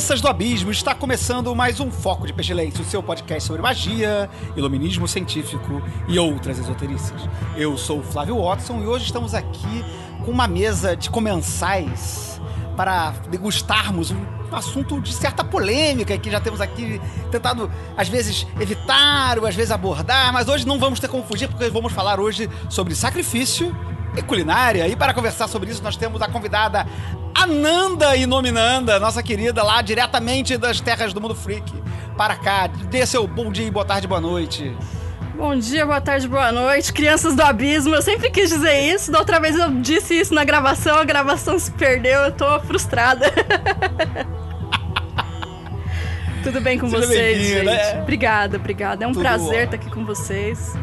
Crianças do abismo! Está começando mais um Foco de Pestilência, o seu podcast sobre magia, iluminismo científico e outras esoterices. Eu sou o Flávio Watson e hoje estamos aqui com uma mesa de comensais para degustarmos um assunto de certa polêmica que já temos aqui tentado às vezes evitar ou às vezes abordar, mas hoje não vamos ter como fugir porque vamos falar hoje sobre sacrifício e culinária. E para conversar sobre isso, nós temos a convidada Ananda Inominanda, nossa querida lá diretamente das terras do mundo freak, para cá. Dê seu bom dia, boa tarde, boa noite. Bom dia, boa tarde, boa noite, crianças do abismo. Eu sempre quis dizer isso. Da outra vez eu disse isso na gravação, a gravação se perdeu. Eu tô frustrada. Tudo bem com Seja vocês, gente? né? Obrigada, obrigada. É um Tudo prazer estar aqui com vocês.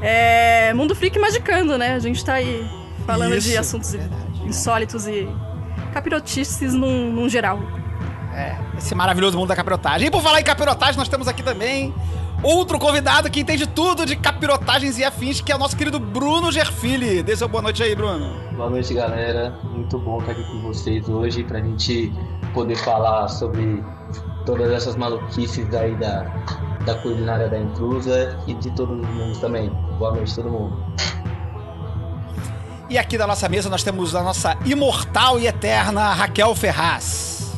É. Mundo Freak magicando, né? A gente tá aí falando de Isso, assuntos verdade. insólitos e capirotices num, num geral. É, esse maravilhoso mundo da capirotagem. E por falar em capirotagem, nós temos aqui também outro convidado que entende tudo de capirotagens e afins, que é o nosso querido Bruno Gerfili. Dê seu boa noite aí, Bruno. Boa noite, galera. Muito bom estar aqui com vocês hoje pra gente poder falar sobre todas essas maluquices aí da, da culinária da intrusa e de todo mundo também. Boa noite, todo mundo. E aqui da nossa mesa nós temos a nossa imortal e eterna Raquel Ferraz.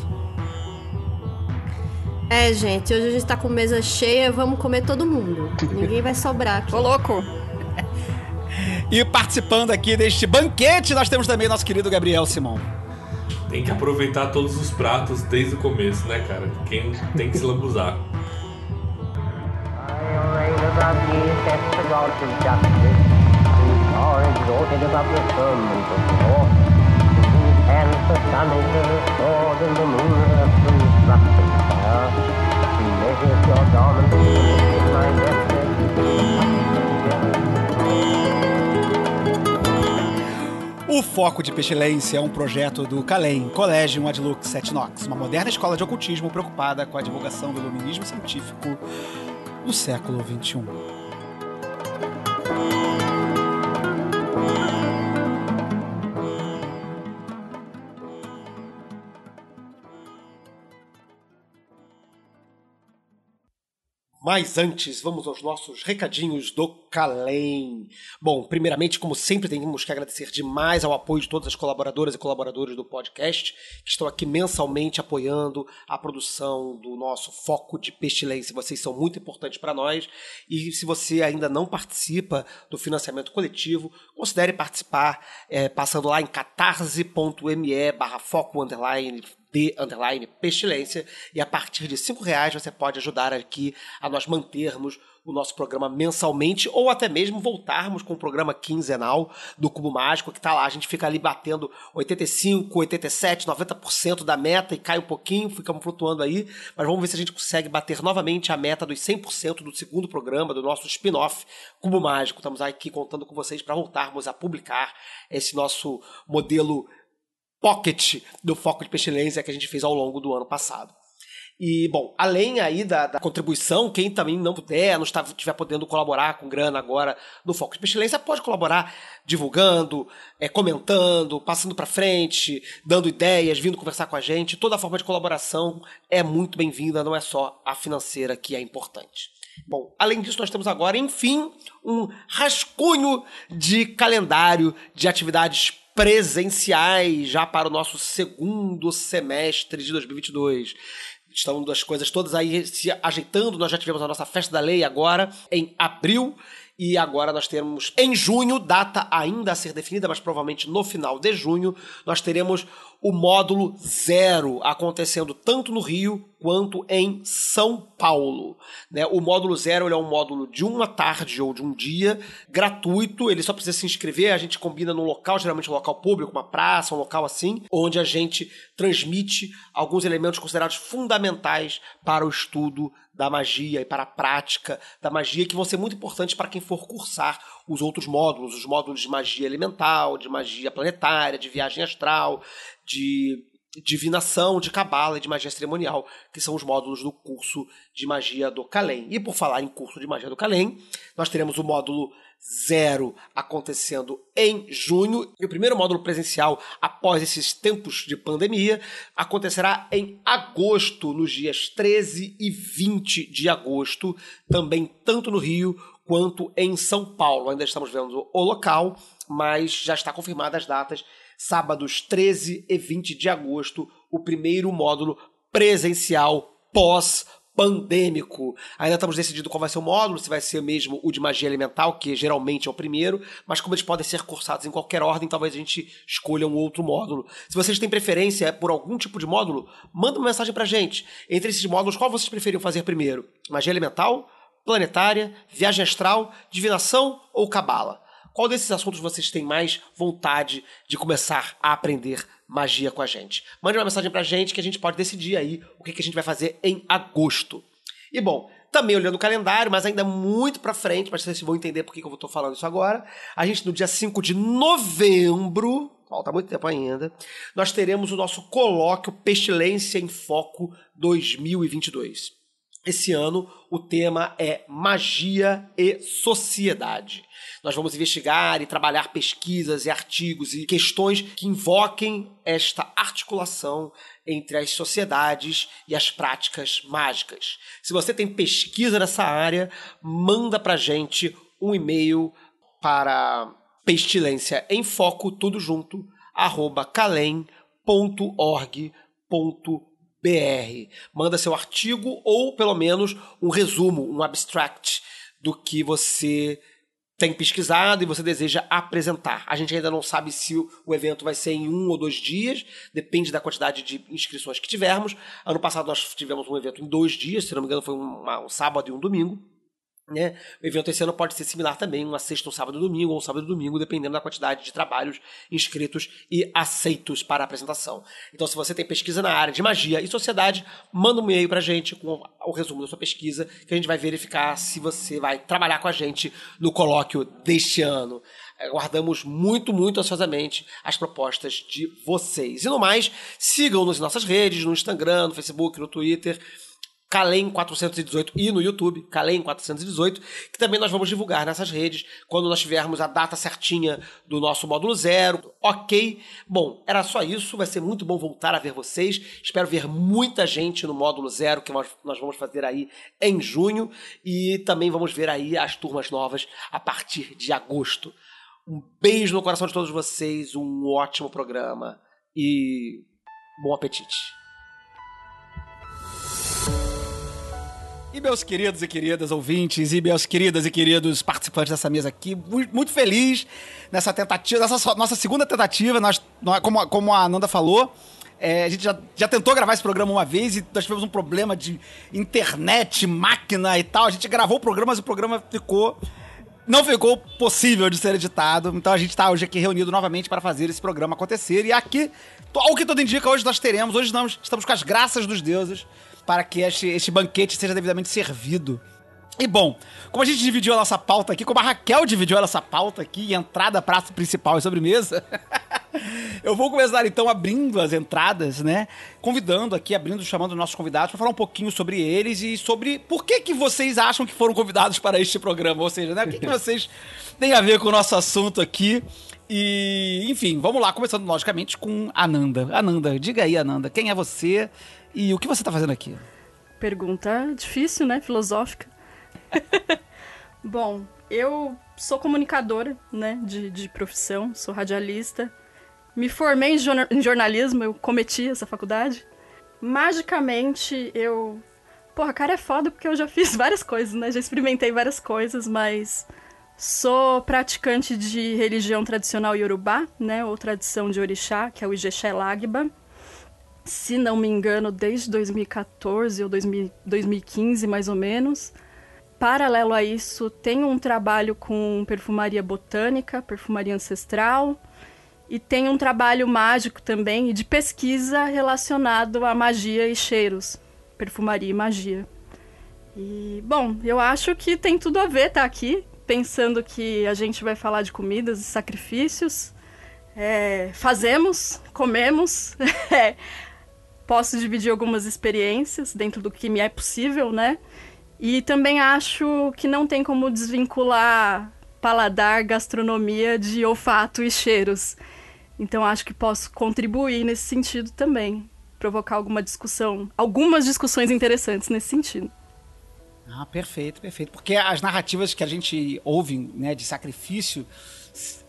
É, gente, hoje a gente tá com mesa cheia, vamos comer todo mundo. Ninguém vai sobrar aqui. Ô, louco! E participando aqui deste banquete, nós temos também nosso querido Gabriel Simão. Tem que aproveitar todos os pratos desde o começo, né, cara? Quem tem que se lambuzar. saith who are exalted above the firmament of the north, whose hands the sun is the sword, and the moon true lusting fire, who measures your garments in my O Foco de Pestilência é um projeto do CALEM, Collegium Ad Lux et Nox, uma moderna escola de ocultismo preocupada com a divulgação do iluminismo científico do século. XXI. Mas antes, vamos aos nossos recadinhos do Calem. Bom, primeiramente, como sempre, temos que agradecer demais ao apoio de todas as colaboradoras e colaboradores do podcast, que estão aqui mensalmente apoiando a produção do nosso Foco de Pestilência. Vocês são muito importantes para nós. E se você ainda não participa do financiamento coletivo, considere participar é, passando lá em catarse.me barra foco underline de underline pestilência. E a partir de cinco reais você pode ajudar aqui a nós mantermos o nosso programa mensalmente ou até mesmo voltarmos com o programa quinzenal do Cubo Mágico que tá lá, a gente fica ali batendo 85, 87, 90% da meta e cai um pouquinho, ficamos flutuando aí, mas vamos ver se a gente consegue bater novamente a meta dos 100% do segundo programa do nosso spin-off Cubo Mágico. Estamos aqui contando com vocês para voltarmos a publicar esse nosso modelo pocket do foco de pestilência que a gente fez ao longo do ano passado. E, bom, além aí da, da contribuição, quem também não puder, não estiver podendo colaborar com grana agora no Foco de Pestilência, pode colaborar divulgando, é, comentando, passando para frente, dando ideias, vindo conversar com a gente. Toda forma de colaboração é muito bem-vinda, não é só a financeira que é importante. Bom, além disso, nós temos agora, enfim, um rascunho de calendário de atividades presenciais já para o nosso segundo semestre de 2022. Estão as coisas todas aí se ajeitando. Nós já tivemos a nossa festa da lei agora em abril E agora nós temos em junho, data ainda a ser definida, mas provavelmente no final de junho, nós teremos o módulo zero acontecendo tanto no Rio quanto em São Paulo. Né? O módulo zero é um módulo de uma tarde ou de um dia, gratuito, ele só precisa se inscrever, a gente combina num local, geralmente um local público, uma praça, um local assim, onde a gente transmite alguns elementos considerados fundamentais para o estudo da magia e para a prática da magia, que vão ser muito importantes para quem for cursar os outros módulos, os módulos de magia elemental, de magia planetária, de viagem astral, de divinação, de cabala e de magia cerimonial, que são os módulos do curso de magia do Kalem. E por falar em curso de magia do Kalem, nós teremos o módulo zero acontecendo em junho. E o primeiro módulo presencial, após esses tempos de pandemia, acontecerá em agosto, nos dias 13 e 20 de agosto, também tanto no Rio quanto em São Paulo. Ainda estamos vendo o local, mas já está confirmadas as datas. Sábados 13 e 20 de agosto, o primeiro módulo presencial pós pandêmico. Ainda estamos decidindo qual vai ser o módulo, se vai ser mesmo o de magia elemental, que geralmente é o primeiro, mas como eles podem ser cursados em qualquer ordem, talvez a gente escolha um outro módulo. Se vocês têm preferência por algum tipo de módulo, manda uma mensagem pra gente. Entre esses módulos, qual vocês preferiam fazer primeiro? Magia elemental, planetária, viagem astral, divinação ou cabala? Qual desses assuntos vocês têm mais vontade de começar a aprender magia com a gente? Mande uma mensagem pra gente que a gente pode decidir aí o que, a gente vai fazer em agosto. E bom, também olhando o calendário, mas ainda muito pra frente, mas vocês vão entender por que, que eu tô falando isso agora. A gente, no dia 5 de novembro, falta muito tempo ainda, nós teremos o nosso colóquio Pestilência em Foco 2022. Esse ano o tema é magia e sociedade. Nós vamos investigar e trabalhar pesquisas e artigos e questões que invoquem esta articulação entre as sociedades e as práticas mágicas. Se você tem pesquisa nessa área, manda pra gente um e-mail para pestilência em foco tudo junto arroba calem.org.br br. Manda seu artigo ou pelo menos um resumo, um abstract do que você tem pesquisado e você deseja apresentar. A gente ainda não sabe se o evento vai ser em um ou dois dias, depende da quantidade de inscrições que tivermos. Ano passado nós tivemos um evento em dois dias, se não me engano foi um, um sábado e um domingo. Né? O evento esse ano pode ser similar também, uma sexta, um sábado, um domingo, ou um sábado e domingo, dependendo da quantidade de trabalhos inscritos e aceitos para a apresentação. Então, se você tem pesquisa na área de magia e sociedade, manda um e-mail pra gente com o resumo da sua pesquisa, que a gente vai verificar se você vai trabalhar com a gente no colóquio deste ano. Aguardamos muito, muito ansiosamente as propostas de vocês. E no mais, sigam-nos em nossas redes, no Instagram, no Facebook, no Twitter. Calem 418 e no YouTube, Calem 418, que também nós vamos divulgar nessas redes quando nós tivermos a data certinha do nosso módulo zero. Ok? Bom, era só isso. Vai ser muito bom voltar a ver vocês. Espero ver muita gente no módulo zero que nós vamos fazer aí em junho. E também vamos ver aí as turmas novas a partir de agosto. Um beijo no coração de todos vocês, um ótimo programa e bom apetite. E meus queridos e queridas ouvintes, e meus queridas e queridos participantes dessa mesa aqui, mu- muito feliz nessa tentativa, nessa nossa segunda tentativa, nós, como, como a Ananda falou, é, a gente já, já tentou gravar esse programa uma vez e nós tivemos um problema de internet, máquina e tal. A gente gravou o programa, mas o programa ficou. Não ficou possível de ser editado. Então a gente está hoje aqui reunido novamente para fazer esse programa acontecer. E aqui, ao que tudo indica, hoje nós teremos, hoje nós estamos com as graças dos deuses para que este, este banquete seja devidamente servido. E bom, como a gente dividiu a nossa pauta aqui, como a Raquel dividiu a nossa pauta aqui, entrada, prato principal e sobremesa, eu vou começar então abrindo as entradas, né? Convidando aqui, abrindo, chamando nossos convidados para falar um pouquinho sobre eles e sobre por que que vocês acham que foram convidados para este programa, ou seja, né? O que, que vocês têm a ver com o nosso assunto aqui. E, enfim, vamos lá, começando logicamente com Ananda. Ananda, diga aí, Ananda, quem é você e o que você tá fazendo aqui? Pergunta difícil, né? Filosófica. Bom, eu sou comunicadora, né? De, de profissão, sou radialista. Me formei em, em jornalismo, eu cometi essa faculdade. Magicamente, eu. Porra, cara, é foda porque eu já fiz várias coisas, né? Já experimentei várias coisas, mas. Sou praticante de religião tradicional iorubá, né, ou tradição de orixá, que é o Ijexé Lagba. Se não me engano, desde 2014 ou 2000 2015, mais ou menos. Paralelo a isso, tenho um trabalho com perfumaria botânica, perfumaria ancestral, e tenho um trabalho mágico também de pesquisa relacionado a magia e cheiros, perfumaria e magia. E, bom, eu acho que tem tudo a ver estar tá aqui, pensando que a gente vai falar de comidas e sacrifícios. É, fazemos, comemos. Posso dividir algumas experiências dentro do que me é possível, né? E também acho que não tem como desvincular paladar, gastronomia de olfato e cheiros. Então acho que posso contribuir nesse sentido também, provocar alguma discussão, algumas discussões interessantes nesse sentido. Ah, perfeito, perfeito. Porque as narrativas que a gente ouve, né, de sacrifício,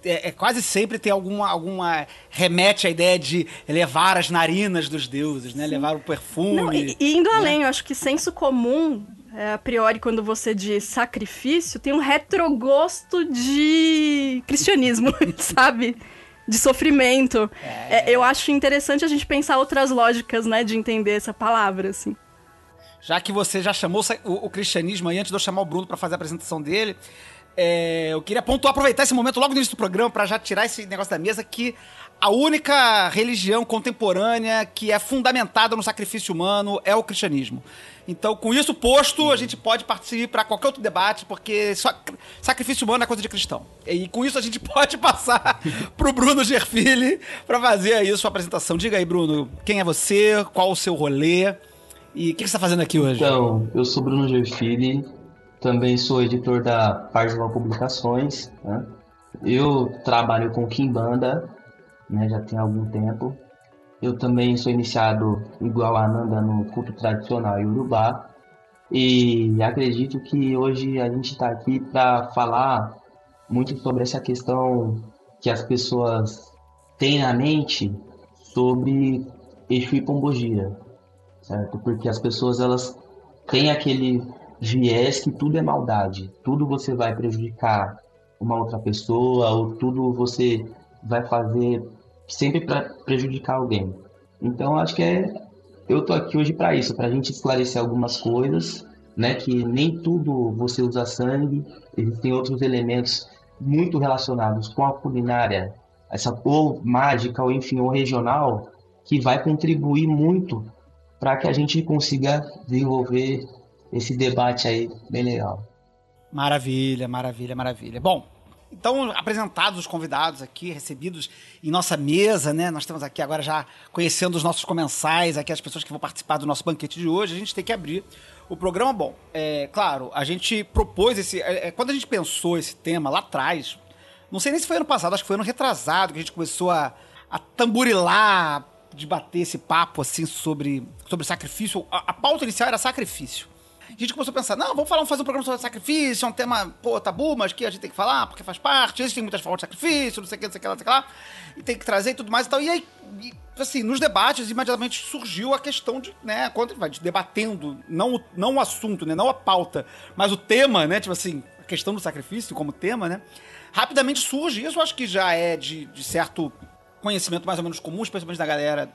é, é, quase sempre tem alguma, alguma remete à ideia de levar as narinas dos deuses, né, levar o perfume. Não, e, e, indo né? além, eu acho que senso comum, é, a priori, quando você diz sacrifício, tem um retrogosto de cristianismo, sabe? De sofrimento. É, é, eu acho interessante a gente pensar outras lógicas, né, de entender essa palavra, assim já que você já chamou o, o cristianismo aí, antes de eu chamar o Bruno para fazer a apresentação dele, é, eu queria pontuar, aproveitar esse momento logo no início do programa para já tirar esse negócio da mesa que a única religião contemporânea que é fundamentada no sacrifício humano é o cristianismo. Então, com isso posto, a gente pode partir para qualquer outro debate, porque sacrifício humano é coisa de cristão. E com isso a gente pode passar pro Bruno Gerfili para fazer aí sua apresentação. Diga aí, Bruno, quem é você? Qual o seu rolê? E o que, que, você está fazendo aqui hoje? Então, eu sou Bruno Gerfili, também sou editor da Parzival Publicações. Né? Eu trabalho com Kimbanda, né, já tem algum tempo. Eu também sou iniciado igual a Ananda no culto tradicional Urubá. E acredito que hoje a gente está aqui para falar muito sobre essa questão que as pessoas têm na mente sobre Exu e Pombogira certo? Porque as pessoas elas têm aquele viés que tudo é maldade, tudo você vai prejudicar uma outra pessoa ou tudo você vai fazer sempre para prejudicar alguém. Então acho que é eu tô aqui hoje para isso, para a gente esclarecer algumas coisas, né? Que nem tudo você usa sangue, existem outros elementos muito relacionados com a culinária, essa ou mágica ou enfim ou regional, que vai contribuir muito para que a gente consiga desenvolver esse debate aí bem legal. Maravilha, maravilha, maravilha. Bom, então, apresentados os convidados aqui, recebidos em nossa mesa, né? Nós estamos aqui agora já conhecendo os nossos comensais, aqui as pessoas que vão participar do nosso banquete de hoje. A gente tem que abrir o programa. Bom, é claro, a gente propôs esse. É, é quando a gente pensou esse tema lá atrás, não sei nem se foi ano passado, acho que foi ano retrasado que a gente começou a, a tamburilar de bater esse papo assim sobre, sobre sacrifício. A, a pauta inicial era sacrifício. A gente começou a pensar, não, vamos falar, vamos fazer um programa sobre sacrifício, é um tema, pô, tabu, mas que a gente tem que falar, porque faz parte, existem muitas formas de sacrifício, não sei o que, não sei o que lá, não sei o que lá, e tem que trazer e tudo mais e tal. E aí, e, assim, nos debates, imediatamente surgiu a questão de, né, quando a gente vai debatendo, não, não o assunto, né, não a pauta, mas o tema, né, tipo assim, a questão do sacrifício como tema, né, rapidamente surge, isso eu acho que já é de, de certo conhecimento mais ou menos comum, especialmente da galera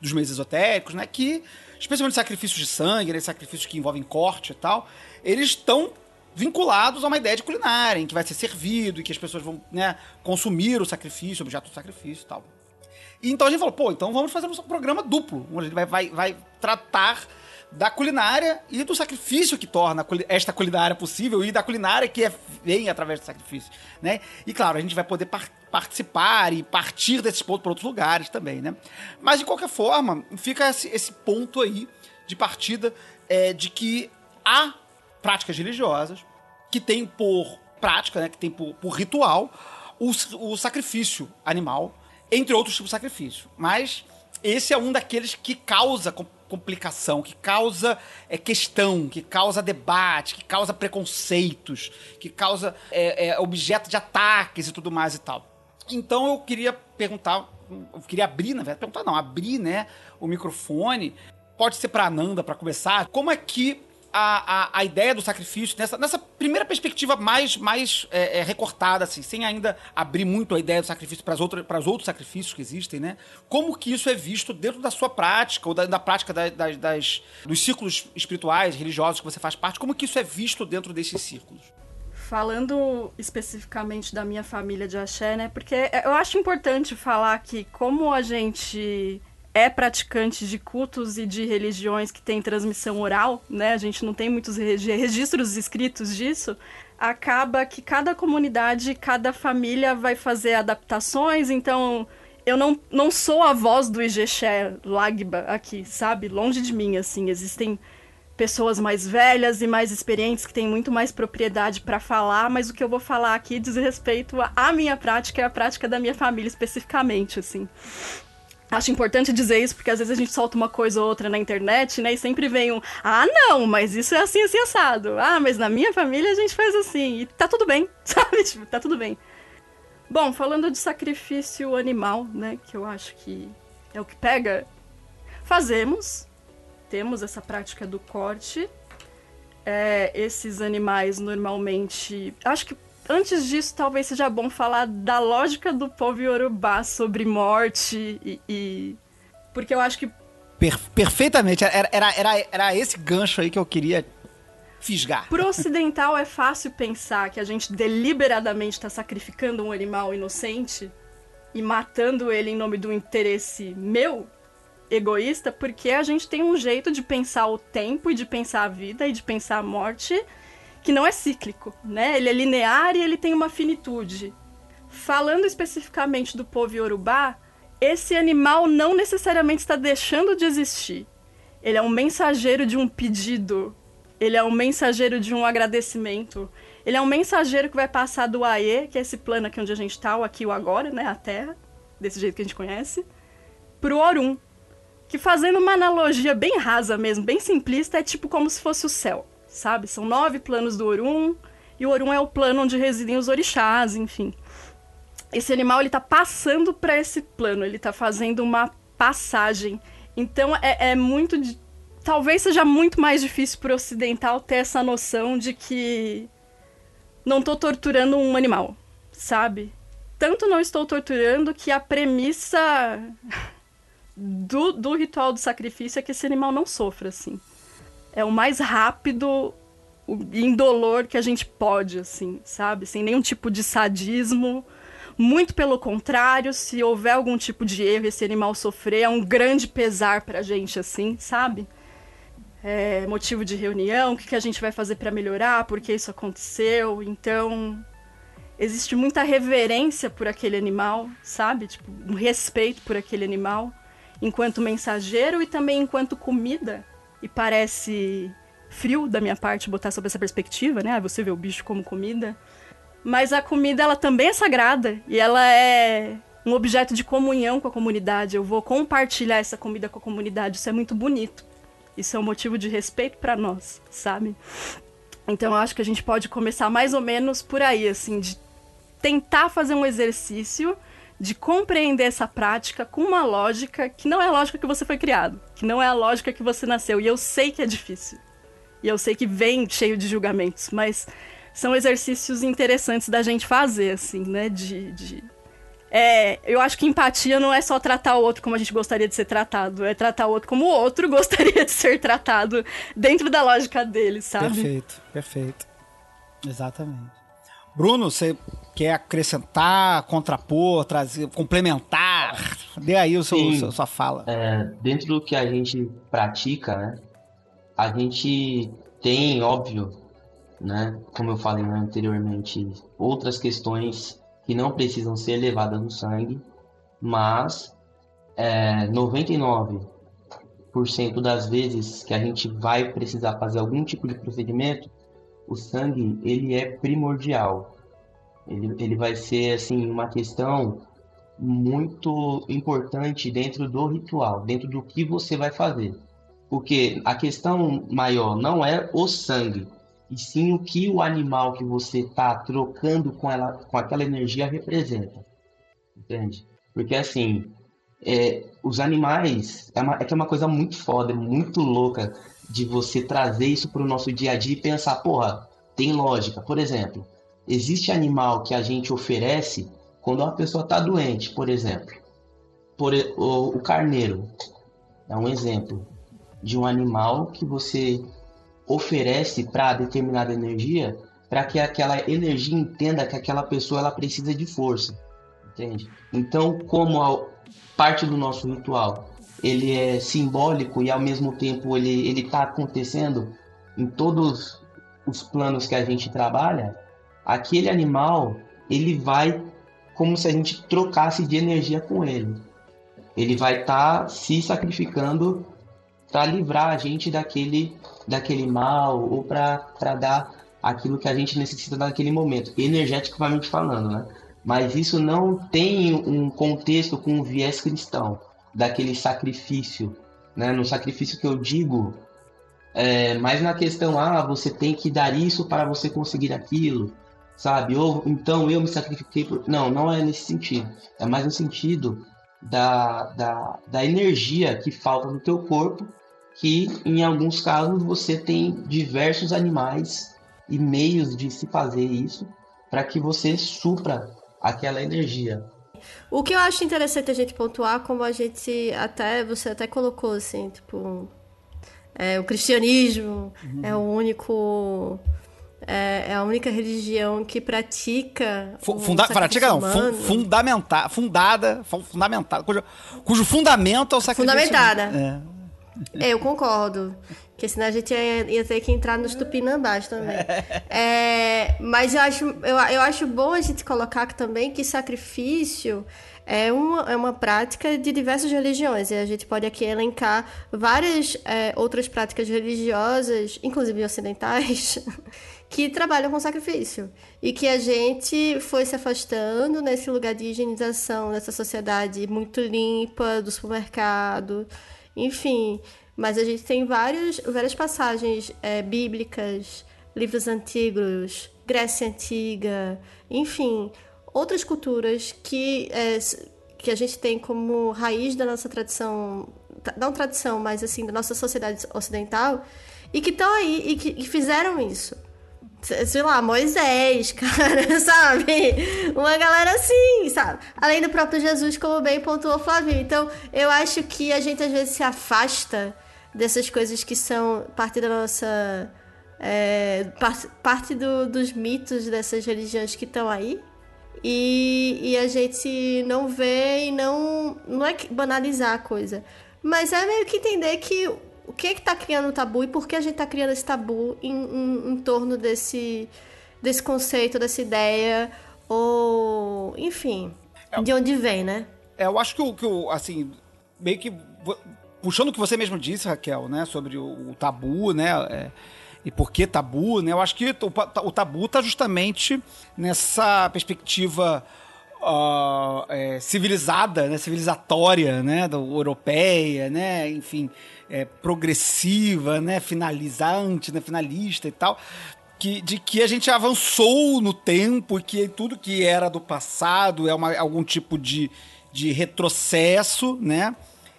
dos meios esotéricos, né? Que, especialmente sacrifícios de sangue, né, sacrifícios que envolvem corte e tal, eles estão vinculados a uma ideia de culinária, em que vai ser servido e que as pessoas vão né, consumir o sacrifício, o objeto do sacrifício e tal. E então a gente falou, pô, então vamos fazer um programa duplo, onde a gente vai, vai, vai tratar da culinária e do sacrifício que torna esta culinária possível e da culinária que é, vem através do sacrifício, né? E claro, a gente vai poder par participar e partir desses pontos para outros lugares também, né? Mas de qualquer forma, fica esse, esse ponto aí de partida é, de que há práticas religiosas que tem por prática, né, que tem por, por ritual o, o sacrifício animal, entre outros tipos de sacrifício. Mas esse é um daqueles que causa complicação, que causa é, questão, que causa debate, que causa preconceitos, que causa é, é, objeto de ataques e tudo mais e tal. Então eu queria perguntar, eu queria abrir, na verdade, perguntar não, abrir, né, o microfone. Pode ser para Ananda para começar. Como é que a, a, a ideia do sacrifício, nessa, nessa primeira perspectiva mais, mais é, é, recortada, assim, sem ainda abrir muito a ideia do sacrifício para os outros sacrifícios que existem, né? Como que isso é visto dentro da sua prática, ou da, da prática da, das, das, dos círculos espirituais, religiosos que você faz parte, como que isso é visto dentro desses círculos? Falando especificamente da minha família de axé, né? Porque eu acho importante falar que como a gente é praticante de cultos e de religiões que tem transmissão oral, né? A gente não tem muitos registros escritos disso. Acaba que cada comunidade, cada família vai fazer adaptações, então eu não, não sou a voz do Ijexé Lagba aqui, sabe? Longe de mim, assim. Existem pessoas mais velhas e mais experientes que têm muito mais propriedade para falar, mas o que eu vou falar aqui diz respeito à minha prática e à prática da minha família especificamente, assim. Acho importante dizer isso, porque às vezes a gente solta uma coisa ou outra na internet, né? E sempre vem um, ah, não, mas isso é assim, assim, assado. Ah, mas na minha família a gente faz assim. E tá tudo bem, sabe? Tipo, tá tudo bem. Bom, falando de sacrifício animal, né? Que eu acho que é o que pega. Fazemos. Temos essa prática do corte. É, esses animais normalmente. Acho que antes disso, talvez seja bom falar da lógica do povo iorubá sobre morte e. e... Porque eu acho que. Per perfeitamente. Era, era, era, era esse gancho aí que eu queria fisgar. Pro ocidental é fácil pensar que a gente deliberadamente está sacrificando um animal inocente e matando ele em nome do interesse meu, egoísta, porque a gente tem um jeito de pensar o tempo e de pensar a vida e de pensar a morte que não é cíclico, né? Ele é linear e ele tem uma finitude. Falando especificamente do povo iorubá, esse animal não necessariamente está deixando de existir. Ele é um mensageiro de um pedido. Ele é um mensageiro de um agradecimento. Ele é um mensageiro que vai passar do Aê, que é esse plano aqui onde a gente está, o aqui o agora, né? A Terra, desse jeito que a gente conhece, pro Orum. Que fazendo uma analogia bem rasa mesmo, bem simplista, é tipo como se fosse o céu sabe? São nove planos do Orum, e o Orum é o plano onde residem os orixás, enfim. Esse animal, ele tá passando para esse plano, ele tá fazendo uma passagem. Então, é, é muito... De... Talvez seja muito mais difícil pro ocidental ter essa noção de que não tô torturando um animal, sabe? Tanto não estou torturando que a premissa do, do ritual do sacrifício é que esse animal não sofra, assim é o mais rápido e indolor que a gente pode, assim, sabe? Sem nenhum tipo de sadismo. Muito pelo contrário, se houver algum tipo de erro esse animal sofrer, é um grande pesar pra gente, assim, sabe? É motivo de reunião, o que, que a gente vai fazer para melhorar, por que isso aconteceu. Então, existe muita reverência por aquele animal, sabe? Tipo, um respeito por aquele animal, enquanto mensageiro e também enquanto comida e parece frio da minha parte botar sobre essa perspectiva, né? Você vê o bicho como comida. Mas a comida, ela também é sagrada e ela é um objeto de comunhão com a comunidade. Eu vou compartilhar essa comida com a comunidade. Isso é muito bonito. Isso é um motivo de respeito para nós, sabe? Então eu acho que a gente pode começar mais ou menos por aí, assim, de tentar fazer um exercício de compreender essa prática com uma lógica que não é a lógica que você foi criado, que não é a lógica que você nasceu. E eu sei que é difícil. E eu sei que vem cheio de julgamentos, mas são exercícios interessantes da gente fazer, assim, né? De. de... É, eu acho que empatia não é só tratar o outro como a gente gostaria de ser tratado, é tratar o outro como o outro gostaria de ser tratado dentro da lógica dele, sabe? Perfeito, perfeito. Exatamente. Bruno, você quer acrescentar, contrapor, trazer, complementar? Dê aí o seu, seu sua fala. É, dentro do que a gente pratica, né? A gente tem, óbvio, né? Como eu falei anteriormente, outras questões que não precisam ser levadas no sangue, mas é, 99% das vezes que a gente vai precisar fazer algum tipo de procedimento, o sangue ele é primordial. Ele, ele vai ser assim uma questão muito importante dentro do ritual, dentro do que você vai fazer. Porque a questão maior não é o sangue, e sim o que o animal que você está trocando com, ela, com aquela energia representa. Entende? Porque assim, é, os animais, é, uma, é que é uma coisa muito foda, muito louca de você trazer isso para o nosso dia a dia e pensar, porra, tem lógica. Por exemplo, existe animal que a gente oferece quando uma pessoa está doente, por exemplo. Por, o, o carneiro é um exemplo de um animal que você oferece para determinada energia, para que aquela energia entenda que aquela pessoa ela precisa de força, entende? Então, como a parte do nosso ritual ele é simbólico e ao mesmo tempo ele ele está acontecendo em todos os planos que a gente trabalha, aquele animal ele vai como se a gente trocasse de energia com ele. Ele vai estar tá se sacrificando para livrar a gente daquele, daquele mal ou para dar aquilo que a gente necessita naquele momento, energeticamente falando, né? Mas isso não tem um contexto com um viés cristão, daquele sacrifício, né? No sacrifício que eu digo, é, mais na questão, ah, você tem que dar isso para você conseguir aquilo, sabe? Ou então eu me sacrifiquei por. Não, não é nesse sentido. É mais no sentido da, da, da energia que falta no teu corpo, que em alguns casos você tem diversos animais e meios de se fazer isso para que você supra aquela energia. O que eu acho interessante a gente pontuar, como a gente até você até colocou assim, tipo, é, o cristianismo uhum. é o único é, é, a única religião que pratica. Funda pratica não, fun fundada, fundamentada, cujo, cujo fundamento é o sacrifício. Fundamentada. É. é. eu concordo. Porque senão a gente ia, ia ter que entrar nos tupinambás também. É, mas eu acho, eu, eu acho bom a gente colocar também que sacrifício é uma, é uma prática de diversas religiões. E a gente pode aqui elencar várias é, outras práticas religiosas, inclusive ocidentais, que trabalham com sacrifício. E que a gente foi se afastando nesse lugar de higienização dessa sociedade muito limpa, do supermercado, enfim. Mas a gente tem vários, várias passagens é, bíblicas, livros antigos, Grécia Antiga, enfim, outras culturas que, é, que a gente tem como raiz da nossa tradição, não tradição, mas assim, da nossa sociedade ocidental, e que estão aí e que fizeram isso sei lá, Moisés, cara, sabe? Uma galera assim, sabe? Além do próprio Jesus, como bem pontuou Flavinho. Então, eu acho que a gente às vezes se afasta dessas coisas que são parte da nossa. É, parte, parte do, dos mitos dessas religiões que estão aí. E, e a gente não vê e não. Não é banalizar a coisa. Mas é meio que entender que o que é que tá criando o tabu e por que a gente tá criando esse tabu em, em, em torno desse, desse conceito, dessa ideia, ou enfim, é, de onde vem, né? É, eu acho que o, que assim, meio que puxando o que você mesmo disse, Raquel, né, sobre o, o tabu, né, é, e por que tabu, né, eu acho que o, o tabu tá justamente nessa perspectiva uh, é, civilizada, né, civilizatória, né, do, europeia, né, enfim, é, progressiva, né, finalizante, né, finalista e tal, que, de que a gente avançou no tempo e que tudo que era do passado é uma, algum tipo de, de retrocesso, né?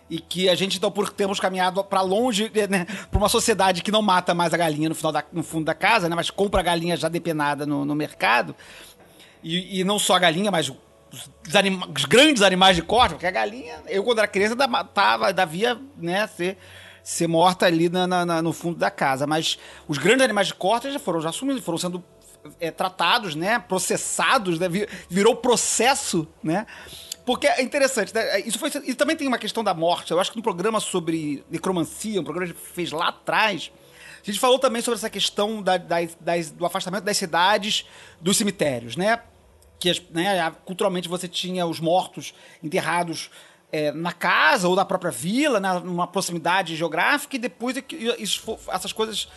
E que a gente, então, por termos caminhado para longe, né, para uma sociedade que não mata mais a galinha no, final da, no fundo da casa, né, mas compra a galinha já depenada no, no mercado. E, e, não só a galinha, mas os, anima os grandes animais de corte, porque a galinha, eu quando era criança, tava, devia né, ser, ser morta ali na, na, no fundo da casa. Mas os grandes animais de corte já foram já assumidos, foram sendo é, tratados, né, processados, né, virou processo, né? Porque é interessante, né? Isso foi. E também tem uma questão da morte. Eu acho que no programa sobre necromancia, um programa que a gente fez lá atrás, a gente falou também sobre essa questão da, do afastamento das cidades dos cemitérios, né? Que né, culturalmente você tinha os mortos enterrados é, na casa ou na própria vila, numa proximidade geográfica, e depois é isso, essas coisas.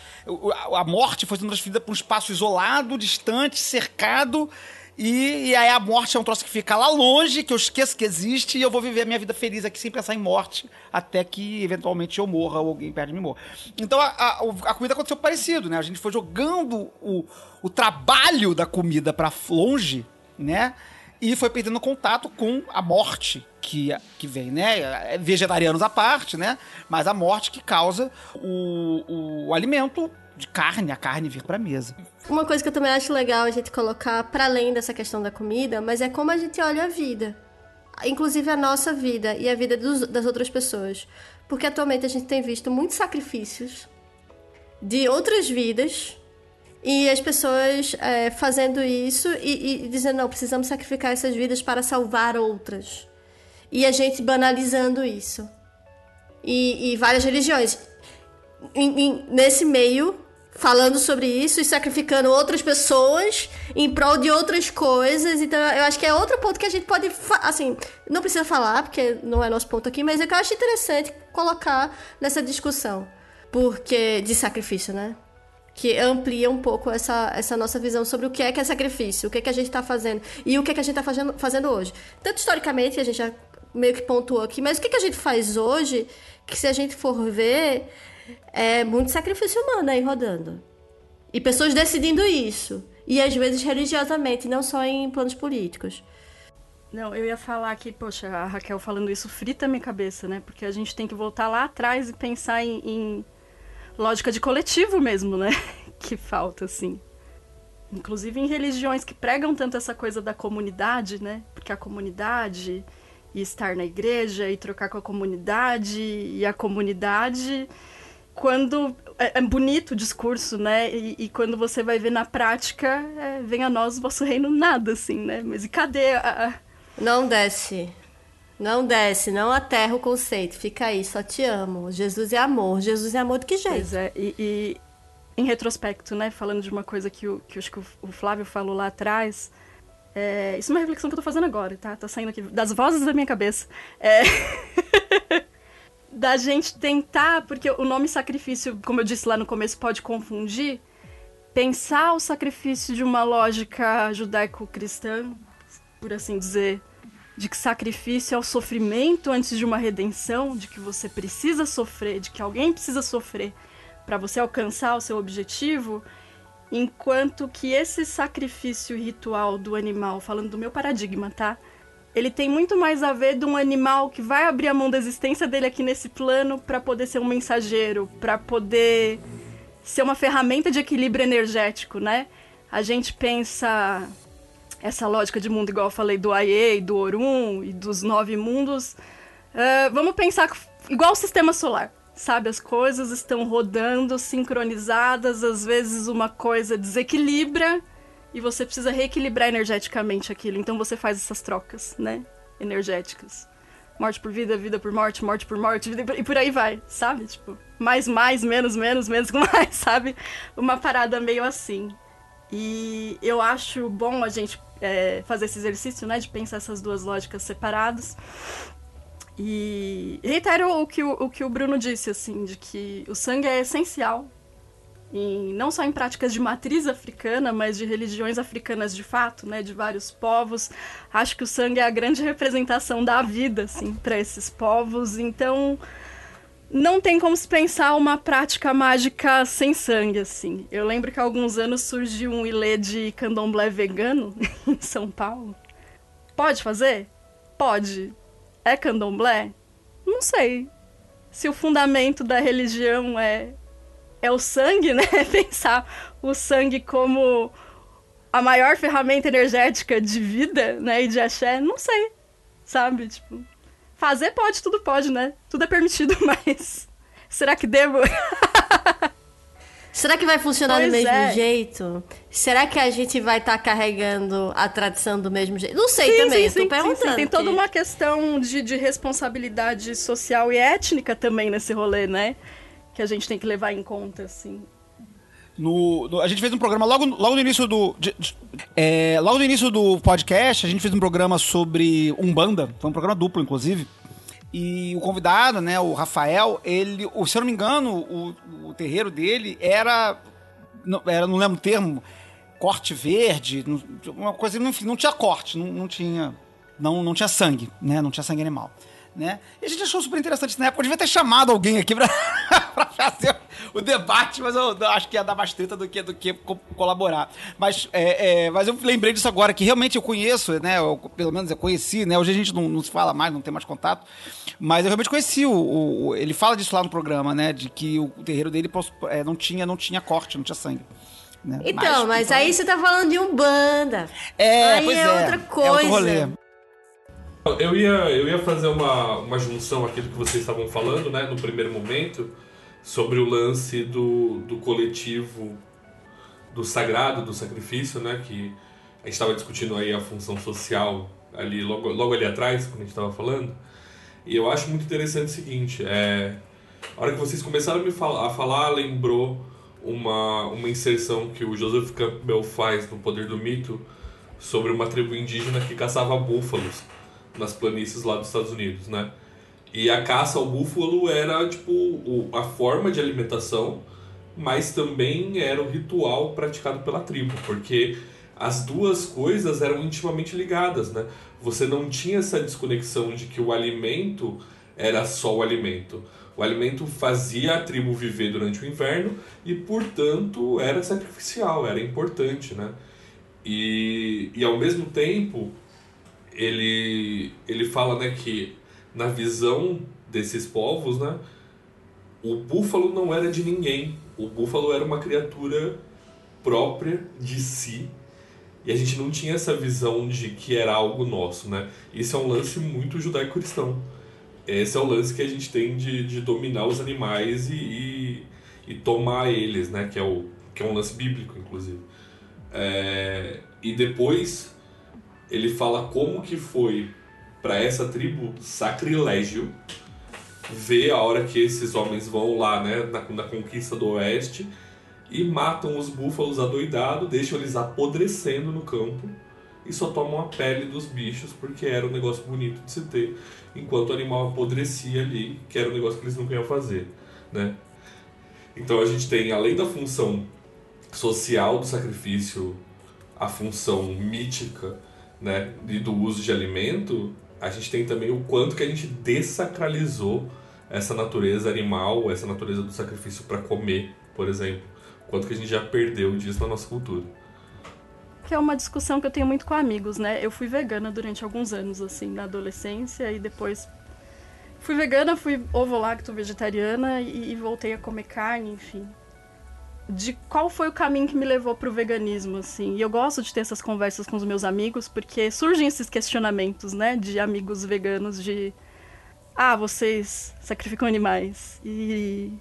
A morte foi sendo transferida para um espaço isolado, distante, cercado. E, e, aí a morte é um troço que fica lá longe, que eu esqueço que existe, e eu vou viver a minha vida feliz aqui sem pensar em morte, até que eventualmente eu morra ou alguém perto de mim morra. Então a, a, a comida aconteceu parecido, né? A gente foi jogando o, o trabalho da comida para longe né? e foi perdendo contato com a morte que, que vem, né? Vegetarianos à parte, né? Mas a morte que causa o, o alimento de carne, a carne vir pra mesa. Uma coisa que eu também acho legal a gente colocar para além dessa questão da comida, mas é como a gente olha a vida. Inclusive a nossa vida e a vida dos- das outras pessoas. Porque atualmente a gente tem visto muitos sacrifícios de outras vidas e as pessoas é, fazendo isso e, e dizendo, não, precisamos sacrificar essas vidas para salvar outras. E a gente banalizando isso. E, e várias religiões. Em- em- nesse meio, falando sobre isso e sacrificando outras pessoas em prol de outras coisas. Então, eu acho que é outro ponto que a gente pode. Assim, não precisa falar, porque não é nosso ponto aqui, mas é que eu acho interessante colocar nessa discussão. Porque. de sacrifício, né? Que amplia um pouco essa, essa nossa visão sobre o que é que é sacrifício, o que é que a gente está fazendo e o que é que a gente está fazendo, fazendo hoje. Tanto historicamente, a gente já meio que pontuou aqui, mas o que, é que a gente faz hoje, que se a gente for ver, é muito sacrifício humano aí rodando. E pessoas decidindo isso. E às vezes religiosamente, não só em planos políticos. Não, eu ia falar que, poxa, a Raquel falando isso frita minha cabeça, né? Porque a gente tem que voltar lá atrás e pensar em, em lógica de coletivo mesmo, né? Que falta, assim. Inclusive em religiões que pregam tanto essa coisa da comunidade, né? Porque a comunidade e estar na igreja e trocar com a comunidade e a comunidade quando é, é bonito o discurso, né? E, e quando você vai ver na prática, é, vem a nós o vosso reino nada, assim, né? Mas e cadê a, Não desce. Não desce, não aterra o conceito. Fica aí, só te amo. Jesus é amor. Jesus é amor de que jeito? Pois é, e, e em retrospecto, né, falando de uma coisa que, o, que acho que o, o Flávio falou lá atrás, é, isso é uma reflexão que eu tô fazendo agora, tá? Tá saindo aqui das vozes da minha cabeça. É, da gente tentar, porque o nome sacrifício, como eu disse lá no começo, pode confundir, pensar o sacrifício de uma lógica judaico-cristã, por assim dizer, de que sacrifício é o sofrimento antes de uma redenção, de que você precisa sofrer, de que alguém precisa sofrer para você alcançar o seu objetivo, enquanto que esse sacrifício ritual do animal, falando do meu paradigma, tá? Ele tem muito mais a ver de um animal que vai abrir a mão da existência dele aqui nesse plano para poder ser um mensageiro, para poder ser uma ferramenta de equilíbrio energético, né? A gente pensa essa lógica de mundo, igual eu falei do Aie, do Orum e dos nove mundos. ah, vamos pensar igual o sistema solar, sabe? As coisas estão rodando, sincronizadas, às vezes uma coisa desequilibra e você precisa reequilibrar energeticamente aquilo. Então você faz essas trocas, né? Energéticas. Morte por vida, vida por morte, morte por morte, vida por... e por aí vai, sabe? Tipo, mais, mais, menos, menos, menos com mais, sabe? Uma parada meio assim. E eu acho bom a gente é, fazer esse exercício, né? De pensar essas duas lógicas separadas. E reitero o que o, o que o Bruno disse, assim, de que o sangue é essencial. Em, não só em práticas de matriz africana, mas de religiões africanas de fato, né, de vários povos. Acho que o sangue é a grande representação da vida, assim, para esses povos. Então, não tem como se pensar uma prática mágica sem sangue, assim. Eu lembro que há alguns anos surgiu um ilê de candomblé vegano em São Paulo. Pode fazer? Pode. É candomblé? Não sei. Se o fundamento da religião é é o sangue, né? Pensar o sangue como a maior ferramenta energética de vida, né? E de axé, não sei. Sabe? Tipo, fazer pode, tudo pode, né? Tudo é permitido, mas será que devo? Será que vai funcionar do Pois mesmo é. jeito? Será que a gente vai estar carregando a tradição do mesmo jeito? Não sei também, eu tô perguntando. Tem toda uma questão de, de responsabilidade social e étnica também nesse rolê, né? Que a gente tem que levar em conta, assim. No, no- a gente fez um programa logo, logo no início do. de- de- é, logo no início do podcast, a gente fez um programa sobre Umbanda. Foi um programa duplo, inclusive. E o convidado, né, o Rafael, ele. o- Se eu não me engano, o, o terreiro dele era. Não, era, não lembro o termo, corte verde, não- uma coisa, enfim, não tinha corte, não, não tinha. Não, não tinha sangue, né? Não tinha sangue animal. né? E a gente achou super interessante na época. Eu devia ter chamado alguém aqui pra, pra fazer o debate, mas eu, eu acho que ia dar mais treta do que, do que co- colaborar. Mas, é, é, mas eu lembrei disso agora, que realmente eu conheço, né? eu- pelo menos eu conheci, né? Hoje a gente não, não se fala mais, não tem mais contato. Mas eu realmente conheci o, o- o- Ele fala disso lá no programa, né? De que o terreiro dele é, não, tinha, não tinha corte, não tinha sangue. né? Então, mas, aí você tá falando de Umbanda. É, aí pois é é. outra É outro coisa. rolê. Eu ia, eu ia fazer uma, uma junção aqui do que vocês estavam falando, né, no primeiro momento, sobre o lance do, do coletivo, do sagrado, do sacrifício, né, que a gente estava discutindo aí a função social ali, logo, logo ali atrás, quando a gente estava falando. E eu acho muito interessante o seguinte, é, a hora que vocês começaram a, me fal- a falar, lembrou uma, uma inserção que o Joseph Campbell faz no Poder do Mito sobre uma tribo indígena que caçava búfalos nas planícies lá dos Estados Unidos, né? E a caça ao búfalo era, tipo, o- a forma de alimentação, mas também era o ritual praticado pela tribo, porque as duas coisas eram intimamente ligadas, né? Você não tinha essa desconexão de que o alimento era só o alimento. O alimento fazia a tribo viver durante o inverno e, portanto, era sacrificial, era importante, né? E, e ao mesmo tempo, ele, ele fala né, que na visão desses povos, né, o búfalo não era de ninguém. O búfalo era uma criatura própria de si. E a gente não tinha essa visão de que era algo nosso, né? Isso é um lance muito judaico-cristão. Esse é o lance que a gente tem de, de dominar os animais e, e, e tomar eles, né? Que é, o, que é um lance bíblico, inclusive. É, e depois ele fala como que foi para essa tribo sacrilégio ver a hora que esses homens vão lá, né, na, na conquista do oeste e matam os búfalos adoidados, deixam eles apodrecendo no campo e só tomam a pele dos bichos porque era um negócio bonito de se ter, enquanto o animal apodrecia ali, que era um negócio que eles não iam fazer, né? Então a gente tem além da função social do sacrifício, a função mítica, né, e do uso de alimento, a gente tem também o quanto que a gente desacralizou essa natureza animal, essa natureza do sacrifício para comer, por exemplo. Quanto que a gente já perdeu disso na nossa cultura. Que é uma discussão que eu tenho muito com amigos, né? Eu fui vegana durante alguns anos, assim, na adolescência, e depois fui vegana, fui ovo-lacto vegetariana e, e voltei a comer carne, enfim. De qual foi o caminho que me levou pro veganismo, assim. E eu gosto de ter essas conversas com os meus amigos, porque surgem esses questionamentos, né? De amigos veganos, de... Ah, vocês sacrificam animais. E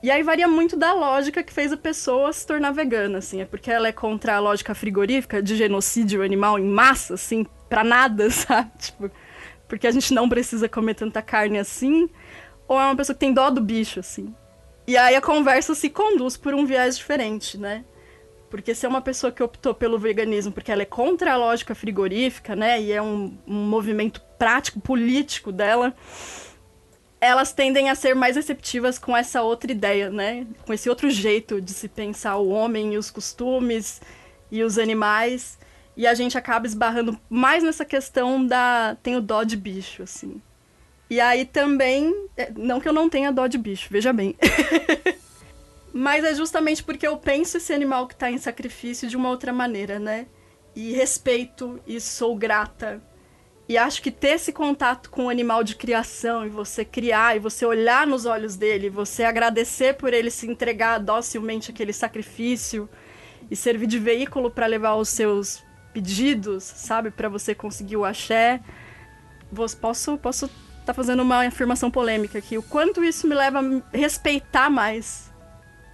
e aí varia muito da lógica que fez a pessoa se tornar vegana, assim. É porque ela é contra a lógica frigorífica de genocídio animal em massa, assim, pra nada, sabe? Tipo, porque a gente não precisa comer tanta carne assim. Ou é uma pessoa que tem dó do bicho, assim. E aí a conversa se conduz por um viés diferente, né? Porque se é uma pessoa que optou pelo veganismo porque ela é contra a lógica frigorífica, né? E é um, um movimento prático, político dela elas tendem a ser mais receptivas com essa outra ideia, né? Com esse outro jeito de se pensar o homem e os costumes e os animais. E a gente acaba esbarrando mais nessa questão da. tenho dó de bicho, assim. E aí também. é, Não que eu não tenha dó de bicho, veja bem. Mas é justamente porque eu penso esse animal que tá em sacrifício de uma outra maneira, né? E respeito e sou grata e acho que ter esse contato com o animal de criação e você criar e você olhar nos olhos dele, você agradecer por ele se entregar docilmente àquele sacrifício e servir de veículo para levar os seus pedidos, sabe, para você conseguir o axé. Posso posso tá fazendo uma afirmação polêmica aqui. O quanto isso me leva a respeitar mais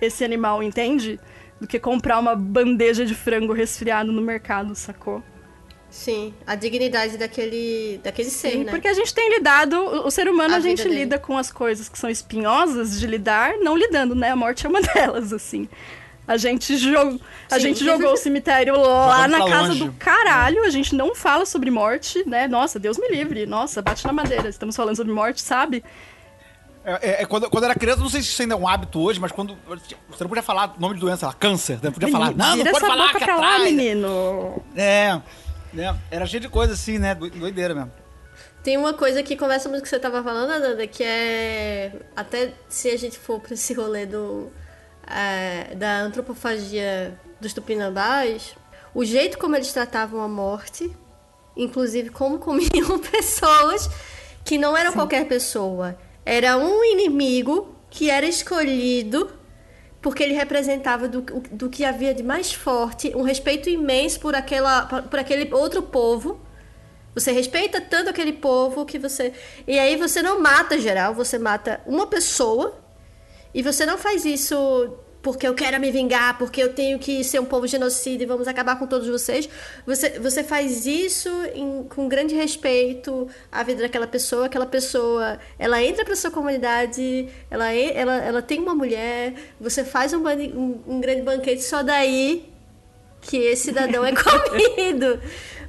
esse animal, entende? Do que comprar uma bandeja de frango resfriado no mercado, sacou? Sim, a dignidade daquele, daquele ser, Sim, né? porque a gente tem lidado, o o ser humano A a, gente dele. lida com as coisas que são espinhosas de lidar, não lidando, né? A morte é uma delas, assim. A gente, jo a Sim. gente jogou o cemitério lá na casa longe. do caralho, a gente não fala sobre morte, né? Nossa, Deus me livre, nossa, bate na madeira, estamos falando sobre morte, sabe? É, é, é, quando, quando eu era criança, não sei se isso ainda é um hábito hoje, mas quando. Você não podia falar nome de doença, lá, câncer. Não podia falar. Não, não pode falar boca que pra lá, menino. É, é. Era cheio de coisa assim, né? do- Doideira mesmo. Tem uma coisa que conversa muito com o que você tava falando, Ananda, que é. Até se a gente for pra esse rolê do. É, da antropofagia dos tupinambás, o jeito como eles tratavam a morte, inclusive como comiam pessoas que não eram qualquer pessoa. Era um inimigo que era escolhido porque ele representava do, do que havia de mais forte, um respeito imenso por, aquela, por aquele outro povo. Você respeita tanto aquele povo que você. E aí você não mata geral, você mata uma pessoa. E você não faz isso porque eu quero me vingar, porque eu tenho que ser um povo genocida e vamos acabar com todos vocês. Você, você faz isso em- com grande respeito à vida daquela pessoa. Aquela pessoa, ela entra para sua comunidade, ela, ela, ela tem uma mulher, você faz um, um, um grande banquete só daí que esse cidadão é comido.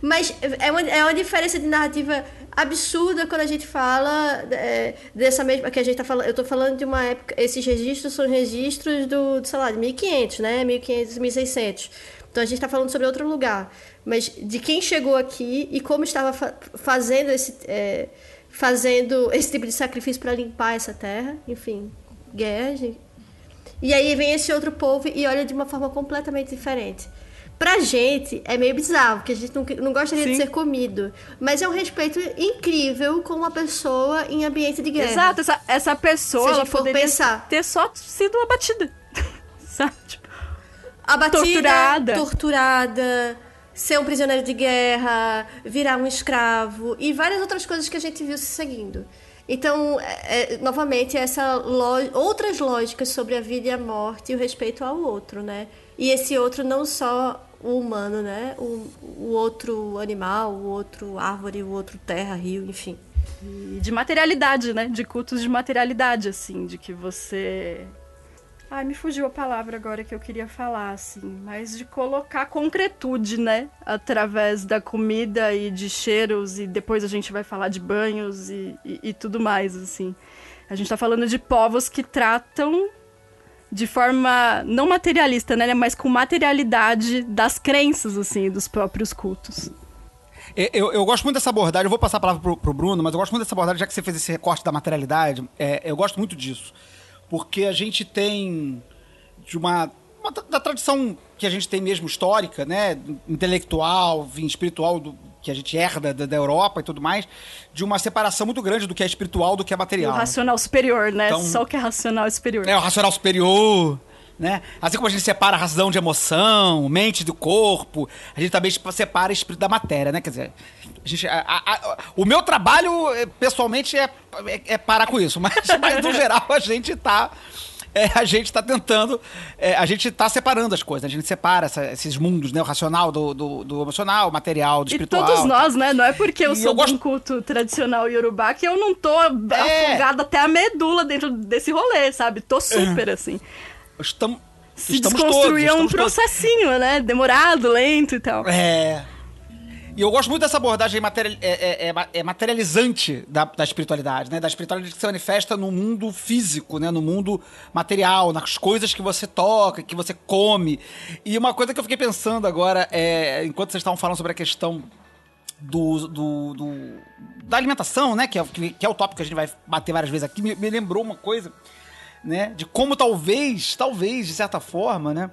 Mas é uma, é uma diferença de narrativa absurda quando a gente fala é, dessa mesma que a gente tá falando. Eu tô falando de uma época. Esses registros são registros do, sei lá, de 1500, né? 1500, 1600. Então a gente tá falando sobre outro lugar. Mas de quem chegou aqui e como estava fa- fazendo esse. é, fazendo esse tipo de sacrifício para limpar essa terra, enfim, guerra, gente. E aí vem esse outro povo e olha de uma forma completamente diferente. Pra gente é meio bizarro, porque a gente não, não gostaria de Sim. ser comido. Mas é um respeito incrível com uma pessoa em ambiente de guerra. Exato, essa, essa pessoa ela poderia pensar. ter só sido abatida. Sabe? Tipo, Abatida, Torturada. torturada, ser um prisioneiro de guerra, virar um escravo e várias outras coisas que a gente viu se seguindo. Então, é- é, novamente, essa outras lógicas sobre a vida e a morte e o respeito ao outro, né? E esse outro não só o humano, né? O, o outro animal, o outro árvore, o outro terra, rio, enfim. E de materialidade, né? De cultos de materialidade, assim, de que você. Ai, me fugiu a palavra agora que eu queria falar, assim, mas de colocar concretude, né? Através da comida e de cheiros, e depois a gente vai falar de banhos e, e, e tudo mais, assim. A gente tá falando de povos que tratam de forma não materialista, né? Mas com materialidade das crenças, assim, dos próprios cultos. É, Eu, eu gosto muito dessa abordagem, eu vou passar a palavra pro, pro Bruno, mas eu gosto muito dessa abordagem, já que você fez esse recorte da materialidade, é, eu gosto muito disso. Porque a gente tem de uma, uma da tradição que a gente tem mesmo histórica, né, intelectual, espiritual, do, que a gente herda da, da Europa e tudo mais, de uma separação muito grande do que é espiritual do que é O material. né? racional superior, né? Então- Só o que é racional superior. É, o racional superior, né? Assim como a gente separa a razão de emoção, mente do corpo, a gente também separa espírito da matéria, né? Quer dizer, a gente, a- a- o meu trabalho, eh, pessoalmente, é, é, é parar com isso, mas, mas no geral a gente tá. é, a gente tá tentando, é, a gente tá separando as coisas, a gente separa essa- esses mundos, né? O racional do, do, do emocional, o material, do E espiritual. todos nós, né? Não é porque eu E sou eu gosto- de um culto tradicional iorubá que eu não tô afogada até a medula dentro desse rolê, sabe? Tô super assim. Estamos, Se estamos desconstruir todos, é um estamos todos. processinho, né? Demorado, lento e tal. É. E eu gosto muito dessa abordagem material, é, é- é é materializante da, da espiritualidade, né? Da espiritualidade que se manifesta no mundo físico, né? No mundo material, nas coisas que você toca, que você come. E uma coisa que eu fiquei pensando agora, é, enquanto vocês estavam falando sobre a questão do, do- do- da alimentação, né? Que é, que é o tópico que a gente vai bater várias vezes aqui, me, me lembrou uma coisa, né? De como talvez, talvez, de certa forma, né?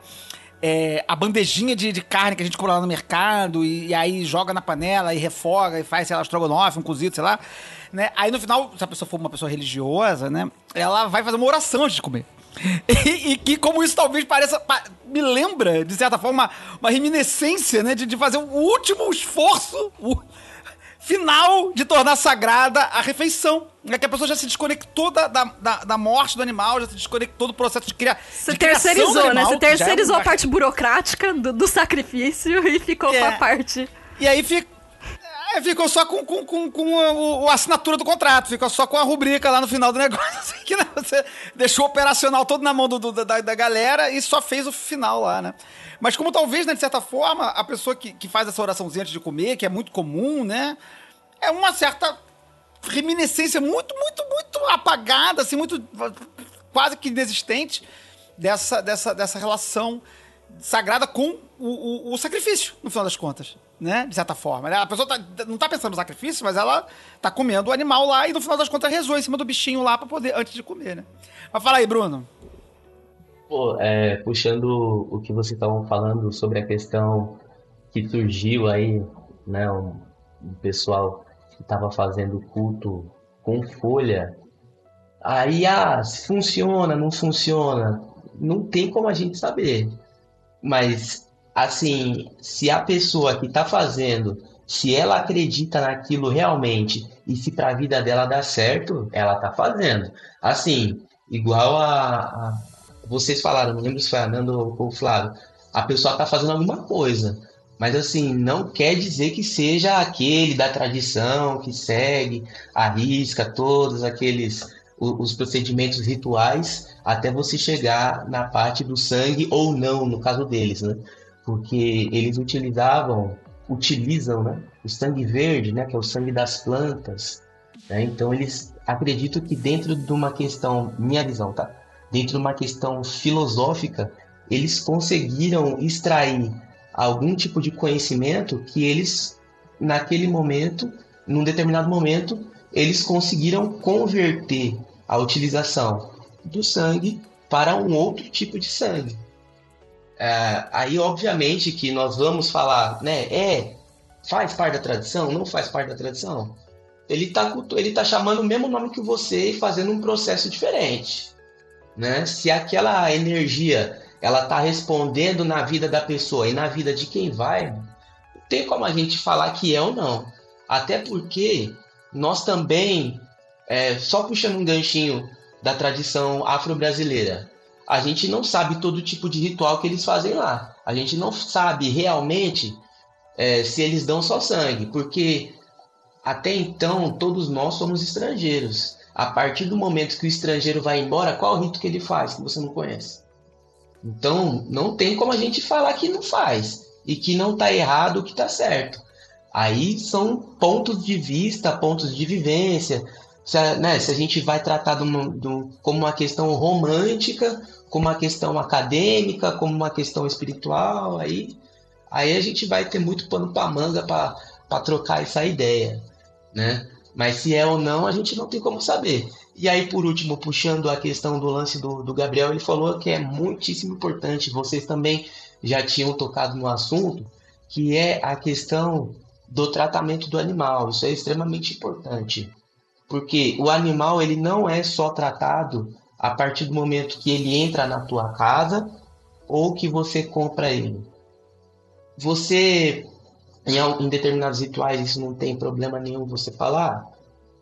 É, a bandejinha de, de carne que a gente compra lá no mercado e, e aí joga na panela e refoga e faz, sei lá, estrogonofe, um cozido, sei lá. Né? Aí no final, se a pessoa for uma pessoa religiosa, né? Ela vai fazer uma oração antes de comer. E, e que, como isso talvez pareça. pa- me lembra, de certa forma, uma, uma reminiscência, né? De, de fazer o último esforço. o final de tornar sagrada a refeição. É que a pessoa já se desconectou da, da, da, morte do animal, já se desconectou do processo de, cria, Você de terceirizou, né? animal, Você que já é terceirizou uma- a parte burocrática do, do sacrifício e ficou com É. a parte. E aí fica. é, ficou só com, com, com, com a, a assinatura do contrato, ficou só com a rubrica lá no final do negócio. assim, que, né, você deixou o operacional todo na mão do, do- da, da galera e só fez o final lá, né? Mas como talvez, né, de certa forma, a pessoa que, que faz essa oraçãozinha antes de comer, que é muito comum, né? É uma certa reminiscência muito, muito, muito apagada, assim, muito quase que inexistente dessa, dessa, dessa relação sagrada com o, o, o sacrifício, no final das contas, né? De certa forma. né? A pessoa tá- não tá pensando no sacrifício, mas ela tá comendo o animal lá e no final das contas rezou em cima do bichinho lá pra poder, antes de comer, né? Mas fala aí, Bruno. Pô, é, puxando o que vocês estavam falando sobre a questão que surgiu aí, né, um pessoal que estava fazendo culto com folha, aí, ah, funciona, não funciona, não tem como a gente saber. Mas, assim, se a pessoa que está fazendo, se ela acredita naquilo realmente e se para a vida dela dá certo, ela tá fazendo. Assim, igual a, a- vocês falaram, não lembro se foi a Nanda ou ou o Flávio, a pessoa tá fazendo alguma coisa. Mas assim, não quer dizer que seja aquele da tradição que segue, arrisca todos aqueles os procedimentos rituais até você chegar na parte do sangue ou não, no caso deles, né? Porque eles utilizavam, utilizam, né? O sangue verde, né? Que é o sangue das plantas, né? Então eles acreditam que dentro de uma questão, minha visão, tá? Dentro de uma questão filosófica, eles conseguiram extrair algum tipo de conhecimento que eles, naquele momento, num determinado momento, eles conseguiram converter a utilização do sangue para um outro tipo de sangue. É, aí, obviamente, que nós vamos falar, né? É, faz parte da tradição? Não faz parte da tradição? Ele está ele tá chamando o mesmo nome que você e fazendo um processo diferente. Né? Se aquela energia ela tá respondendo na vida da pessoa e na vida de quem vai, não tem como a gente falar que é ou não. Até porque nós também, é, só puxando um ganchinho da tradição afro-brasileira, a gente não sabe todo tipo de ritual que eles fazem lá. A gente não sabe realmente é, se eles dão só sangue, porque até então todos nós somos estrangeiros. A partir do momento que o estrangeiro vai embora, qual o rito que ele faz que você não conhece? Então, não tem como a gente falar que não faz e que não está errado ou que está certo. Aí são pontos de vista, pontos de vivência. Se a, né, se a gente vai tratar como uma questão romântica, como uma questão acadêmica, como uma questão espiritual, aí, aí a gente vai ter muito pano para manga para trocar essa ideia, né? Mas se é ou não, a gente não tem como saber. E aí, por último, puxando a questão do lance do, do Gabriel, ele falou que é muitíssimo importante. Vocês também já tinham tocado no assunto, que é a questão do tratamento do animal. Isso é extremamente importante. Porque o animal ele não é só tratado a partir do momento que ele entra na tua casa ou que você compra ele. Você, em, em determinados rituais, isso não tem problema nenhum você falar.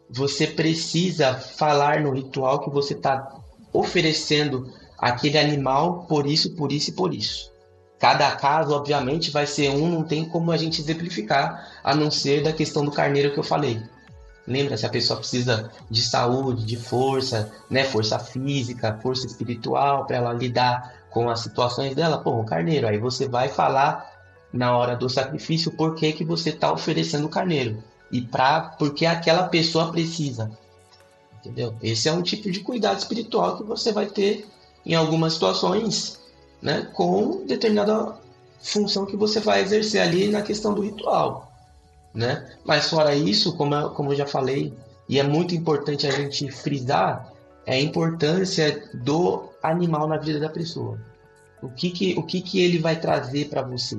Você precisa falar no ritual que você está oferecendo aquele animal por isso, por isso e por isso. Cada caso, obviamente, vai ser um, não tem como a gente exemplificar, a não ser da questão do carneiro que eu falei. Lembra, se a pessoa precisa de saúde, de força, né, força física, força espiritual, para ela lidar com as situações dela, pô, o carneiro. Aí você vai falar na hora do sacrifício por que, que você está oferecendo o carneiro e para porque aquela pessoa precisa. Entendeu? Esse é um tipo de cuidado espiritual que você vai ter em algumas situações, né, com determinada função que você vai exercer ali na questão do ritual, né? Mas fora isso, como eu, como eu já falei, e é muito importante a gente frisar, é a importância do animal na vida da pessoa. O que que, o que, que ele vai trazer para você?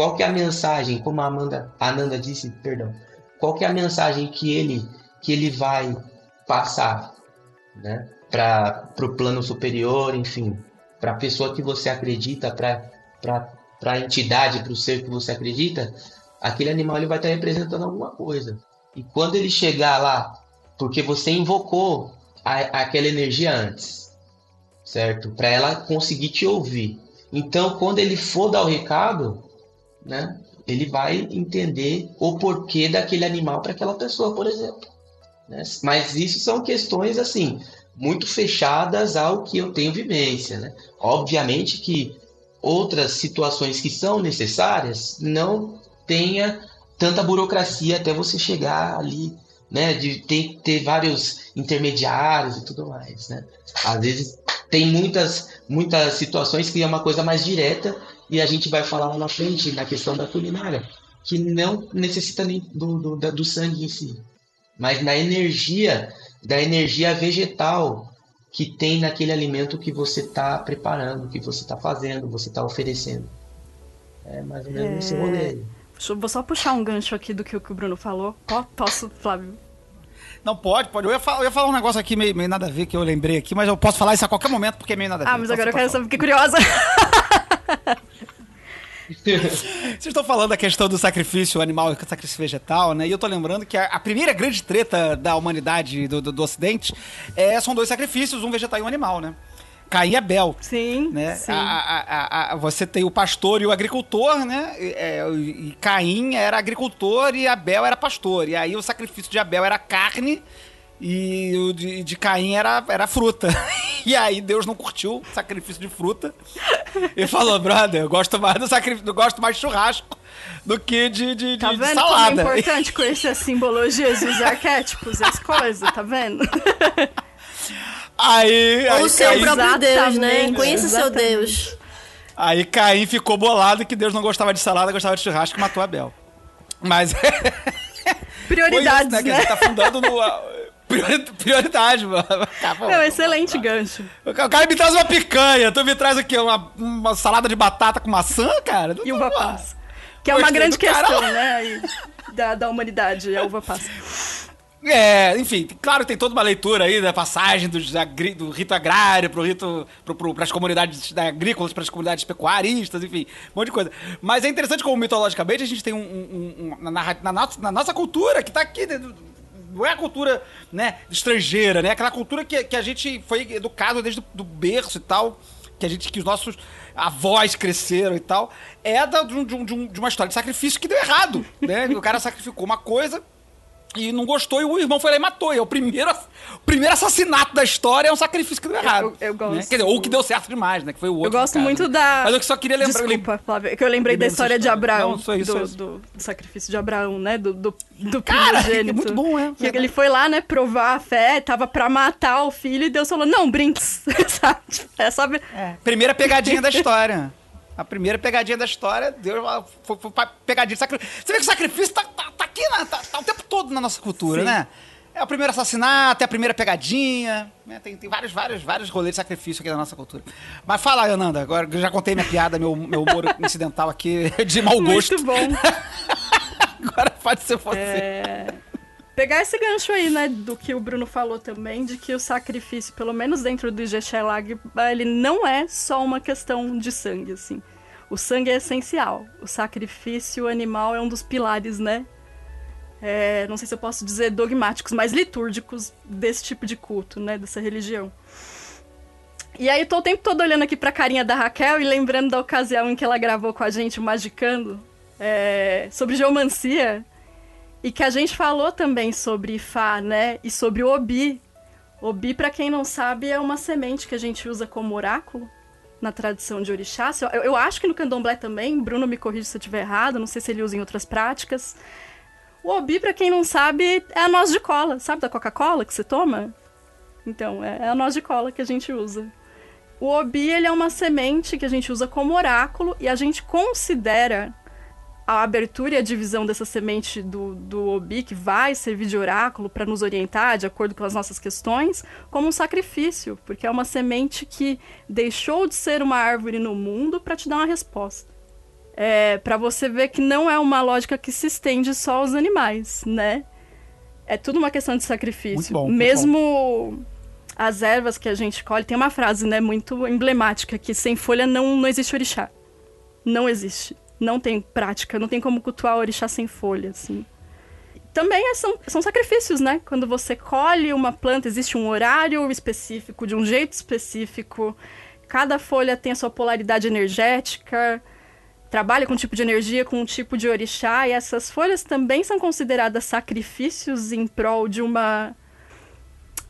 Qual que é a mensagem, como a Amanda, a Ananda disse, perdão, qual que é a mensagem que ele, que ele vai passar, né? Para o plano superior, enfim, para a pessoa que você acredita, para a entidade, para o ser que você acredita, aquele animal ele vai estar representando alguma coisa. E quando ele chegar lá, porque você invocou a, aquela energia antes, certo? Para ela conseguir te ouvir. Então, quando ele for dar o recado, né? Ele vai entender o porquê daquele animal para aquela pessoa, por exemplo. né? Mas isso são questões assim muito fechadas ao que eu tenho vivência, né? Obviamente que outras situações que são necessárias não tenha tanta burocracia até você chegar ali, né? De ter, ter vários intermediários e tudo mais, né? Às vezes tem muitas muitas situações que é uma coisa mais direta E a gente vai falar lá na frente, na questão da culinária, que não necessita nem do, do, da- do sangue em si, mas na energia, da energia vegetal que tem naquele alimento que você está preparando, que você está fazendo, você está oferecendo. É mais ou menos esse rolê. aí. Deixa eu vou só puxar um gancho aqui do que, o que o Bruno falou. Po- Posso, Flávio? Não, pode, pode. Eu ia, falar, eu ia falar um negócio aqui meio, meio nada a ver que eu lembrei aqui, mas eu posso falar isso a qualquer momento porque é meio nada a ver. Ah, mas agora eu quero saber, fiquei curiosa. Vocês estão falando da questão do sacrifício animal e sacrifício vegetal, né? E eu tô lembrando que a, a primeira grande treta da humanidade do, do, do Ocidente é, são dois sacrifícios, um vegetal e um animal, né? Caim e Abel. Sim, Né? sim. A- a- a- a- você tem o pastor e o agricultor, né? E, é, e Caim era agricultor e Abel era pastor. E aí o sacrifício de Abel era carne e o de, de Caim era, era fruta. E aí Deus não curtiu o sacrifício de fruta. E falou, brother, eu gosto mais do sacrifício, eu gosto mais de churrasco do que de, de, de, Tá de vendo como é salada. importante conhecer as simbologias, os arquétipos, as coisas, tá vendo? Aí, Ou aí, o seu Caim, próprio Deus, né? Conheça seu. Deus. aí Caim ficou bolado que Deus não gostava de salada, gostava de churrasco e matou Abel. Mas Prioridades, Foi isso, Que a né? gente tá fundando no. Prioridade, mano. Pô, Não, excelente gancho. O cara me traz uma picanha, tu me traz o quê? Uma, uma salada de batata com maçã, cara? E uva passa. Que é uma grande do questão, né? aí, da, da humanidade, a uva passa. É, enfim, claro que tem toda uma leitura aí da passagem agri- do rito agrário pro rito. Pro, pro, pras comunidades da- agrícolas, pras comunidades pecuaristas, enfim, um monte de coisa. Mas é interessante como mitologicamente a gente tem um. um- um- na, na nossa, na nossa cultura, que tá aqui. Não é a cultura, né, estrangeira, né? Aquela cultura que, que a gente foi educado desde o do berço e tal. Que a gente, que os nossos avós cresceram e tal. É da, de um- de um- de uma história de sacrifício que deu errado, né? O cara sacrificou uma coisa e não gostou, e o irmão foi lá e matou. E é o primeiro, o primeiro assassinato da história, é um sacrifício que deu errado. eu gosto. né? Quer dizer, ou que deu certo demais, né? Que foi o outro. Eu gosto cara, muito né? da. Mas eu só queria lembrar. Desculpa, Flávia, é que eu lembrei da dessa história de história. Abraão. Não, isso, do, isso. do- do sacrifício de Abraão, né? Do, do, do Cara, primogênito. é muito bom, é, Que verdade. ele foi lá, né, provar a fé, tava pra matar o filho e Deus falou: não, brinks. Sabe? É, sabe? É, primeira pegadinha da história. A primeira pegadinha da história, Deus foi, foi pegadinha de sacrifício. Você vê que o sacrifício tá, tá- tá aqui, na- tá, tá o tempo todo na nossa cultura, Sim. né? É o primeiro assassinato, é a primeira pegadinha. né? Tem, tem vários, vários, vários rolês de sacrifício aqui na nossa cultura. Mas fala, Ananda, agora já contei minha piada, meu, meu humor incidental aqui de mau gosto. Muito bom. Agora pode ser você. É, Pegar esse gancho aí, né, do que o Bruno falou também, de que o sacrifício, pelo menos dentro do Ijexelag, ele não é só uma questão de sangue, assim. O sangue é essencial. O sacrifício animal é um dos pilares, né? É, não sei se eu posso dizer dogmáticos, mas litúrgicos desse tipo de culto, né, dessa religião. E aí, tô o tempo todo olhando aqui pra carinha da Raquel e lembrando da ocasião em que ela gravou com a gente o Magicando é, sobre geomancia. E que a gente falou também sobre Ifá, né? E sobre o Obi. Obi, pra quem não sabe, é uma semente que a gente usa como oráculo na tradição de orixá. Se Eu, eu acho que no candomblé também, Bruno me corrige se eu estiver errado, não sei se ele usa em outras práticas. O Obi, pra quem não sabe, é a noz de cola, sabe da Coca-Cola que você toma? Então, é a noz de cola que a gente usa. O Obi, ele é uma semente que a gente usa como oráculo e a gente considera a abertura e a divisão dessa semente do, do Obi, que vai servir de oráculo para nos orientar de acordo com as nossas questões, como um sacrifício, porque é uma semente que deixou de ser uma árvore no mundo para te dar uma resposta. É, para você ver que não é uma lógica que se estende só aos animais, né? É tudo uma questão de sacrifício. Bom, Mesmo as ervas que a gente colhe, tem uma frase, né, muito emblemática que sem folha não, não existe orixá. Não existe. Não tem prática, não tem como cultuar orixá sem folha, assim. Também é- são, são sacrifícios, né? Quando você colhe uma planta, existe um horário específico, de um jeito específico. Cada folha tem a sua polaridade energética, trabalha com um tipo de energia, com um tipo de orixá, e essas folhas também são consideradas sacrifícios em prol de uma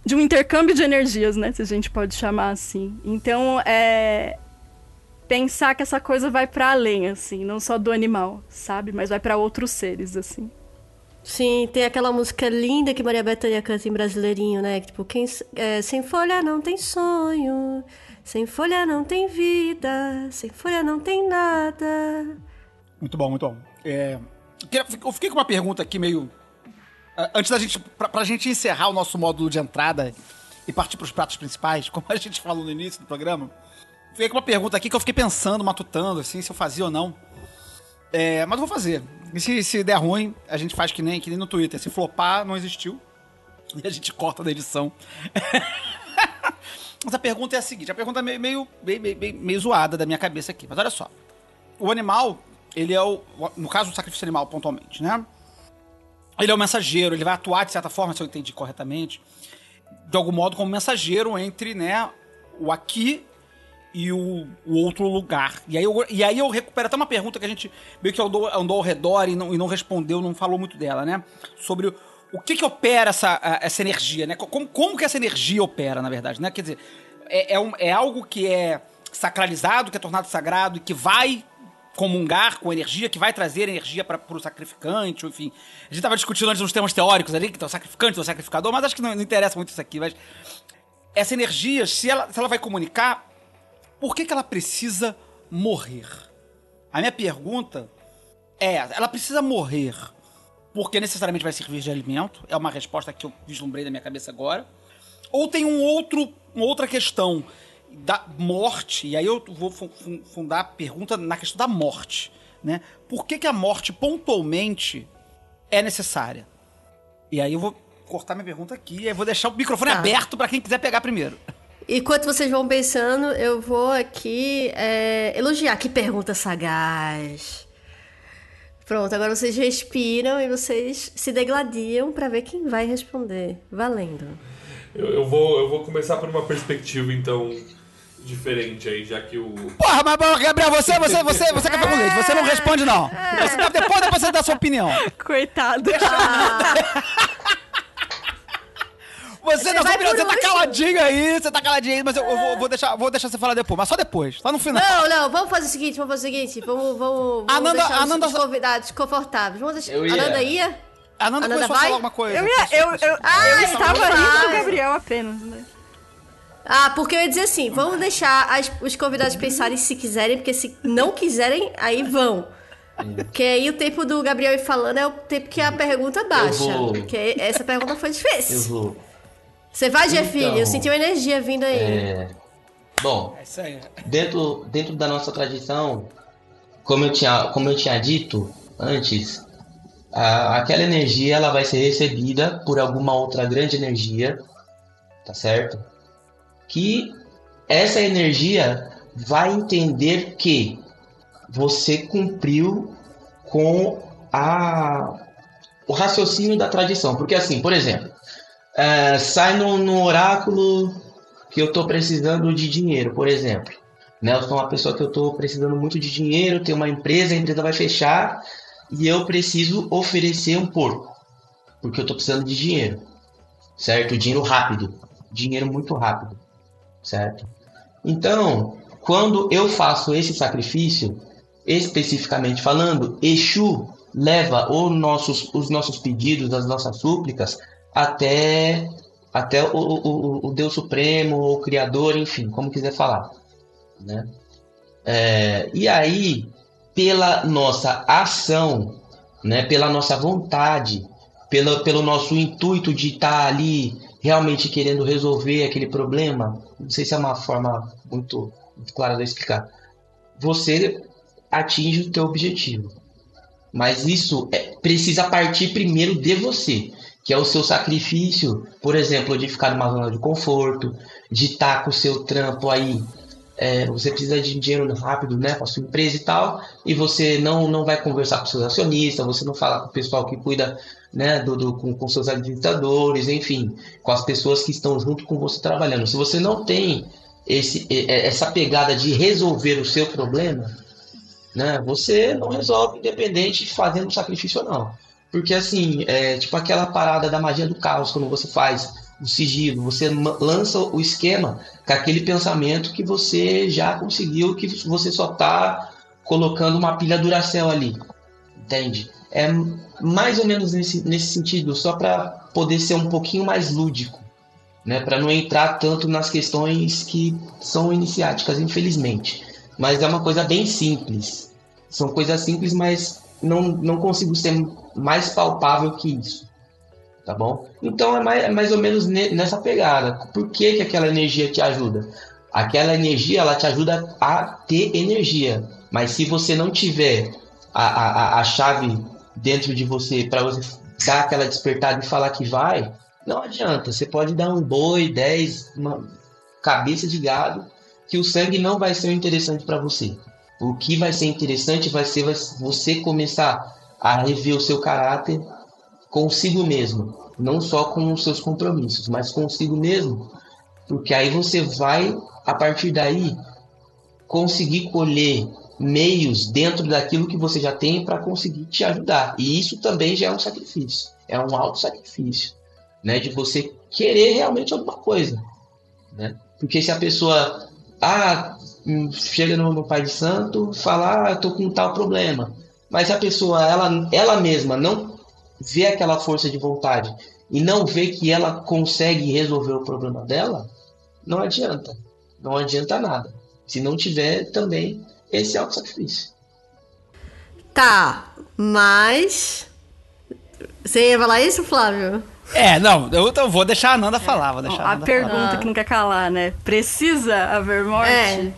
de um intercâmbio de energias, né? Se a gente pode chamar assim. Então, é pensar que essa coisa vai para além, assim, não só do animal, sabe? Mas vai para outros seres, assim. Sim, tem aquela música linda que Maria Bethânia canta em brasileirinho, né? Que, Tipo, quem, é, sem folha não tem sonho. Sem folha não tem vida, sem folha não tem nada. Muito bom, muito bom. É, eu fiquei com uma pergunta aqui meio. ah, Antes da gente. Pra, pra gente encerrar o nosso módulo de entrada e partir pros pratos principais, como a gente falou no início do programa, fiquei com uma pergunta aqui que eu fiquei pensando, matutando, assim, se eu fazia ou não. É, mas eu vou fazer. E se, se der ruim, a gente faz que nem, que nem no Twitter. Se flopar, não existiu. E a gente corta da edição. mas a pergunta é a seguinte: a pergunta é meio, meio, meio, meio, meio- zoada da minha cabeça aqui. Mas olha só. O animal, ele é o. No caso do sacrifício animal, pontualmente, né? Ele é o mensageiro, ele vai atuar, de certa forma, se eu entendi corretamente, de algum modo, como mensageiro entre, né, o aqui e o, o outro lugar. E aí, eu, e aí eu recupero até uma pergunta que a gente meio que andou, andou ao redor e não, e não respondeu, não falou muito dela, né? Sobre o, o que que opera essa, essa energia, né? Como, como que essa energia opera, na verdade, né? Quer dizer, é, é, um- é algo que é sacralizado, que é tornado sagrado e que vai comungar com energia, que vai trazer energia para o sacrificante, enfim. A gente estava discutindo antes uns termos teóricos ali, que tem o sacrificante, tem o sacrificador, mas acho que não, não interessa muito isso aqui. Mas essa energia, se ela, se ela vai comunicar, por que, que ela precisa morrer? A minha pergunta é: ela precisa morrer porque necessariamente vai servir de alimento? É uma resposta que eu vislumbrei na minha cabeça agora. Ou tem um outro, uma outra questão da morte, e aí eu vou fu- fu- fundar a pergunta na questão da morte, né? Por que, que a morte pontualmente é necessária? E aí eu vou cortar minha pergunta aqui, e aí vou deixar o microfone Tá. aberto para quem quiser pegar primeiro. Enquanto vocês vão pensando, eu vou aqui é, elogiar. Que pergunta sagaz. Pronto, agora vocês respiram e vocês se degladiam pra ver quem vai responder. Valendo. Eu, eu vou, eu vou começar por uma perspectiva, então, diferente aí, já que o. Porra, mas mas, Gabriel, você, você, você, você é café com leite, você não responde, não. Você, depois, depois você dá a sua opinião. Coitado. Você, Você por você tá caladinho aí, você tá caladinho aí, mas eu, eu vou, vou deixar, vou deixar você falar depois, mas só depois, só no final. Não, não, vamos fazer o seguinte, vamos fazer o seguinte. Vamos, vamos, vamos Ananda- deixar os- Ananda- os convidados confortáveis. Vamos deixar... Eu ia. Ananda ia? A Nanda Ananda começou a vai? falar alguma coisa. Eu, ia, eu, eu, Ah, eu estava rindo do Gabriel apenas, né? Ah, porque eu ia dizer assim, vamos deixar as- os convidados pensarem se quiserem, porque se não quiserem, aí vão. Porque aí o tempo do Gabriel ir falando é o tempo que a pergunta baixa. Porque essa pergunta foi Eu difícil. vou. Você vai, Jefinho? Então, eu senti uma energia vindo aí. É, bom, É dentro, dentro da nossa tradição, como eu tinha, como eu tinha dito antes, a- aquela energia ela vai ser recebida por alguma outra grande energia, tá certo? Que essa energia vai entender que você cumpriu com a, o raciocínio da tradição. Porque assim, por exemplo, é, sai no, no oráculo que eu tô precisando de dinheiro, por exemplo. Né? Eu sou uma pessoa que eu tô precisando muito de dinheiro, tenho uma empresa, a empresa vai fechar e eu preciso oferecer um porco, porque eu tô precisando de dinheiro, certo? Dinheiro rápido, dinheiro muito rápido, certo? Então, quando eu faço esse sacrifício, especificamente falando, Exu leva os nossos, os nossos pedidos, as nossas súplicas até, até o, o, o- Deus Supremo, o Criador, enfim, como quiser falar. Né? É, e aí, pela nossa ação, né, pela nossa vontade, pela, pelo nosso intuito de estar ali realmente querendo resolver aquele problema, não sei se é uma forma muito, muito clara de explicar, você atinge o teu objetivo. Mas isso é- precisa partir primeiro de você, que é o seu sacrifício, por exemplo, de ficar numa zona de conforto, de estar com o seu trampo aí. é, você precisa de dinheiro rápido, né, com a sua empresa e tal, e você não, não vai conversar com seus acionistas, você não fala com o pessoal que cuida, né, do, do- com, com seus administradores, enfim, com as pessoas que estão junto com você trabalhando. Se você não tem esse, essa pegada de resolver o seu problema, né? Você não resolve independente de fazendo sacrifício ou não. Porque assim, é tipo aquela parada da magia do caos, quando você faz o sigilo, você lança o esquema com aquele pensamento que você já conseguiu, que você só tá colocando uma pilha Duracell ali. Entende? É mais ou menos nesse, nesse sentido, só para poder ser um pouquinho mais lúdico. né? Para não entrar tanto nas questões que são iniciáticas, infelizmente. Mas é uma coisa bem simples. São coisas simples, mas não, não consigo ser mais palpável que isso. Tá bom? Então é mais, é mais ou menos ne- nessa pegada. Por que, que aquela energia te ajuda? Aquela energia ela te ajuda a ter energia. Mas se você não tiver a, a, a- chave dentro de você para você dar aquela despertada e falar que vai, não adianta. Você pode dar um boi, 10, uma cabeça de gado, que o sangue não vai ser interessante para você. O que vai ser interessante vai ser você começar a rever o seu caráter consigo mesmo, não só com os seus compromissos, mas consigo mesmo, porque aí você vai a partir daí conseguir colher meios dentro daquilo que você já tem para conseguir te ajudar. E isso também já é um sacrifício, é um alto sacrifício, né, de você querer realmente alguma coisa, né? Porque se a pessoa ah, hum, chega no, pai de santo, fala, ah, eu tô com tal problema. Mas a pessoa, ela, ela mesma não vê aquela força de vontade e não vê que ela consegue resolver o problema dela, não adianta. Não adianta nada. Se não tiver também esse auto-sacrifício. Tá, mas. Você ia falar isso, Flávio? É, não, eu, então vou deixar a Nanda falar, vou deixar a a Nanda pergunta falar. que não quer calar, né? Precisa haver morte? É.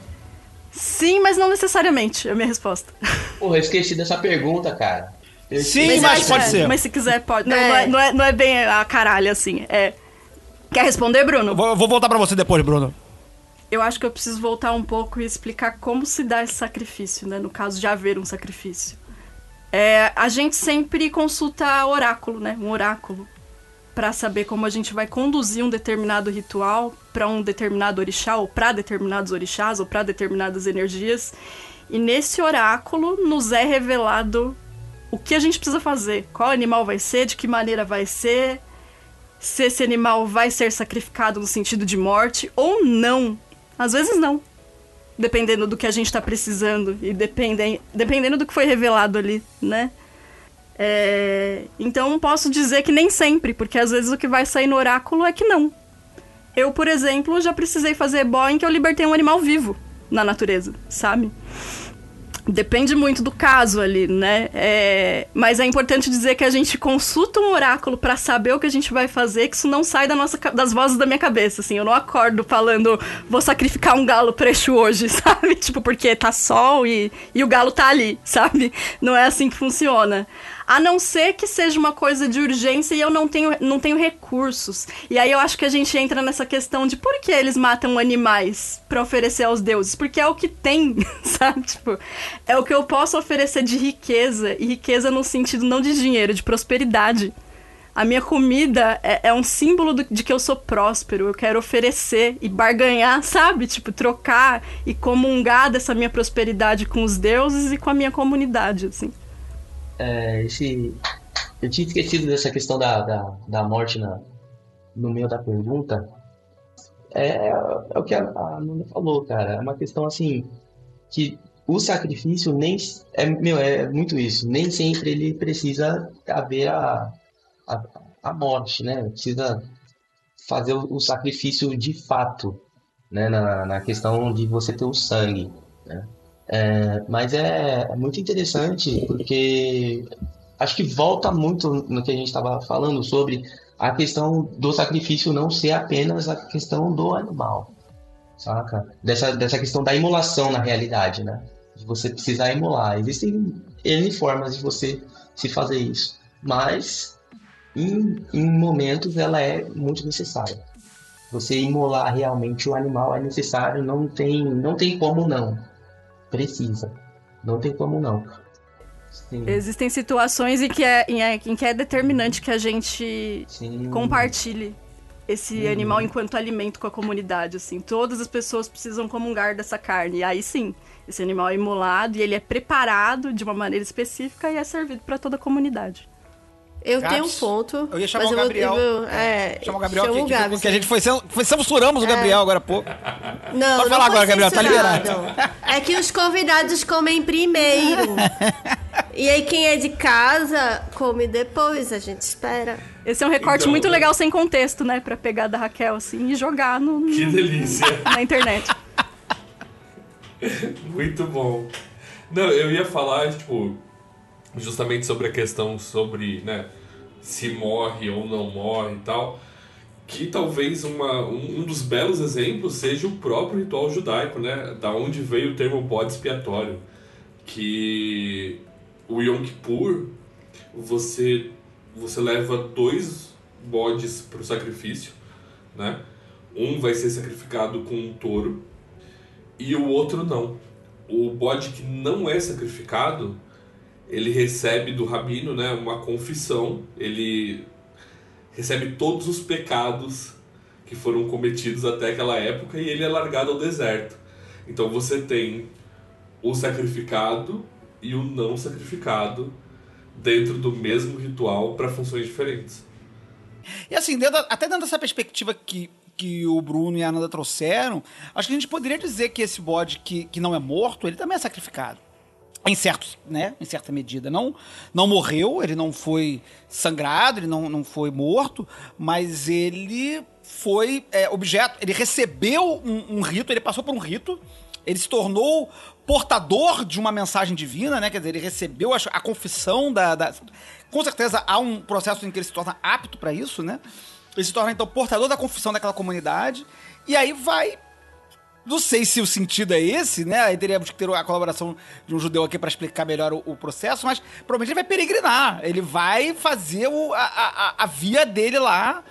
Sim, mas não necessariamente, é a minha resposta. Porra, eu esqueci dessa pergunta, cara. Eu Sim, esqueci. mas acho- pode É, ser. Mas se quiser, pode. Não, É. não, é, não, é, não é bem a caralho assim. É. Quer responder, Bruno? Vou, vou voltar pra você depois, Bruno. Eu acho que eu preciso voltar um pouco e explicar como se dá esse sacrifício, né? No caso de haver um sacrifício. É, a gente sempre consulta oráculo, né? Um oráculo. Pra saber como a gente vai conduzir um determinado ritual pra um determinado orixá, ou pra determinados orixás, ou pra determinadas energias. E nesse oráculo nos é revelado o que a gente precisa fazer, qual animal vai ser, de que maneira vai ser, se esse animal vai ser sacrificado no sentido de morte ou não. Às vezes não. Dependendo do que a gente tá precisando e dependem, dependendo do que foi revelado ali, né? É, então posso dizer que nem sempre, porque às vezes o que vai sair no oráculo é que não. Eu, por exemplo, já precisei fazer bó em que eu libertei um animal vivo na natureza, sabe? Depende muito do caso ali, né? É, mas é importante dizer que a gente consulta um oráculo pra saber o que a gente vai fazer, que isso não sai da nossa, das vozes da minha cabeça, assim. Eu não acordo falando, vou sacrificar um galo pra Exu hoje, sabe? Tipo, porque tá sol e, e o galo tá ali, sabe? Não é assim que funciona. A não ser que seja uma coisa de urgência e eu não tenho, não tenho recursos. E aí eu acho que a gente entra nessa questão de por que eles matam animais pra oferecer aos deuses? Porque é o que tem, sabe? Tipo, é o que eu posso oferecer de riqueza. E riqueza no sentido não de dinheiro, de prosperidade. A minha comida é, é um símbolo do- de que eu sou próspero. Eu quero oferecer e barganhar, sabe? Tipo, trocar e comungar dessa minha prosperidade com os deuses e com a minha comunidade, assim. É, esse... Eu tinha esquecido dessa questão da, da, da morte na, no meio da pergunta. É, é o que a, a Nuna falou, cara. É uma questão assim que o sacrifício nem é meu é muito isso. Nem sempre ele precisa haver a, a, a morte, né? Precisa fazer o, o sacrifício de fato, né? Na, na questão de você ter o sangue, né? É, mas é, é muito interessante porque acho que volta muito no que a gente estava falando sobre a questão do sacrifício não ser apenas a questão do animal, saca? Dessa, dessa questão da imolação na realidade, né? De você precisar imolar. Existem N formas de você se fazer isso, mas em, em momentos ela é muito necessária. Você imolar realmente o animal é necessário, não tem, não tem como não. Precisa. Não tem como não. Sim, Existem situações em que é, em, é- em que é determinante que a gente sim. compartilhe esse Uhum. animal enquanto alimento com a comunidade, assim. Todas as pessoas precisam comungar dessa carne. E aí sim, esse animal é imolado e ele é preparado de uma maneira específica e é servido para toda a comunidade. Eu Gabs, tenho um ponto. eu ia chamar mas o Gabriel. Eu vou, é, Chama o Gabriel que, o que- Gabs, que a gente foi, foi censuramos o Gabriel agora há pouco. Não, Pode não falar agora, Gabriel, tá censurado. É que os convidados comem primeiro. E aí quem é de casa come depois, a gente espera. Esse é um recorte Então, muito né? legal sem contexto, né? Pra pegar da Raquel, assim, e jogar no, Que delícia. na internet. Muito bom. Não, eu ia falar, tipo, justamente sobre a questão sobre, né, se morre ou não morre e tal. Que talvez uma, um, dos belos exemplos seja o próprio ritual judaico, né? Da onde veio o termo bode expiatório. Que o Yom Kippur, você, você leva dois bodes para o sacrifício, né? Um vai ser sacrificado com um touro e o outro não. O bode que não é sacrificado, ele recebe do rabino, né, uma confissão, ele recebe todos os pecados que foram cometidos até aquela época e ele é largado ao deserto. Então você tem o sacrificado e o não sacrificado dentro do mesmo ritual para funções diferentes. E assim, dentro até dentro dessa perspectiva que, que o Bruno e a Ananda trouxeram, acho que a gente poderia dizer que esse bode que, que não é morto, ele também é sacrificado. Em, né, em certa medida. Não, não morreu, ele não foi sangrado, ele não, não foi morto, mas ele foi é, objeto, ele recebeu um, um rito, ele passou por um rito, ele se tornou portador de uma mensagem divina, né? Quer dizer, ele recebeu a, a confissão da, da- Com certeza há um processo em que ele se torna apto para isso, né? Ele se torna, então, portador da confissão daquela comunidade. E aí vai. Não sei se o sentido é esse, né? Aí teríamos que ter a colaboração de um judeu aqui para explicar melhor o, o processo, mas provavelmente ele vai peregrinar. Ele vai fazer o- a, a, a via dele lá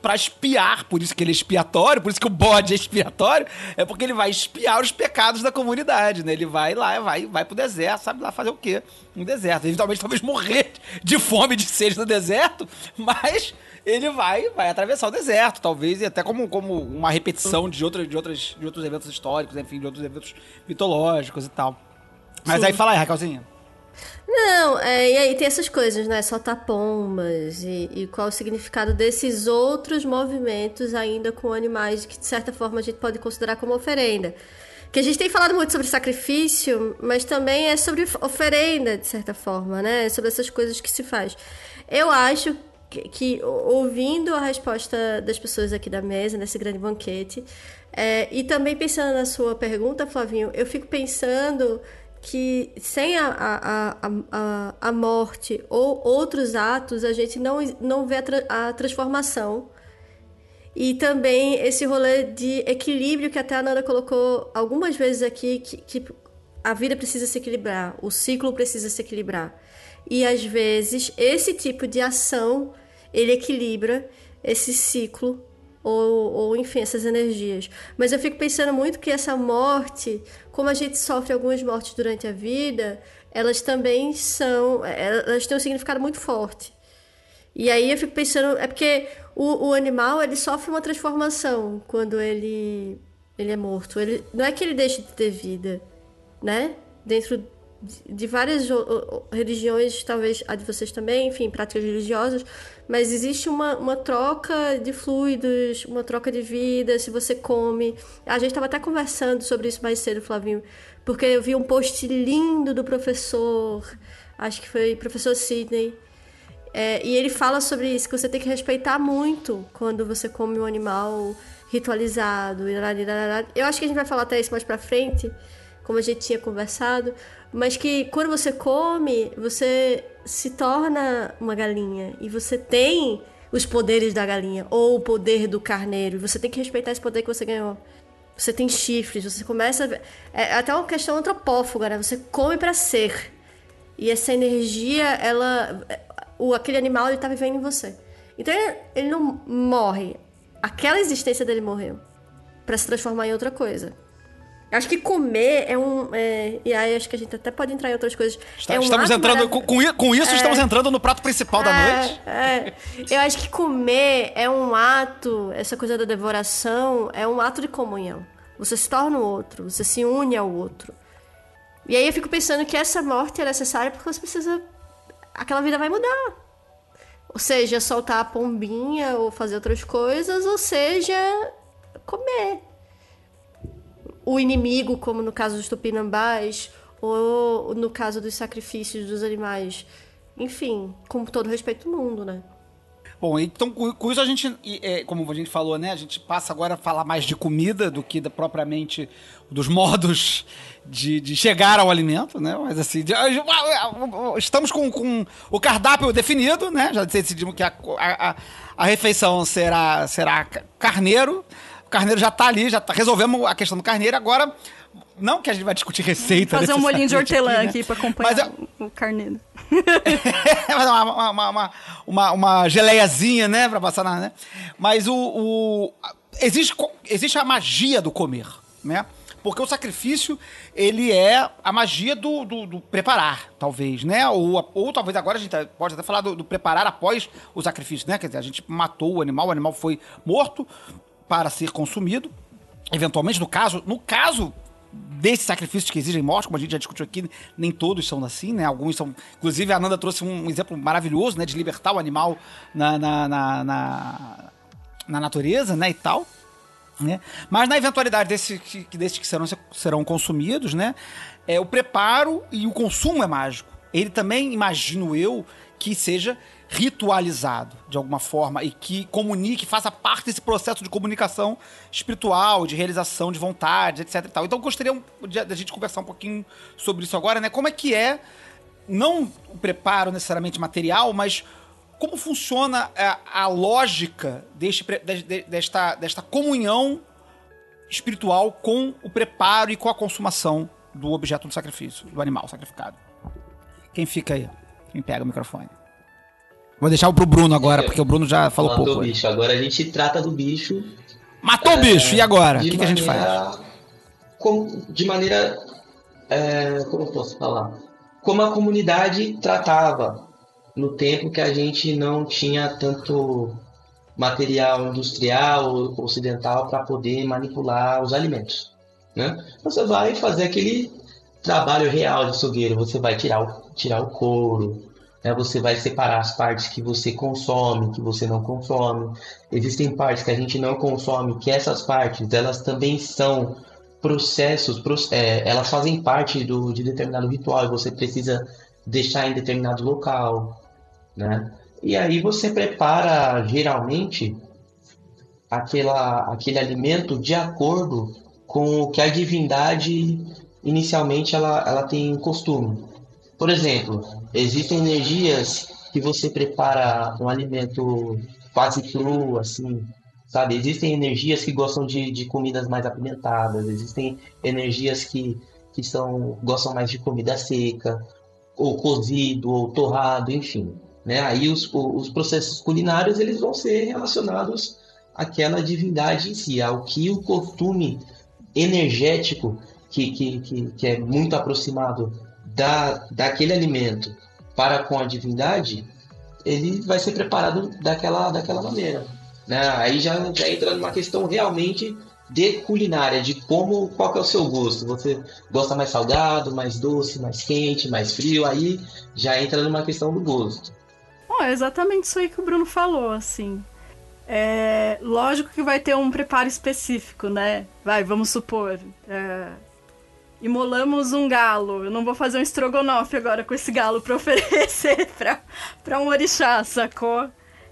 pra espiar, por isso que ele é expiatório, por isso que o bode é expiatório, é porque ele vai espiar os pecados da comunidade, né? Ele vai lá, vai, vai pro deserto, sabe lá fazer o quê? No deserto. Eventualmente talvez morrer de fome de sede no deserto, mas ele vai, vai atravessar o deserto, talvez, e até como, como uma repetição de, outra, de, outras, de outros eventos históricos, enfim, de outros eventos mitológicos e tal. Mas aí fala aí, Raquelzinha. Não, é, e aí tem essas coisas, né? Soltar pombas e, e qual o significado desses outros movimentos ainda com animais que de certa forma a gente pode considerar como oferenda. Que a gente tem falado muito sobre sacrifício, mas também é sobre oferenda, de certa forma, né? Sobre essas coisas que se faz. Eu acho que, ouvindo a resposta das pessoas aqui da mesa, nesse grande banquete, é, e também pensando na sua pergunta, Flavinho, eu fico pensando que sem a, a, a, a, a morte ou outros atos, a gente não, não vê a, tra a transformação. E também esse rolê de equilíbrio que até a Nanda colocou algumas vezes aqui, que, que a vida precisa se equilibrar, o ciclo precisa se equilibrar. E às vezes esse tipo de ação, ele equilibra esse ciclo ou, ou enfim, essas energias. Mas eu fico pensando muito que essa morte, como a gente sofre algumas mortes durante a vida, elas também são, elas têm um significado muito forte. E aí eu fico pensando, é porque o, o animal, ele sofre uma transformação quando ele, ele é morto. Ele, não é que ele deixe de ter vida, né? Dentro de, várias religiões, talvez a de vocês também, enfim, práticas religiosas, mas existe uma, uma troca de fluidos, uma troca de vida, se você come. A gente estava até conversando sobre isso mais cedo, Flavinho, porque eu vi um post lindo do professor, acho que foi professor Sidney, é, e ele fala sobre isso, que você tem que respeitar muito quando você come um animal ritualizado. Eu acho que a gente vai falar até isso mais pra frente, como a gente tinha conversado, mas que quando você come, você se torna uma galinha e você tem os poderes da galinha ou o poder do carneiro. Você tem que respeitar esse poder que você ganhou. Você tem chifres, você começa. a ver- É até uma questão antropófaga, né? Você come pra ser. E essa energia, ela. O, aquele animal, ele tá vivendo em você. Então ele, ele não morre. Aquela existência dele morreu. Pra se transformar em outra coisa. Acho que comer é um. é, e aí acho que a gente até pode entrar em outras coisas. Está- é um estamos entrando. Com, com isso, É. estamos entrando no prato principal da é, noite. é. Eu acho que comer é um ato, essa coisa da devoração, é um ato de comunhão. Você se torna o outro, você se une ao outro. E aí eu fico pensando que essa morte é necessária porque você precisa. Aquela vida vai mudar. Ou seja, soltar a pombinha ou fazer outras coisas, ou seja, comer. O inimigo, como no caso dos tupinambás, ou no caso dos sacrifícios dos animais. Enfim, com todo respeito do mundo, né? Bom, então com isso a gente, é, como a gente falou, né? A gente passa agora a falar mais de comida do que da- propriamente dos modos de, de chegar ao alimento, né? Mas assim, de- estamos com, com o cardápio definido, né? Já decidimos que a, a, a- refeição será, será ca- carneiro. O carneiro já tá ali, já tá, resolvemos a questão do carneiro. Agora, não que a gente vai discutir receita. Fazer um molinho de hortelã né? aqui pra acompanhar eu- o carneiro. Mas uma, uma, uma, uma, uma, geleiazinha, né? Pra passar na. Né? Mas o. o- existe, existe a magia do comer, né? Porque o sacrifício, ele é a magia do, do, do preparar, talvez, né? Ou, ou talvez agora a gente pode até falar do, do preparar após o sacrifício, né? Quer dizer, a gente matou o animal, o animal foi morto para ser consumido. Eventualmente, no caso, no caso desses sacrifícios que exigem morte, como a gente já discutiu aqui, nem todos são assim, né? Alguns são. Inclusive, a Ananda trouxe um exemplo maravilhoso, né? De libertar o animal na, na, na, na, na natureza, né? E tal. Né? Mas na eventualidade desse, que, desses que serão, serão consumidos, né? É, o preparo e o consumo é mágico. Ele também, imagino eu, que seja ritualizado de alguma forma e que comunique, faça parte desse processo de comunicação espiritual, de realização de vontades, etc. E tal. Então gostaria da gente conversar um pouquinho sobre isso agora, né? Como é que é, não o preparo necessariamente material, mas como funciona a, a lógica deste, de- desta, desta comunhão espiritual com o preparo e com a consumação do objeto do sacrifício, do animal sacrificado. Quem fica aí? Quem pega o microfone? Vou deixar pro Bruno agora, porque o Bruno já falou Matou pouco. o hoje. bicho. Agora a gente trata do bicho. Matou o bicho, e agora? O que, que a gente faz? como- de maneira. é, como eu posso falar? Como a comunidade tratava no tempo que a gente não tinha tanto material industrial ocidental para poder manipular os alimentos. Né? Você vai fazer aquele trabalho real de açougueiro, você vai tirar o, tirar o couro, né? você vai separar as partes que você consome, que você não consome. Existem partes que a gente não consome, que essas partes elas também são processos, pro- é, elas fazem parte do, de determinado ritual e você precisa deixar em determinado local, né? E aí você prepara geralmente aquela, aquele alimento de acordo com o que a divindade inicialmente ela, ela tem costume. Por exemplo, existem energias que você prepara um alimento quase cru, assim, sabe? Existem energias que gostam de, de comidas mais apimentadas, existem energias que, que são, gostam mais de comida seca, ou cozido, ou torrado, enfim. Né? Aí os, os processos culinários eles vão ser relacionados àquela divindade em si, ao que o costume energético que, que, que, que é muito aproximado da, daquele alimento para com a divindade, ele vai ser preparado daquela, daquela maneira. Né? Aí já, já entra numa questão realmente de culinária, de como, qual é o seu gosto. Você gosta mais salgado, mais doce, mais quente, mais frio, aí já entra numa questão do gosto. Bom, é exatamente isso aí que o Bruno falou, assim. É, lógico que vai ter um preparo específico, né? Vai, vamos supor. é, imolamos um galo. Eu não vou fazer um estrogonofe agora com esse galo pra oferecer pra um orixá, sacou?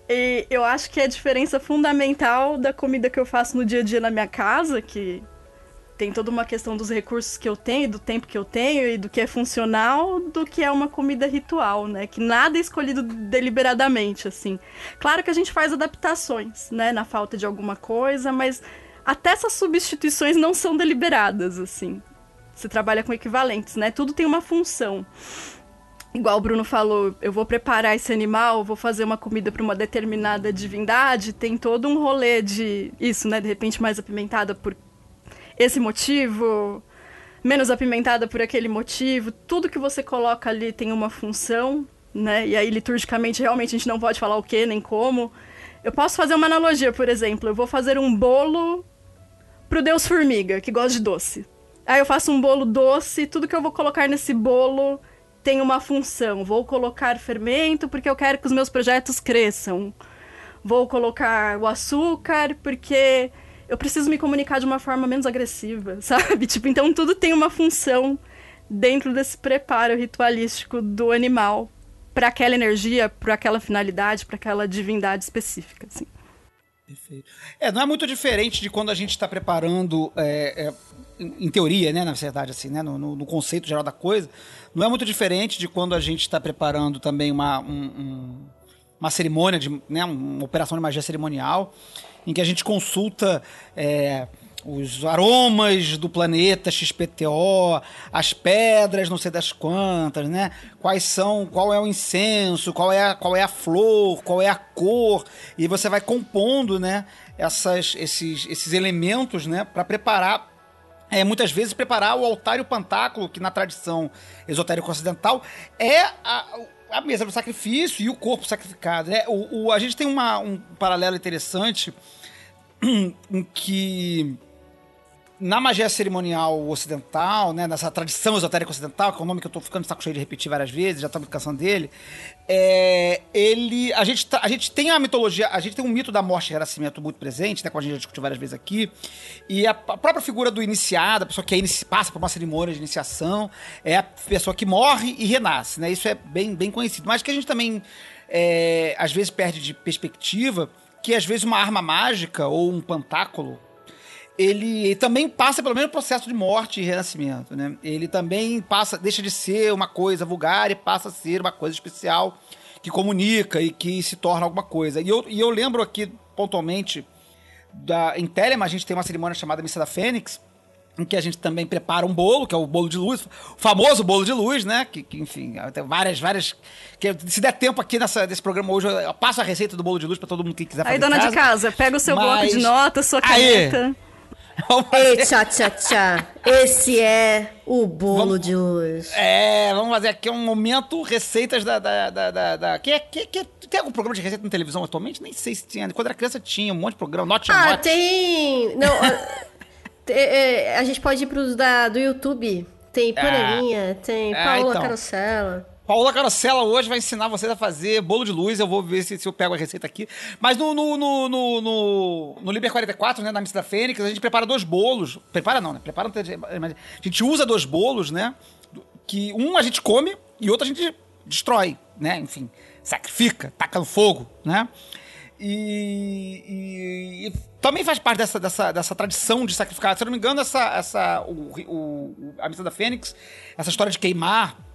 E eu acho que é a diferença fundamental da comida que eu faço no dia a dia na minha casa, que tem toda uma questão dos recursos que eu tenho, do tempo que eu tenho e do que é funcional, do que é uma comida ritual, né? Que nada é escolhido deliberadamente, assim. Claro que a gente faz adaptações, né? Na falta de alguma coisa, mas até essas substituições não são deliberadas, assim. Você trabalha com equivalentes, né? Tudo tem uma função. Igual o Bruno falou, eu vou preparar esse animal, vou fazer uma comida para uma determinada divindade, tem todo um rolê de isso, né? De repente mais apimentada por esse motivo, menos apimentada por aquele motivo. Tudo que você coloca ali tem uma função, né? E aí liturgicamente realmente a gente não pode falar o que nem como. Eu posso fazer uma analogia, por exemplo, eu vou fazer um bolo pro Deus Formiga, que gosta de doce. Aí eu faço um bolo doce, tudo que eu vou colocar nesse bolo tem uma função. Vou colocar fermento porque eu quero que os meus projetos cresçam. Vou colocar o açúcar porque eu preciso me comunicar de uma forma menos agressiva, sabe? Tipo, então tudo tem uma função dentro desse preparo ritualístico do animal para aquela energia, para aquela finalidade, para aquela divindade específica. Assim. Perfeito. É, não é muito diferente de quando a gente está preparando, é, é, em, teoria, né, na verdade, assim, né, no, no, conceito geral da coisa, não é muito diferente de quando a gente está preparando também uma, um, um, uma cerimônia, de, né, uma operação de magia cerimonial, em que a gente consulta é, os aromas do planeta XPTO, as pedras, não sei das quantas, né? Quais são, qual é o incenso, qual é a, qual é a flor, qual é a cor, e você vai compondo, né? Essas, esses, esses elementos, né? Para preparar é, muitas vezes preparar o altar e o pantáculo, que na tradição esotérica ocidental é a, a mesa do sacrifício e o corpo sacrificado. Né? O, o, a gente tem uma, um paralelo interessante em que na magia cerimonial ocidental, né, nessa tradição esotérica ocidental, que é um nome que eu tô ficando de saco cheio de repetir várias vezes, já estamos cansando dele, é, ele, a gente, a gente tem a mitologia, a gente tem um mito da morte e renascimento muito presente, né, como a gente já discutiu várias vezes aqui, e a, a própria figura do iniciado, a pessoa que é inici, passa por uma cerimônia de iniciação, é a pessoa que morre e renasce, né, isso é bem, bem conhecido, mas que a gente também, é, às vezes, perde de perspectiva que, às vezes, uma arma mágica ou um pantáculo, ele também passa pelo mesmo processo de morte e renascimento, né? Ele também passa, deixa de ser uma coisa vulgar e passa a ser uma coisa especial que comunica e que se torna alguma coisa. E eu, e eu lembro aqui pontualmente da em Telema a gente tem uma cerimônia chamada Missa da Fênix, em que a gente também prepara um bolo, que é o bolo de luz, o famoso bolo de luz, né? Que, que enfim, tem várias, várias. Que, se der tempo aqui nessa, nesse programa hoje, eu passo a receita do bolo de luz para todo mundo que quiser fazer. Aí, dona casa. de casa, pega o seu Mas... bloco de notas, sua caneta. Ei, tchá, tchá, tchá. Esse é o bolo vamos, de luz. É, vamos fazer aqui um momento receitas da. da, da, da, da que, que, que, tem algum programa de receita na televisão atualmente? Nem sei se tinha. Quando era criança tinha um monte de programa. Note ah, note. tem. Não, a, é, a gente pode ir pros da, do YouTube. Tem ah. Panelinha, tem Paula então. Carosella. Paula Carosella hoje vai ensinar vocês a fazer bolo de luz. Eu vou ver se, se eu pego a receita aqui. Mas no, no, no, no, no, no Liber 44, né, na Missa da Fênix, a gente prepara dois bolos. Prepara não, né? Prepara. A gente usa dois bolos, né? Que um a gente come e outro a gente destrói, né? Enfim, sacrifica, taca no fogo, né? E, e, e, também faz parte dessa, dessa, dessa tradição de sacrificar. Se eu não me engano, essa, essa, o, o, a Missa da Fênix, essa história de queimar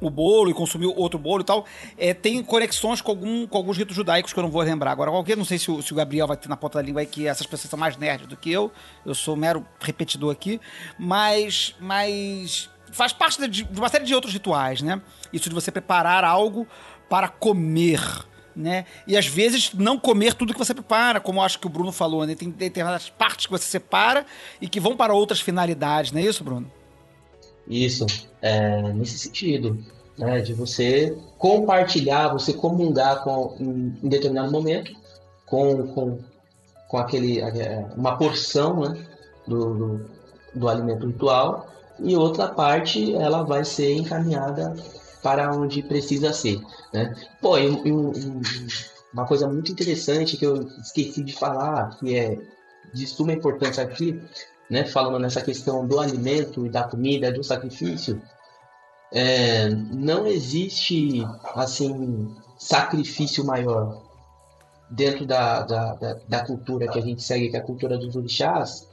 o bolo e consumiu outro bolo e tal, é, tem conexões com, algum, com alguns ritos judaicos que eu não vou lembrar. Agora, qualquer, não sei se o, se o Gabriel vai ter na ponta da língua aí que essas pessoas são mais nerds do que eu, eu sou mero repetidor aqui, mas, mas faz parte de, de uma série de outros rituais, né? Isso de você preparar algo para comer. Né? E às vezes não comer tudo que você prepara, como acho que o Bruno falou, né? Tem determinadas partes que você separa e que vão para outras finalidades, não é isso, Bruno? Isso, é, nesse sentido, né, de você compartilhar, você comungar com, em, em determinado momento com, com, com aquele, é, uma porção né, do, do, do alimento ritual e outra parte ela vai ser encaminhada para onde precisa ser. Né? Pô, uma coisa muito interessante que eu esqueci de falar, que é de suma importância aqui, né, falando nessa questão do alimento e da comida, do sacrifício, é, não existe assim sacrifício maior dentro da, da, da, da, cultura que a gente segue, que é a cultura dos orixás,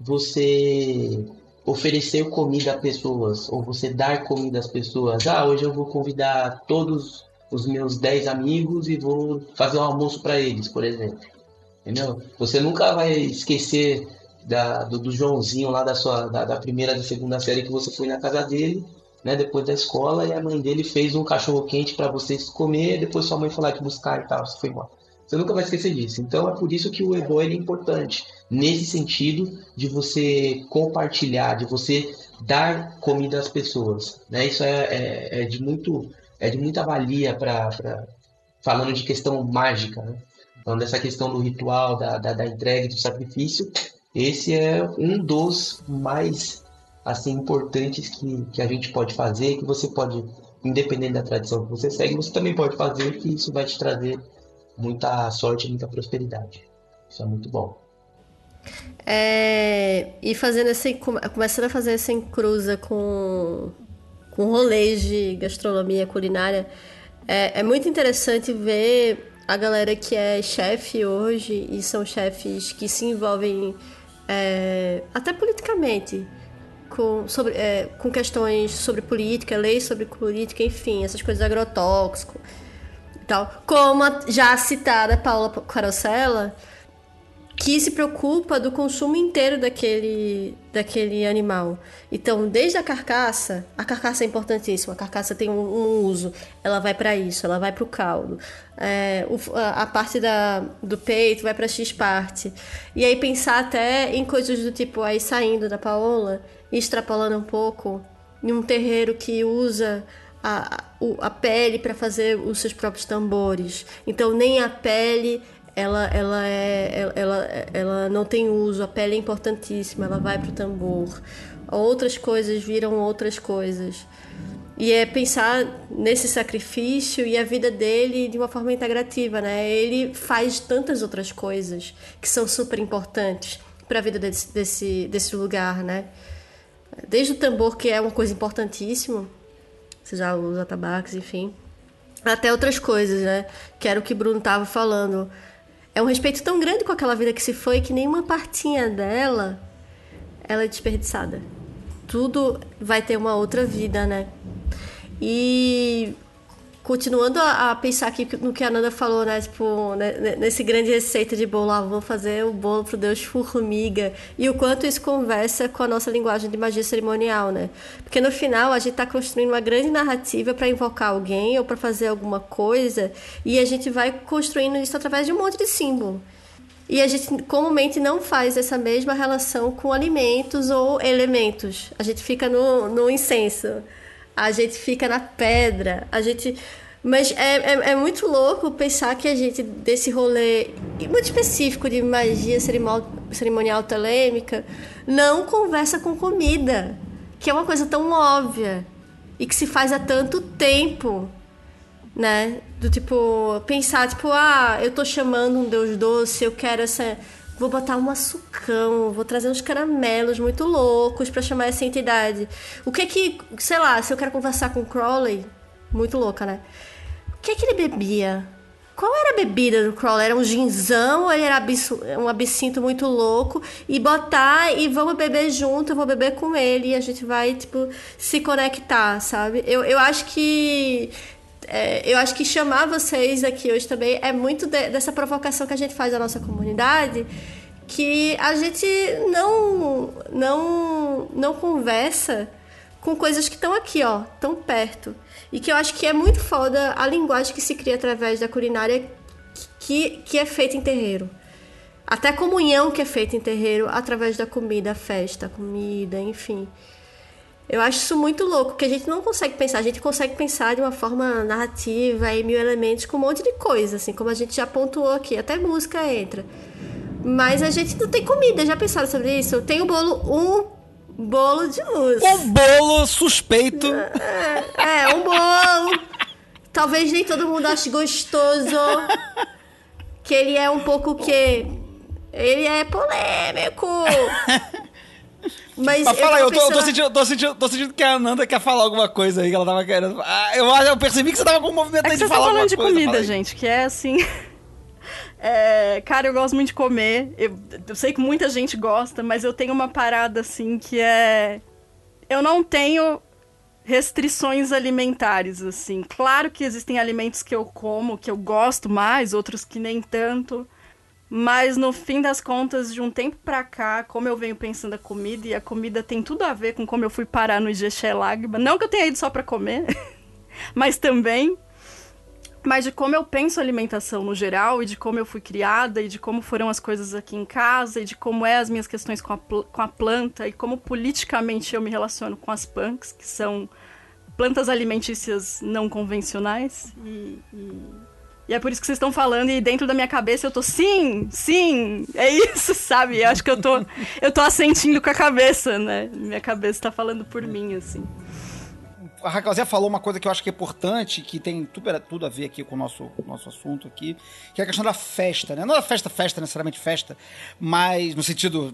você oferecer comida a pessoas, ou você dar comida às pessoas. Ah, hoje eu vou convidar todos os meus 10 amigos e vou fazer um almoço para eles, por exemplo. Entendeu? Você nunca vai esquecer da, do, do, Joãozinho lá da sua da, da primeira da segunda série que você foi na casa dele, né, depois da escola e a mãe dele fez um cachorro quente para vocês comer, depois sua mãe foi lá te buscar e tal, você foi embora. Você nunca vai esquecer disso. Então é por isso que o Ebo é importante, nesse sentido de você compartilhar, de você dar comida às pessoas. Né? Isso é, é, é de muito é de muita valia para falando de questão mágica, né? falando dessa questão do ritual, da, da, da entrega, do sacrifício, esse é um dos mais assim importantes que, que a gente pode fazer, que você pode, independente da tradição que você segue, você também pode fazer, que isso vai te trazer muita sorte, muita prosperidade. Isso é muito bom. É, e fazendo esse, começando a fazer essa encruza com com rolês de gastronomia culinária. É, é muito interessante ver a galera que é chefe hoje e são chefes que se envolvem é, até politicamente com, sobre, é, com questões sobre política, leis sobre política, enfim, essas coisas agrotóxico e tal. Como a já citada Paula Carosella, que se preocupa do consumo inteiro daquele, daquele animal. Então, desde a carcaça, a carcaça é importantíssima, a carcaça tem um, um uso, ela vai para isso, ela vai para o caldo. É, o, a, a, parte da, do peito vai para X parte. E aí pensar até em coisas do tipo, aí saindo da Paola extrapolando um pouco, em um terreiro que usa a, a pele para fazer os seus próprios tambores. Então, nem a pele ela, ela, é, ela, ela não tem uso, a pele é importantíssima, ela vai para o tambor. Outras coisas viram outras coisas. E é pensar nesse sacrifício e a vida dele de uma forma integrativa, né? Ele faz tantas outras coisas que são super importantes para a vida desse, desse, desse lugar, né? Desde o tambor, que é uma coisa importantíssima, você já usa tabaques, enfim, até outras coisas, né? Que era o que Bruno estava falando é um respeito tão grande com aquela vida que se foi que nenhuma partinha dela ela é desperdiçada. Tudo vai ter uma outra vida, né? E continuando a, a, pensar aqui no que a Nanda falou, né? Tipo, né, nesse grande receita de bolo, ah, vou fazer o bolo pro Deus formiga. E o quanto isso conversa com a nossa linguagem de magia cerimonial, né? Porque no final a gente tá construindo uma grande narrativa para invocar alguém ou para fazer alguma coisa, e a gente vai construindo isso através de um monte de símbolo. E a gente comumente não faz essa mesma relação com alimentos ou elementos. A gente fica no, no incenso a gente fica na pedra, a gente. Mas é, é, é, muito louco pensar que a gente, desse rolê muito específico de magia cerimonial, cerimonial telêmica, não conversa com comida, que é uma coisa tão óbvia e que se faz há tanto tempo, né? Do tipo, pensar, tipo, ah, eu tô chamando um Deus doce, eu quero essa Vou botar um açucão, vou trazer uns caramelos muito loucos para chamar essa entidade. O que é que, sei lá, se eu quero conversar com o Crowley, muito louca, né? O que é que ele bebia? Qual era a bebida do Crowley? Era um ginzão ou ele era um absinto muito louco? E botar e vamos beber junto, eu vou beber com ele e a gente vai, tipo, se conectar, sabe? Eu, eu acho que é, eu acho que chamar vocês aqui hoje também é muito de, dessa provocação que a gente faz à nossa comunidade, que a gente não, não, não conversa com coisas que estão aqui, ó, tão perto. E que eu acho que é muito foda a linguagem que se cria através da culinária que, que é feita em terreiro. Até a comunhão que é feita em terreiro através da comida, festa, comida, enfim. Eu acho isso muito louco, que a gente não consegue pensar. A gente consegue pensar de uma forma narrativa e mil elementos com um monte de coisa, assim, como a gente já pontuou aqui. Até música entra. Mas a gente não tem comida. Já pensaram sobre isso? Tem o bolo, um bolo de luz. Um bolo suspeito. É, é um bolo. Talvez nem todo mundo ache gostoso. Que ele é um pouco o quê? Ele é polêmico. Mas, Mas fala aí, eu, tô, eu tô, sentindo, tô, sentindo, tô sentindo que a Nanda quer falar alguma coisa aí que ela tava querendo. Ah, eu, eu percebi que você tava com um movimento é aí de falar alguma coisa. falando de comida, gente, que é assim. É, cara, eu gosto muito de comer. Eu, eu, sei que muita gente gosta, mas eu tenho uma parada assim que é. Eu não tenho restrições alimentares, assim. Claro que existem alimentos que eu como, que eu gosto mais, outros que nem tanto. Mas no fim das contas, de um tempo pra cá, como eu venho pensando a comida, e a comida tem tudo a ver com como eu fui parar no Ijexé Lágrima. Não que eu tenha ido só pra comer, mas também. Mas de como eu penso alimentação no geral, e de como eu fui criada, e de como foram as coisas aqui em casa, e de como é as minhas questões com a, com a planta, e como politicamente eu me relaciono com as punks, que são plantas alimentícias não convencionais. e, e e é por isso que vocês estão falando, e dentro da minha cabeça eu tô, sim, sim, é isso, sabe? Eu acho que eu tô, eu tô assentindo com a cabeça, né? Minha cabeça tá falando por mim, assim. A Raquelzinha falou uma coisa que eu acho que é importante, que tem tudo, tudo a ver aqui com o nosso, nosso assunto aqui, que é a questão da festa, né? Não da festa, festa, necessariamente festa, mas no sentido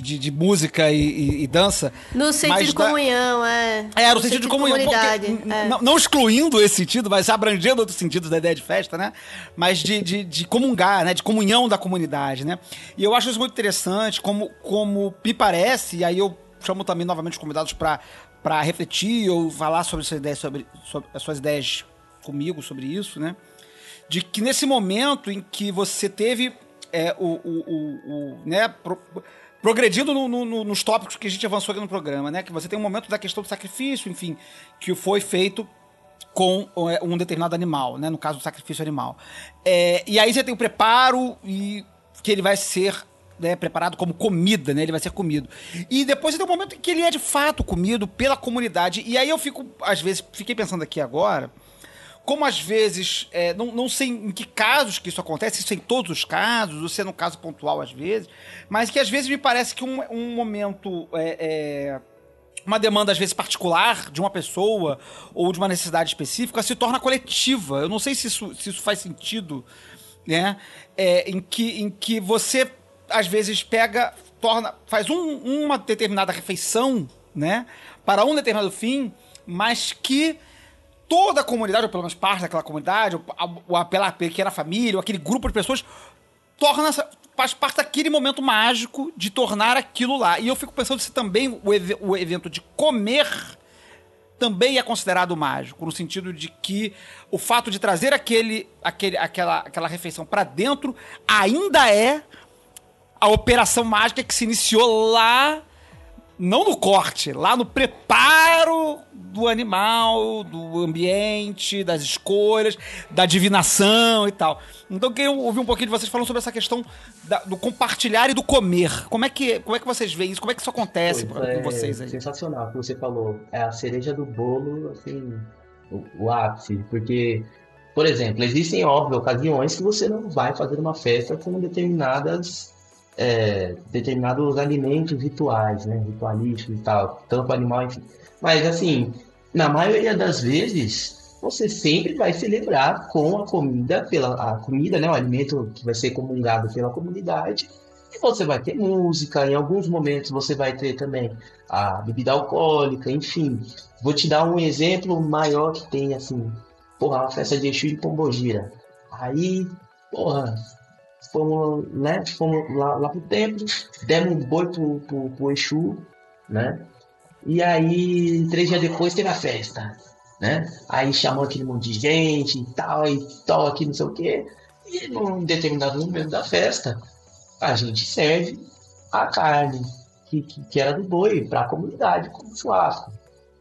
de, de música e, e- e dança. No sentido de comunhão, é. É, no sentido de comunhão. comunidade. porque, é. não excluindo esse sentido, mas abrangendo outros sentidos da ideia de festa, né? Mas de, de, de comungar, né? De comunhão da comunidade, né? E eu acho isso muito interessante, como, como me parece, e aí eu chamo também novamente os convidados para para refletir ou falar sobre suas ideias, sobre, sobre as suas ideias comigo sobre isso, né? De que nesse momento em que você teve é, o, o, o, o, né, pro- progredindo no- no- no- nos tópicos que a gente avançou aqui no programa, né? Que você tem um momento da questão do sacrifício, enfim, que foi feito com é, um determinado animal, né? No caso do sacrifício animal. É, e aí você tem o preparo e que ele vai ser né, preparado como comida, né? Ele vai ser comido. E depois tem um momento em que ele é de fato comido pela comunidade. E aí eu fico, às vezes, fiquei pensando aqui agora, como às vezes, é, não, não sei em que casos que isso acontece, isso é em todos os casos, ou se é caso pontual às vezes, mas que às vezes me parece que um, um momento. é, é, uma demanda, às vezes, particular de uma pessoa ou de uma necessidade específica se torna coletiva. Eu não sei se isso, se isso faz sentido, né? É, em, que, em que você, às vezes, pega, torna, faz um- uma determinada refeição, né? Para um determinado fim, mas que toda a comunidade, ou pelo menos parte daquela comunidade, ou, a- a- pela pequena família, ou aquele grupo de pessoas, torna faz parte daquele momento mágico de tornar aquilo lá. E eu fico pensando se também o, eve- o evento de comer também é considerado mágico, no sentido de que o fato de trazer aquele, aquele, aquela, aquela refeição para dentro ainda é a operação mágica que se iniciou lá, não no corte, lá no preparo do animal, do ambiente, das escolhas, da divinação e tal. Então eu queria ouvir um pouquinho de vocês falando sobre essa questão da- do compartilhar e do comer. Como é que, como é que vocês veem isso? Como é que isso acontece Pois com é vocês aí? Sensacional o que você falou. É a cereja do bolo, assim, o, o ápice. Porque, por exemplo, existem, óbvio, ocasiões que você não vai fazer uma festa com determinadas, é, determinados alimentos rituais, né? Ritualísticos e tal, tanto animal, enfim. Mas, assim, na maioria das vezes, você sempre vai celebrar com a comida, pela a comida, né? O alimento que vai ser comungado pela comunidade. E você vai ter música, em alguns momentos você vai ter também a bebida alcoólica, enfim. Vou te dar um exemplo maior que tem, assim, porra, uma festa de Exu de Pombogira. Aí, porra, fomos, né, fomos lá, lá pro templo, demos um boi pro, pro, pro Exu, né? E aí, três dias depois teve a festa, né? Aí chamou aquele monte de gente e tal, e tal, aqui, não sei o quê. E num determinado momento da festa, a gente serve a carne que, que, que era do boi para a comunidade como churrasco,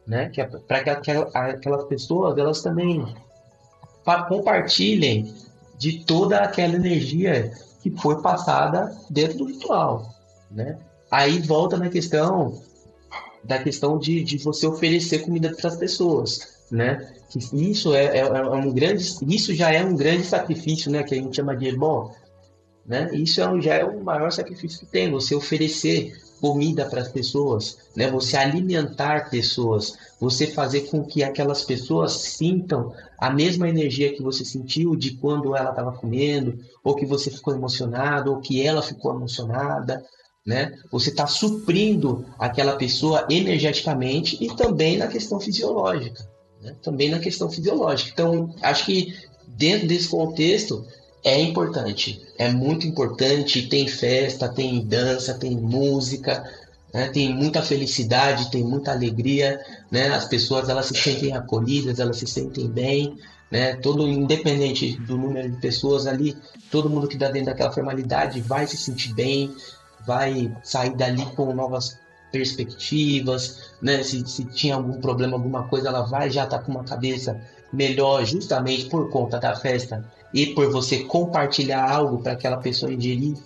né? Que é para que aquela- aquelas pessoas elas também pa- compartilhem de toda aquela energia que foi passada dentro do ritual, né? Aí volta na questão da questão de, de você oferecer comida para as pessoas, né? Isso é, é, é um grande, isso já é um grande sacrifício, né? Que a gente chama de bom, né? Isso é um, já é o maior sacrifício que tem, você oferecer comida para as pessoas, né? Você alimentar pessoas, você fazer com que aquelas pessoas sintam a mesma energia que você sentiu de quando ela estava comendo, ou que você ficou emocionado, ou que ela ficou emocionada, né? Você está suprindo aquela pessoa energeticamente e também na questão fisiológica, né? Também na questão fisiológica. Então, acho que dentro desse contexto é importante, é muito importante. Tem festa, tem dança, tem música, né? Tem muita felicidade, tem muita alegria, né? As pessoas elas se sentem acolhidas, elas se sentem bem, né? Todo independente do número de pessoas ali, todo mundo que está dentro daquela formalidade vai se sentir bem, vai sair dali com novas perspectivas, né? Se, se tinha algum problema, alguma coisa, ela vai já estar com uma cabeça melhor, justamente por conta da festa e por você compartilhar algo para aquela pessoa ingerir,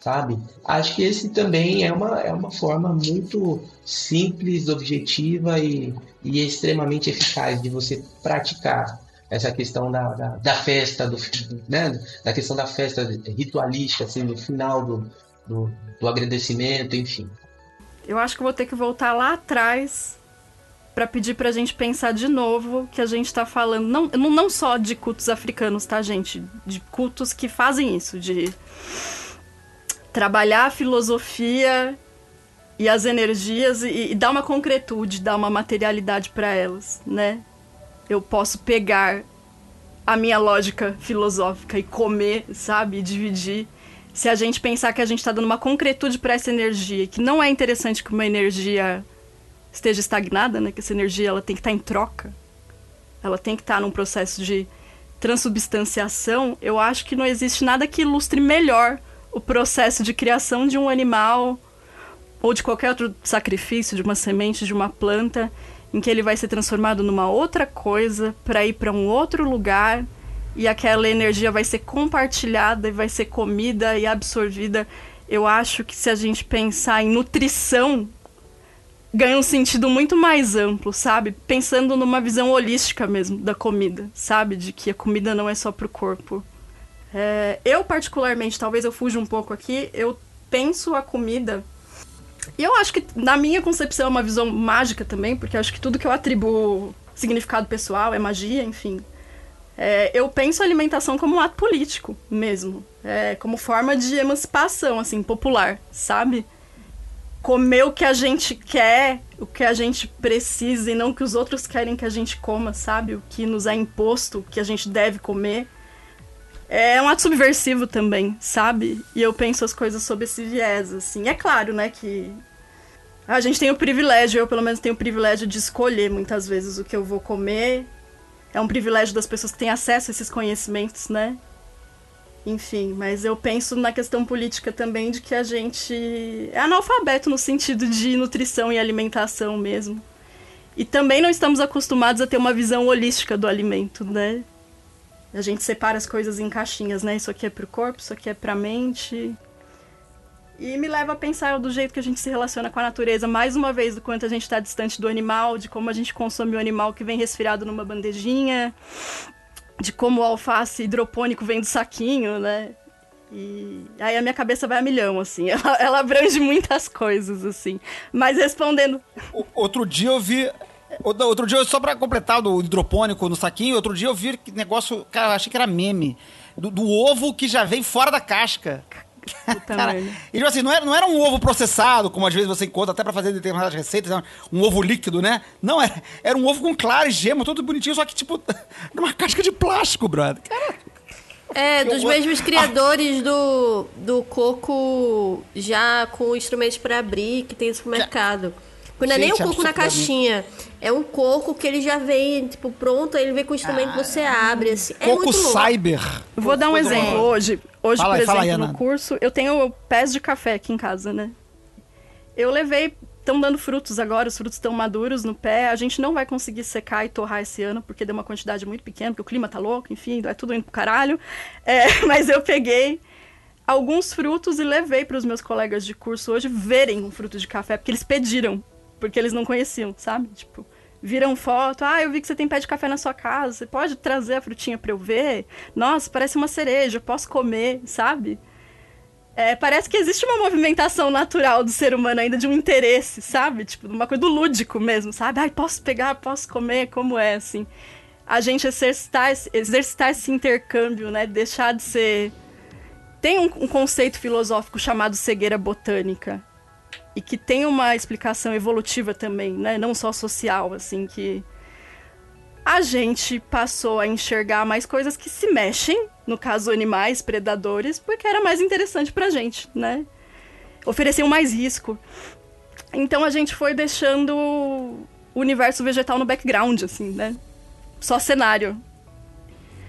sabe? Acho que esse também é uma, é uma forma muito simples, objetiva e, e extremamente eficaz de você praticar essa questão da, da, da festa, do, né? da questão da festa ritualística, assim, no final do, do, do agradecimento, enfim. Eu acho que vou ter que voltar lá atrás pra pedir pra gente pensar de novo que a gente tá falando, não, não só de cultos africanos, tá, gente? De cultos que fazem isso, de trabalhar a filosofia e as energias e, e dar uma concretude, dar uma materialidade para elas, né? Eu posso pegar a minha lógica filosófica e comer, sabe? E dividir. Se a gente pensar que a gente está dando uma concretude para essa energia, que não é interessante que uma energia esteja estagnada, né? Que essa energia ela tem que estar tá em troca. Ela tem que estar tá num processo de transubstanciação. Eu acho que não existe nada que ilustre melhor o processo de criação de um animal ou de qualquer outro sacrifício, de uma semente, de uma planta, em que ele vai ser transformado numa outra coisa para ir para um outro lugar e aquela energia vai ser compartilhada e vai ser comida e absorvida. Eu acho que se a gente pensar em nutrição, ganha um sentido muito mais amplo, sabe? Pensando numa visão holística mesmo da comida, sabe? De que a comida não é só pro corpo. É, eu, particularmente, talvez eu fuja um pouco aqui, eu penso a comida. E eu acho que, na minha concepção, é uma visão mágica também, porque eu acho que tudo que eu atribuo significado pessoal é magia, enfim. É, eu penso a alimentação como um ato político mesmo. É, como forma de emancipação, assim, popular, sabe? Comer o que a gente quer, o que a gente precisa e não o que os outros querem que a gente coma, sabe? O que nos é imposto, o que a gente deve comer é um ato subversivo também, sabe? E eu penso as coisas sob esse viés, assim. É claro, né, que a gente tem o privilégio, eu pelo menos tenho o privilégio de escolher muitas vezes o que eu vou comer. É um privilégio das pessoas que têm acesso a esses conhecimentos, né? Enfim, mas eu penso na questão política também de que a gente é analfabeto no sentido de nutrição e alimentação mesmo. E também não estamos acostumados a ter uma visão holística do alimento, né? A gente separa as coisas em caixinhas, né? Isso aqui é pro corpo, isso aqui é pra mente. E me leva a pensar do jeito que a gente se relaciona com a natureza, mais uma vez, do quanto a gente está distante do animal, de como a gente consome o animal que vem resfriado numa bandejinha, de como o alface hidropônico vem do saquinho, né? E aí a minha cabeça vai a milhão, assim. Ela, ela abrange muitas coisas, assim. Mas respondendo. O, outro dia eu vi Outro dia, só pra completar do hidropônico no saquinho, outro dia eu vi que negócio, cara, eu achei que era meme. Do, do ovo que já vem fora da casca. Cara, e tipo assim, não era, não era um ovo processado, como às vezes você encontra até pra fazer determinadas receitas, né? um ovo líquido, né? Não, era, era um ovo com clara e gema, todo bonitinho, só que tipo, numa casca de plástico, brother. Cara, é, dos mesmos criadores do, do coco já com instrumentos para abrir que tem no supermercado. Não é nem o coco na caixinha. É um coco que ele já vem, tipo, pronto, ele vem com o instrumento, ah, você abre, assim. É coco cyber. Vou dar um exemplo. Hoje, hoje fala por aí, exemplo, aí, no curso, eu tenho pés de café aqui em casa, né? Eu levei estão dando frutos agora, os frutos estão maduros no pé. A gente não vai conseguir secar e torrar esse ano, porque deu uma quantidade muito pequena, porque o clima tá louco, enfim, é tudo indo pro caralho. É, mas eu peguei alguns frutos e levei para os meus colegas de curso hoje verem um fruto de café, porque eles pediram porque eles não conheciam, sabe? Tipo, viram foto, ah, eu vi que você tem pé de café na sua casa, você pode trazer a frutinha para eu ver? Nossa, parece uma cereja, posso comer, sabe? É, parece que existe uma movimentação natural do ser humano ainda de um interesse, sabe? Tipo, uma coisa do lúdico mesmo, sabe? Ai, posso pegar, posso comer, como é, assim. A gente exercitar, exercitar esse intercâmbio, né? Deixar de ser... Tem um, um conceito filosófico chamado cegueira botânica, e que tem uma explicação evolutiva também, né? Não só social, assim, que a gente passou a enxergar mais coisas que se mexem, no caso animais, predadores, porque era mais interessante pra gente, né? Ofereciam mais risco. Então a gente foi deixando o universo vegetal no background, assim, né? Só cenário.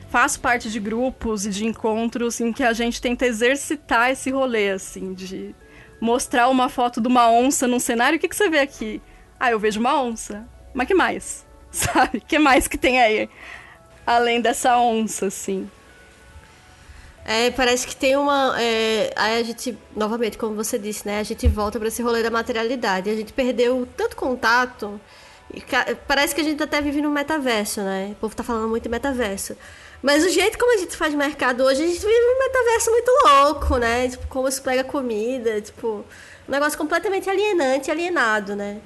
Faço parte de grupos e de encontros em que a gente tenta exercitar esse rolê, assim, de mostrar uma foto de uma onça num cenário, o que, que você vê aqui? Ah, eu vejo uma onça. Mas que mais? Sabe? que mais que tem aí? Além dessa onça, assim. É, parece que tem uma. É, aí a gente, novamente, como você disse, né? A gente volta para esse rolê da materialidade. A gente perdeu tanto contato. E, parece que a gente até vive no metaverso, né? O povo tá falando muito de metaverso. Mas o jeito como a gente faz mercado hoje, a gente vive um metaverso muito louco, né? Tipo, como se pega comida, tipo, um negócio completamente alienante, alienado, né?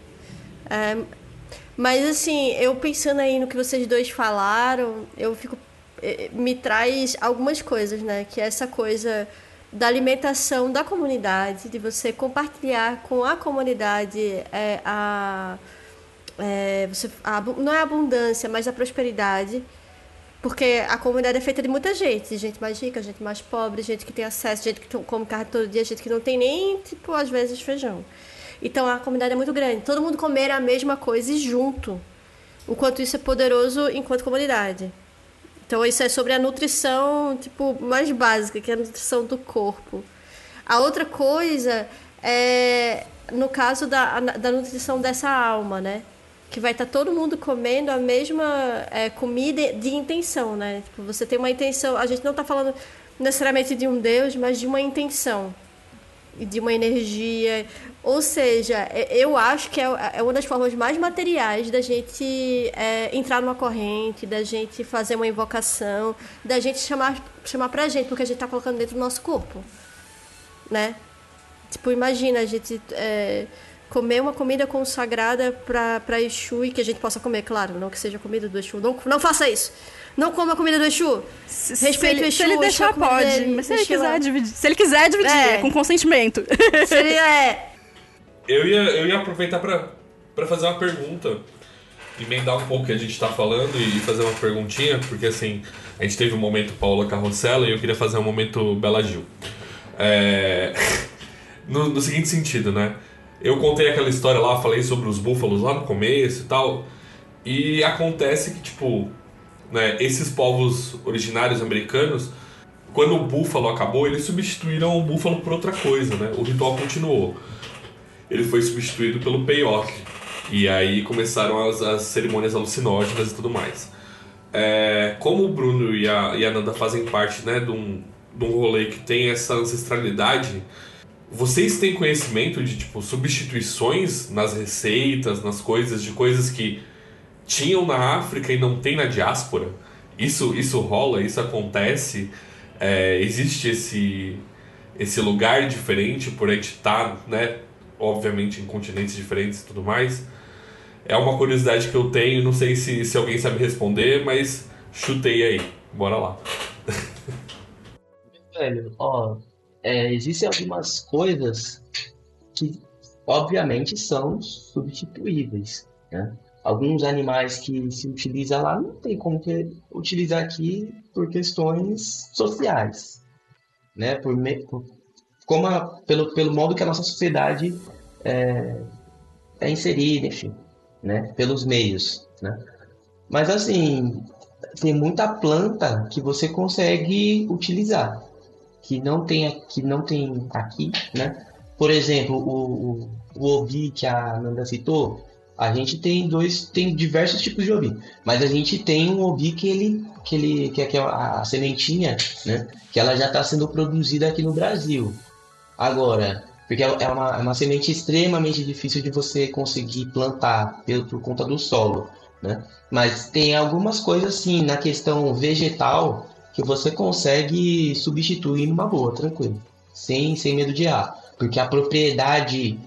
É, mas assim, eu pensando aí no que vocês dois falaram, eu fico. Me traz algumas coisas, né? Que é essa coisa da alimentação da comunidade, de você compartilhar com a comunidade é, a, é, você, a, não é a abundância, mas a prosperidade. Porque a comunidade é feita de muita gente, gente mais rica, gente mais pobre, gente que tem acesso, gente que come carne todo dia, gente que não tem nem, tipo, às vezes feijão. Então a comunidade é muito grande. Todo mundo comer a mesma coisa e junto. Quanto isso é poderoso enquanto comunidade. Então isso é sobre a nutrição, tipo, mais básica, que é a nutrição do corpo. A outra coisa é no caso da, da nutrição dessa alma, né? Que vai estar tá todo mundo comendo a mesma é, comida de intenção, né? Tipo, você tem uma intenção. A gente não está falando necessariamente de um Deus, mas de uma intenção de uma energia. Ou seja, eu acho que é, é uma das formas mais materiais da gente é, entrar numa corrente, da gente fazer uma invocação, da gente chamar, chamar pra gente, porque a gente tá colocando dentro do nosso corpo. Né? Tipo, imagina a gente é, comer uma comida consagrada pra, pra Exu e que a gente possa comer, claro, não que seja comida do Exu. Não, não faça isso! Não come a comida do Exu. Respeite o Exu. Se ele deixar, pode. Dele, mas se ele, quiser dividir, se ele quiser dividir, é. com consentimento. Seria. É. Eu ia, eu ia aproveitar pra, pra fazer uma pergunta. Emendar um pouco o que a gente tá falando e fazer uma perguntinha, porque assim, a gente teve um momento Paula Carrossela e eu queria fazer um momento Bela Gil. É... no, no seguinte sentido, né? Eu contei aquela história lá, falei sobre os búfalos lá no começo e tal. E acontece que, tipo, né, esses povos originários americanos, quando o búfalo acabou, eles substituíram o búfalo por outra coisa, né? O ritual continuou. Ele foi substituído pelo peyote. E aí começaram as, as cerimônias alucinógenas e tudo mais. É, como o Bruno e a, e a Nanda fazem parte né, de, um, de um rolê que tem essa ancestralidade, vocês têm conhecimento de tipo substituições nas receitas, nas coisas, de coisas que tinham na África e não tem na diáspora. Isso, isso rola, isso acontece. É, existe esse, esse lugar diferente por a gente estar, tá, né, obviamente, em continentes diferentes e tudo mais. É uma curiosidade que eu tenho, não sei se, se alguém sabe responder, mas chutei aí. Bora lá. Velho, ó, é, existem algumas coisas que, obviamente, são substituíveis, né? alguns animais que se utiliza lá não tem como utilizar aqui por questões sociais, né? Por, me, por como a, pelo, pelo modo que a nossa sociedade é, é inserida, enfim, né? Pelos meios, né? Mas assim tem muita planta que você consegue utilizar que não tem que não tem aqui, né? Por exemplo, o, o, o ovi que a Nanda citou, a gente tem dois, tem diversos tipos de obi, mas a gente tem um obi que ele, que ele, que é a, sementinha, né? Que ela já está sendo produzida aqui no Brasil. Agora, porque é, é uma, é uma semente extremamente difícil de você conseguir plantar por, por conta do solo, né? Mas tem algumas coisas assim na questão vegetal que você consegue substituir numa boa, tranquilo, sem, sem medo de errar, porque a propriedade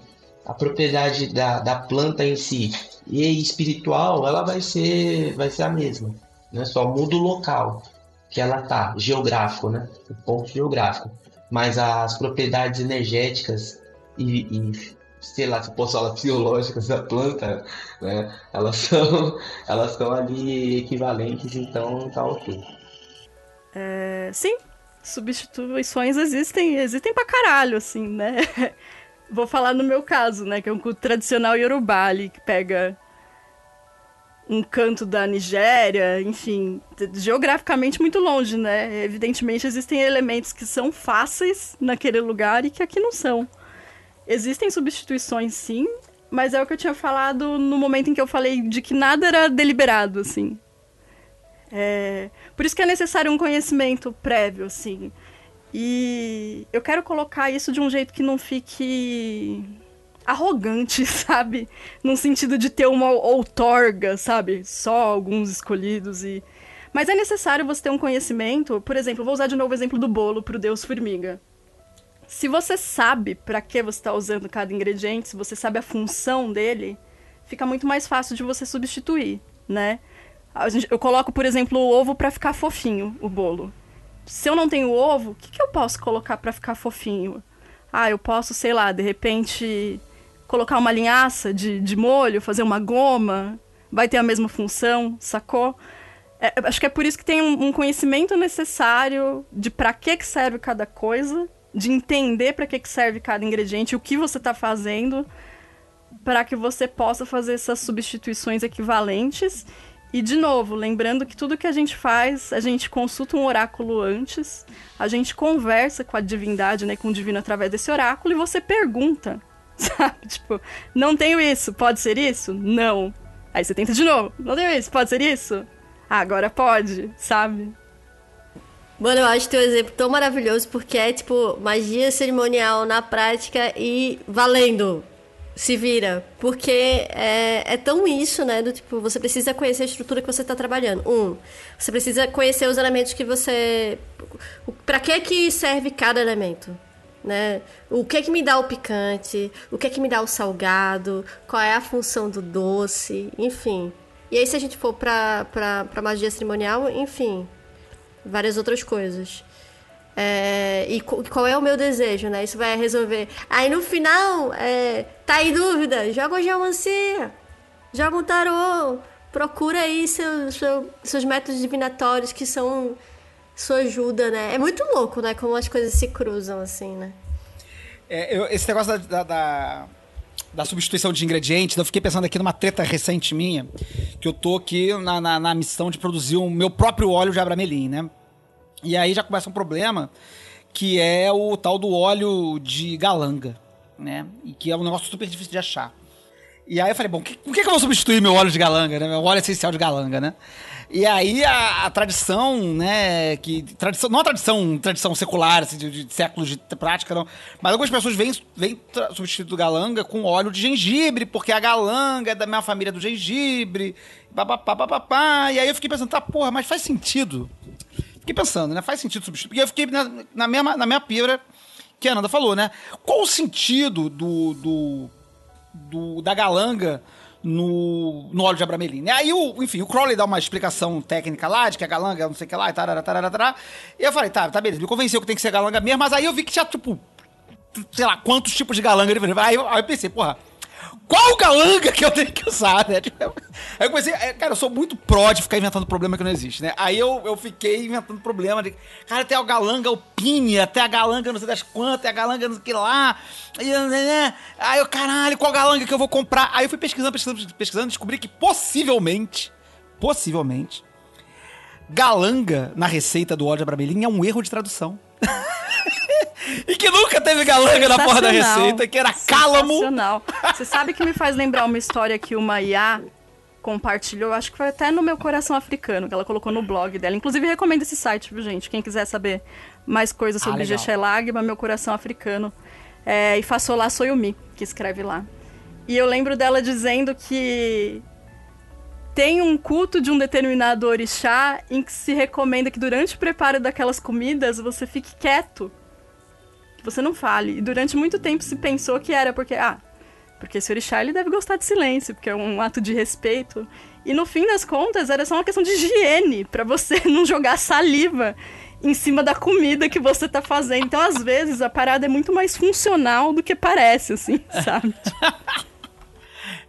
a propriedade da, da planta em si e espiritual, ela vai ser, vai ser a mesma. Né? Só muda o local que ela tá, geográfico, né? O ponto geográfico. Mas as propriedades energéticas e, e sei lá, se posso falar fisiológicas da planta, né? Elas são, elas são ali equivalentes, então tá ok. É, sim, substituições existem, existem pra caralho, assim, né? Vou falar no meu caso, né? Que é um culto tradicional Yorubá ali, que pega um canto da Nigéria, enfim, geograficamente muito longe, né? Evidentemente existem elementos que são fáceis naquele lugar e que aqui não são. Existem substituições, sim, mas é o que eu tinha falado no momento em que eu falei de que nada era deliberado, assim. É... Por isso que é necessário um conhecimento prévio, assim. E eu quero colocar isso de um jeito que não fique arrogante, sabe? No sentido de ter uma outorga, sabe? Só alguns escolhidos e. Mas é necessário você ter um conhecimento. Por exemplo, vou usar de novo o exemplo do bolo pro Deus Formiga. Se você sabe para que você está usando cada ingrediente, se você sabe a função dele, fica muito mais fácil de você substituir, né? Eu coloco, por exemplo, o ovo para ficar fofinho, o bolo. se eu não tenho ovo, o que, que eu posso colocar para ficar fofinho? Ah, eu posso, sei lá, de repente colocar uma linhaça de, de molho, fazer uma goma, vai ter a mesma função, sacou? É, acho que é por isso que tem um, um conhecimento necessário de para que, que serve cada coisa, de entender para que, que serve cada ingrediente, o que você está fazendo, para que você possa fazer essas substituições equivalentes. E, de novo, lembrando que tudo que a gente faz, a gente consulta um oráculo antes, a gente conversa com a divindade, né, com o divino através desse oráculo, e você pergunta, sabe? Tipo, não tenho isso, pode ser isso? Não. Aí você tenta de novo, não tenho isso, pode ser isso? Ah, agora pode, sabe? Mano, eu acho teu exemplo tão maravilhoso porque é tipo magia cerimonial na prática e valendo. Se vira. Porque é, é tão isso, né? Do tipo, você precisa conhecer a estrutura que você está trabalhando. Um, você precisa conhecer os elementos que você. Para que que serve cada elemento? Né? O que é que me dá o picante? O que é que me dá o salgado? Qual é a função do doce? Enfim. E aí, se a gente for pra magia cerimonial, enfim, várias outras coisas. É, e qual é o meu desejo, né? Isso vai resolver. Aí no final, é, tá em dúvida, joga o geomancia, joga um tarô, procura aí seu, seu, seus métodos divinatórios que são sua ajuda, né? É muito louco, né? Como as coisas se cruzam, assim, né? É, eu, esse negócio da, da, da, da substituição de ingredientes, eu fiquei pensando aqui numa treta recente minha, que eu tô aqui na, na, na missão de produzir o meu próprio óleo de abramelim, né? E aí já começa um problema, que é o tal do óleo de galanga, né? E que é um negócio super difícil de achar. E aí eu falei, bom, que, que, que eu vou substituir meu óleo de galanga, né? Meu óleo essencial de galanga, né? E aí a, a tradição, né, que tradição, não a tradição, tradição secular, assim, de, de, séculos de prática, não, mas algumas pessoas vêm, vêm substituir o galanga com óleo de gengibre, porque a galanga é da minha família do gengibre, papapá, papapá, e aí eu fiquei pensando, tá, porra, mas faz sentido Fiquei pensando, né? Faz sentido substituir. Porque eu fiquei na, na, mesma, na minha pira que a Ananda falou, né? Qual o sentido do, do, do da galanga no, no óleo de abramelina? Aí, o, enfim, o Crowley dá uma explicação técnica lá, de que a galanga não sei o que lá, e tarará, tarará, tarará. E eu falei, tá, tá beleza, me convenceu que tem que ser galanga mesmo, mas aí eu vi que tinha, tipo, sei lá, quantos tipos de galanga ele Aí aí eu pensei, porra, qual galanga que eu tenho que usar, né? Tipo, aí eu comecei, é, cara, eu sou muito pró de ficar inventando problema que não existe, né? Aí eu, eu fiquei inventando problema de, cara, tem a galanga opinion, até a galanga não sei das quantas, tem a galanga não sei o que lá. Né? Aí eu, caralho, qual galanga que eu vou comprar? Aí eu fui pesquisando, pesquisando, pesquisando, descobri que possivelmente, possivelmente, galanga na receita do óleo de abramelin é um erro de tradução. E que nunca teve galanga na porra da receita, que era cálamo. Você sabe que me faz lembrar uma história que o Maiá compartilhou, acho que foi até no meu coração africano, que ela colocou no blog dela. Inclusive, recomendo esse site, viu, gente? Quem quiser saber mais coisas sobre ah, Lagma, meu coração africano. É, e Fassolá Soyumi, que escreve lá. E eu lembro dela dizendo que tem um culto de um determinado orixá em que se recomenda que durante o preparo daquelas comidas você fique quieto você não fale. E durante muito tempo se pensou que era porque, ah, porque esse orixá ele deve gostar de silêncio, porque é um ato de respeito. E no fim das contas era só uma questão de higiene, para você não jogar saliva em cima da comida que você tá fazendo. Então, às vezes, a parada é muito mais funcional do que parece, assim, sabe?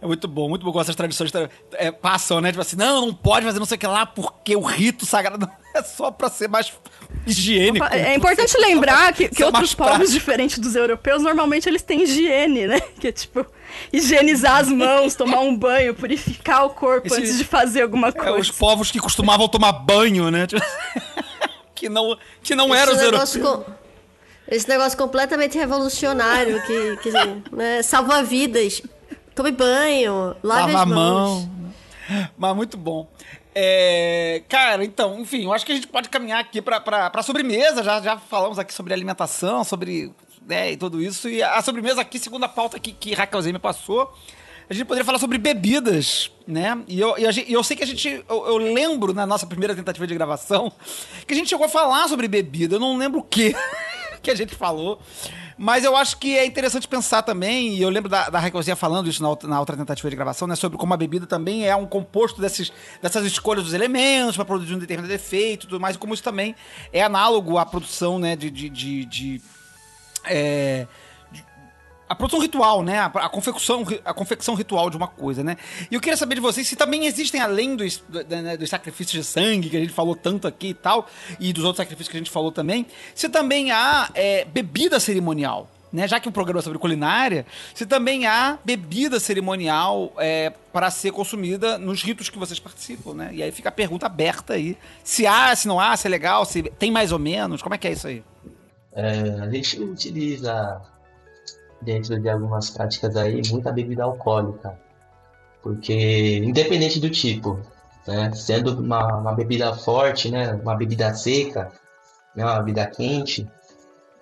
É muito bom, muito bom com essas tradições é, passam, né? Tipo assim, não, não pode fazer não sei o que lá, porque o rito sagrado é só pra ser mais higiênico. É importante lembrar que, que outros povos diferentes dos europeus, normalmente eles têm higiene, né? Que é tipo, higienizar as mãos, tomar um banho, purificar o corpo Esse, antes de fazer alguma coisa. É, os povos que costumavam tomar banho, né? que não, que não eram os europeus. Com... Esse negócio completamente revolucionário que, que né, salva vidas. Tome banho, lave Lava as mãos. Mão. Mas muito bom. É, cara, então, enfim, eu acho que a gente pode caminhar aqui pra, sobremesa. Já, já falamos aqui sobre alimentação, sobre né, e tudo isso. E a sobremesa aqui, segunda pauta que, que Raquel me passou, a gente poderia falar sobre bebidas, né? E eu, e gente, eu sei que a gente. Eu, eu, lembro na nossa primeira tentativa de gravação que a gente chegou a falar sobre bebida. Eu não lembro o que que a gente falou. Mas eu acho que é interessante pensar também, e eu lembro da, da Raquelzinha falando isso na outra, na outra tentativa de gravação, né? Sobre como a bebida também é um composto desses, dessas escolhas dos elementos para produzir um determinado efeito e tudo mais, como isso também é análogo à produção, né? De. de, de, de é, a produção ritual, né? A, a confecção, a confecção ritual de uma coisa, né? E eu queria saber de vocês se também existem, além dos, né, dos sacrifícios de sangue, que a gente falou tanto aqui e tal, e dos outros sacrifícios que a gente falou também, se também há é, bebida cerimonial. Né, já que o programa é sobre culinária, se também há bebida cerimonial é, para ser consumida nos ritos que vocês participam, né? E aí fica a pergunta aberta aí. Se há, se não há, se é legal, se tem mais ou menos, como é que é isso aí? É, a gente utiliza dentro de algumas práticas aí muita bebida alcoólica, porque independente do tipo, né, sendo uma, uma bebida forte, né, uma bebida seca, né, uma bebida quente,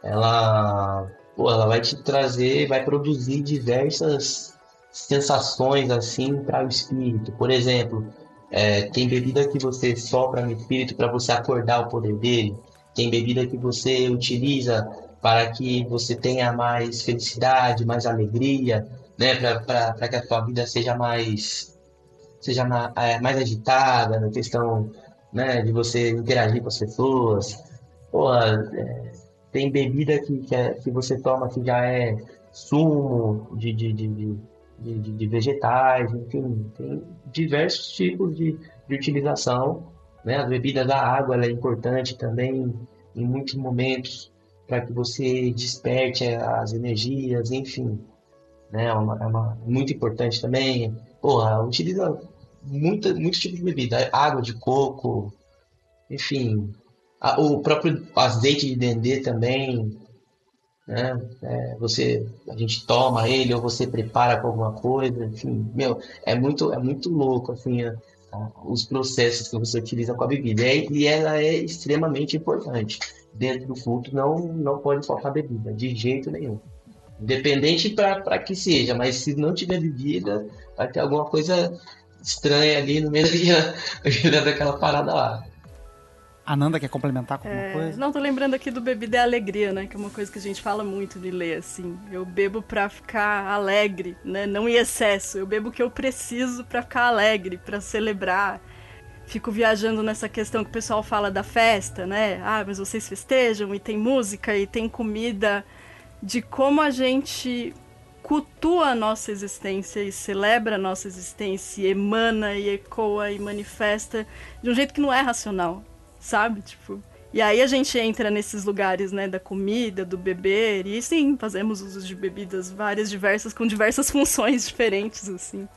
ela, pô, ela vai te trazer, vai produzir diversas sensações assim para o espírito. Por exemplo, é, tem bebida que você sopra no espírito para você acordar o poder dele. Tem bebida que você utiliza para que você tenha mais felicidade, mais alegria, né? Para que a sua vida seja mais seja ma- é, mais agitada na questão né, de você interagir com as pessoas. É, tem bebida que, que, é- que você toma que já é sumo de, de, de, de, de- vegetais, enfim, tem diversos tipos de, de utilização. Né? A bebida da água é importante também em muitos momentos para que você desperte as energias, enfim. Né? É uma, é uma- muito importante também. Porra, utiliza muitos tipos de bebida. Água de coco, enfim. A- o próprio azeite de dendê também, né? É, você, a gente toma ele ou você prepara com alguma coisa, enfim, meu, é muito, é muito louco, assim, a- a- os processos que você utiliza com a bebida. E, e ela é extremamente importante. Dentro do culto não, não pode faltar bebida, de jeito nenhum. Independente para que seja, mas se não tiver bebida, vai ter alguma coisa estranha ali no meio da- daquela parada lá. A Nanda quer complementar com alguma É, coisa? não, tô lembrando aqui do bebida é alegria, né? Que é uma coisa que a gente fala muito de ler, assim. Eu bebo pra ficar alegre, né? Não em excesso. Eu bebo o que eu preciso pra ficar alegre, pra celebrar. Fico viajando nessa questão que o pessoal fala da festa, né? Ah, mas vocês festejam e tem música e tem comida. De como a gente cultua a nossa existência e celebra a nossa existência, e emana e ecoa e manifesta de um jeito que não é racional, sabe? Tipo, e aí a gente entra nesses lugares, né, da comida, do beber, e sim, fazemos uso de bebidas várias, diversas, com diversas funções diferentes, assim.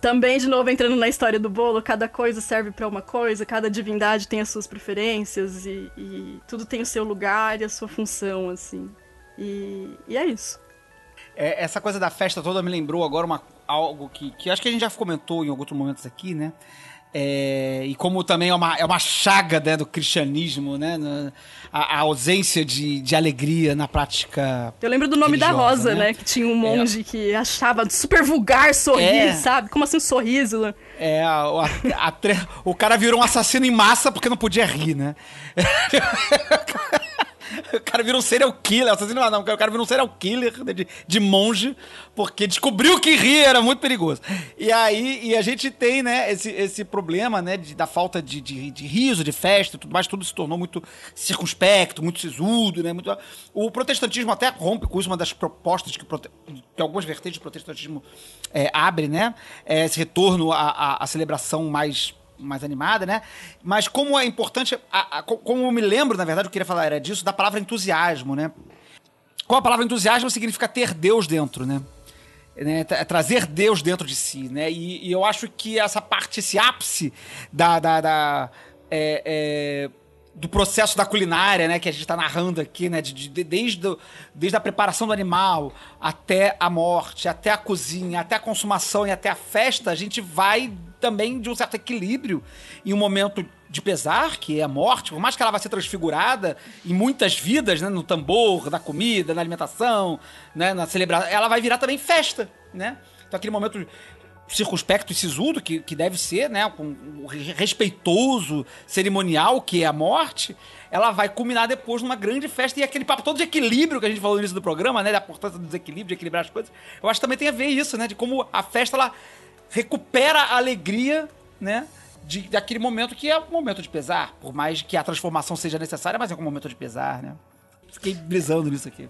Também, de novo, entrando na história do bolo, cada coisa serve para uma coisa, cada divindade tem as suas preferências e, e tudo tem o seu lugar e a sua função, assim. E, e é isso. É, essa coisa da festa toda me lembrou agora uma, algo que, que acho que a gente já comentou em outros momentos aqui, né? É, e como também é uma, é uma chaga né, do cristianismo, né? a, a ausência de, de alegria na prática. Eu lembro do nome da Rosa, né? né? Que tinha um monge que achava super vulgar sorrir, É. sabe? Como assim um sorriso? É, a- a- o cara virou um assassino em massa porque não podia rir, né? O cara virou um serial killer, assassino não, o cara virou um serial killer de, de monge, porque descobriu que rir era muito perigoso. E aí, e a gente tem, né, esse, esse problema, né, de- da falta de, de, de riso, de festa e tudo mais, tudo se tornou muito circunspecto, muito sisudo, né, muito... O protestantismo até rompe com isso, uma das propostas que, que algumas vertentes do protestantismo é, abre, né, é esse retorno à, à- à celebração mais mais animada, né? Mas como é importante, a- a- co- como eu me lembro, na verdade, eu queria falar era disso, da palavra entusiasmo, né? Com a palavra entusiasmo significa ter Deus dentro, né? Né, tra- trazer Deus dentro de si, né? E, e eu acho que essa parte, esse ápice da, da, da, é, é, do processo da culinária, né, que a gente está narrando aqui, né, de, de- desde, o- desde a preparação do animal até a morte, até a cozinha, até a consumação e até a festa, a gente vai também de um certo equilíbrio em um momento de pesar, que é a morte, por mais que ela vá ser transfigurada em muitas vidas, né, no tambor, na comida, na alimentação, né, na celebração, ela vai virar também festa, né? Então aquele momento circunspecto e sisudo, que, que deve ser, né? Com respeitoso, cerimonial, que é a morte, ela vai culminar depois numa grande festa. E aquele papo todo de equilíbrio que a gente falou no início do programa, né? Da importância do desequilíbrio, de equilibrar as coisas. Eu acho que também tem a ver isso, né? De como a festa, ela recupera a alegria, né? De, daquele momento que é um momento de pesar. Por mais que a transformação seja necessária, mas é um momento de pesar, né? Fiquei brisando nisso aqui.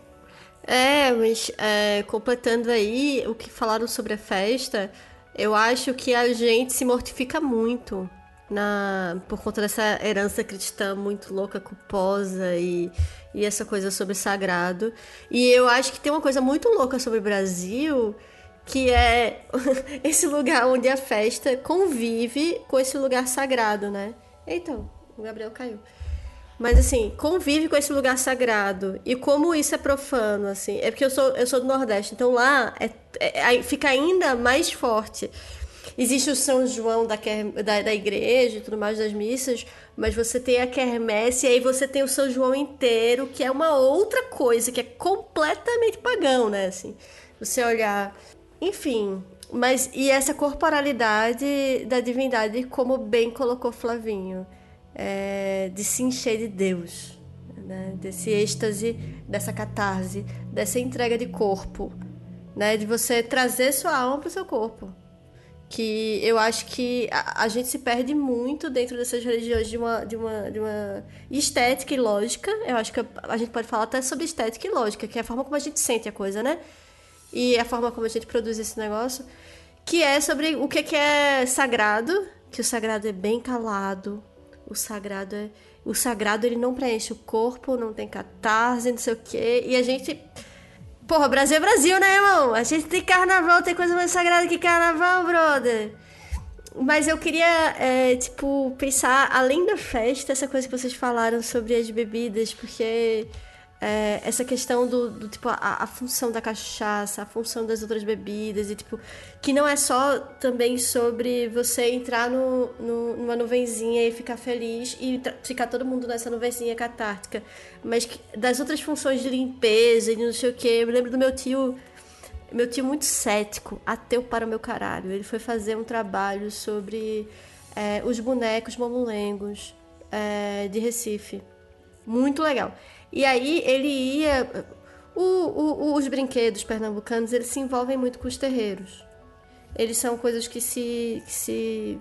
É, mas é, completando aí o que falaram sobre a festa, eu acho que a gente se mortifica muito na por conta dessa herança cristã muito louca, culposa e, e essa coisa sobre sagrado. E eu acho que tem uma coisa muito louca sobre o Brasil, que é esse lugar onde a festa convive com esse lugar sagrado, né? Então, o Gabriel caiu. Mas assim, convive com esse lugar sagrado. E como isso é profano, assim. É porque eu sou, eu sou do Nordeste, então lá é, é- aí fica ainda mais forte. Existe o São João da, da, da igreja e tudo mais das missas, mas você tem a quermesse e aí você tem o São João inteiro, que é uma outra coisa, que é completamente pagão, né? Assim, você olhar. Enfim, mas e essa corporalidade da divindade, como bem colocou Flavinho é, de se encher de Deus, né? desse êxtase, dessa catarse, dessa entrega de corpo, né? de você trazer sua alma para o seu corpo. Que eu acho que a, a gente se perde muito dentro dessas religiões de uma, de, uma, de uma estética e lógica. Eu acho que a, a gente pode falar até sobre estética e lógica, que é a forma como a gente sente a coisa, né? E a forma como a gente produz esse negócio. Que é sobre o que, é sagrado, que o sagrado é bem calado, o sagrado é. O sagrado ele não preenche o corpo, não tem catarse, não sei o quê. E a gente. Porra, Brasil é Brasil, né, irmão? A gente tem carnaval, tem coisa mais sagrada que carnaval, brother. Mas eu queria, é, tipo, pensar, além da festa, essa coisa que vocês falaram sobre as bebidas, porque é, essa questão do, do, tipo, a, a função da cachaça, a função das outras bebidas, e tipo, que não é só também sobre você entrar no, no- numa nuvenzinha e ficar feliz e ficar todo mundo nessa nuvenzinha catártica, mas que- das outras funções de limpeza e não sei o que. Eu me lembro do meu tio, meu tio muito cético, ateu para o meu caralho. Ele foi fazer um trabalho sobre é, os bonecos mamulengos é, de Recife. Muito legal. E aí ele ia. o- o- os brinquedos pernambucanos eles se envolvem muito com os terreiros. Eles são coisas que se. Que se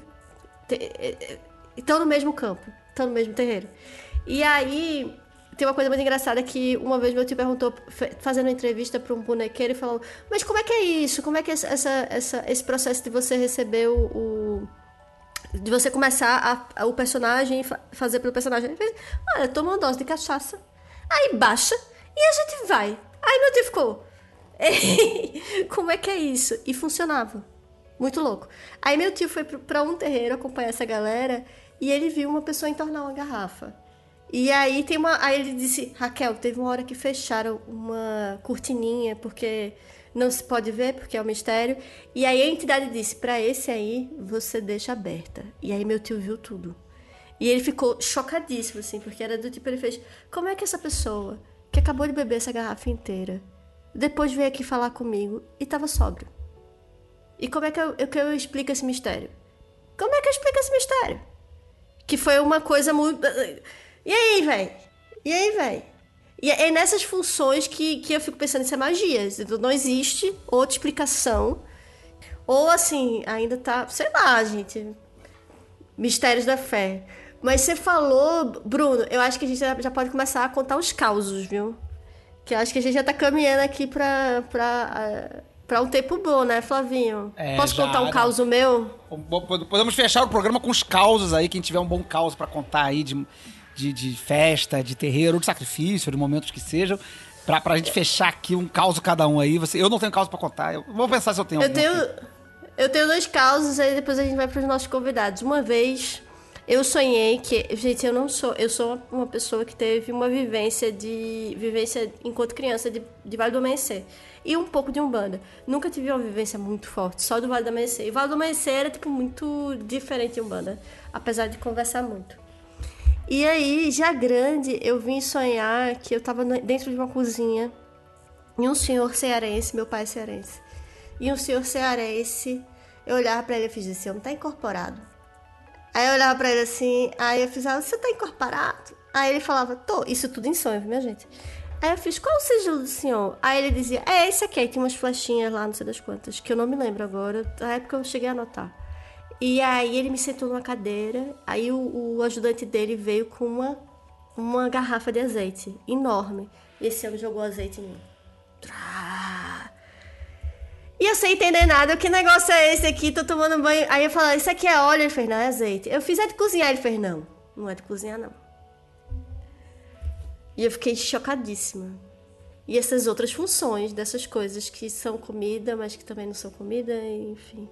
estão no mesmo campo, estão no mesmo terreiro. E aí tem uma coisa muito engraçada que uma vez meu tio perguntou, fazendo uma entrevista para um bonequeiro, e falou: Mas como é que é isso? Como é que é essa, essa, esse processo de você receber o. o- de você começar a- a- o personagem e fa- fazer pelo personagem? Ele fez: Olha, toma uma dose de cachaça, aí baixa e a gente vai. Aí meu tio ficou. como é que é isso? E funcionava. Muito louco. Aí meu tio foi pra um terreiro acompanhar essa galera e ele viu uma pessoa entornar uma garrafa. E aí tem uma. Aí ele disse, Raquel, teve uma hora que fecharam uma cortininha, porque não se pode ver, porque é um mistério. E aí a entidade disse, pra esse aí, você deixa aberta. E aí meu tio viu tudo. E ele ficou chocadíssimo, assim, porque era do tipo, ele fez, como é que essa pessoa que acabou de beber essa garrafa inteira, depois veio aqui falar comigo e tava sóbrio? E como é que eu, que eu explico esse mistério? Como é que eu explico esse mistério? Que foi uma coisa muito. E aí, velho? E aí, velho? E é nessas funções que, que eu fico pensando, isso é magia. Não existe outra explicação. Ou assim, ainda tá, sei lá, gente. Mistérios da fé. Mas você falou, Bruno, eu acho que a gente já, pode começar a contar os causos, viu? Que eu acho que a gente já tá caminhando aqui pra, pra, ah, pra um tempo bom, né, Flavinho? É, Posso já, contar um caos meu? Podemos fechar o programa com os causos aí, quem tiver um bom caos pra contar aí de, de, de festa, de terreiro, de sacrifício, de momentos que sejam. Pra, pra gente fechar aqui um caos cada um aí. Você, eu não tenho caos pra contar. Eu vou pensar se eu tenho Eu tenho, aqui. eu tenho dois causos, aí depois a gente vai pros nossos convidados. Uma vez eu sonhei que, gente, eu não sou, eu sou uma pessoa que teve uma vivência de vivência enquanto criança de, de Vale do Amanhecer e um pouco de Umbanda. Nunca tive uma vivência muito forte, só do Vale do Amanhecer. E Vale do Amanhecer era tipo muito diferente de Umbanda, apesar de conversar muito. E aí, já grande, eu vim sonhar que eu tava dentro de uma cozinha e um senhor cearense, meu pai é cearense, e um senhor cearense Eu olhava pra ele e fiz assim, eu não tá incorporado. Aí eu olhava pra ele assim, aí eu fiz, ah, você tá incorporado? Aí ele falava, tô, isso tudo em sonho, minha gente? Aí eu fiz, qual o sigilo do senhor? Aí ele dizia, é esse aqui, aí umas flechinhas lá, não sei das quantas, que eu não me lembro agora, na época eu cheguei a anotar. E aí ele me sentou numa cadeira, aí o, o ajudante dele veio com uma, uma garrafa de azeite enorme. E esse homem jogou azeite em mim. Trá. E eu sem entender nada, que negócio é esse aqui? Tô tomando banho. Aí eu falei, isso aqui é óleo? Ele fez, não, é azeite. Eu fiz, é de cozinhar? Ele fez, não, não é de cozinhar, não. E eu fiquei chocadíssima. E essas outras funções dessas coisas que são comida, mas que também não são comida, enfim.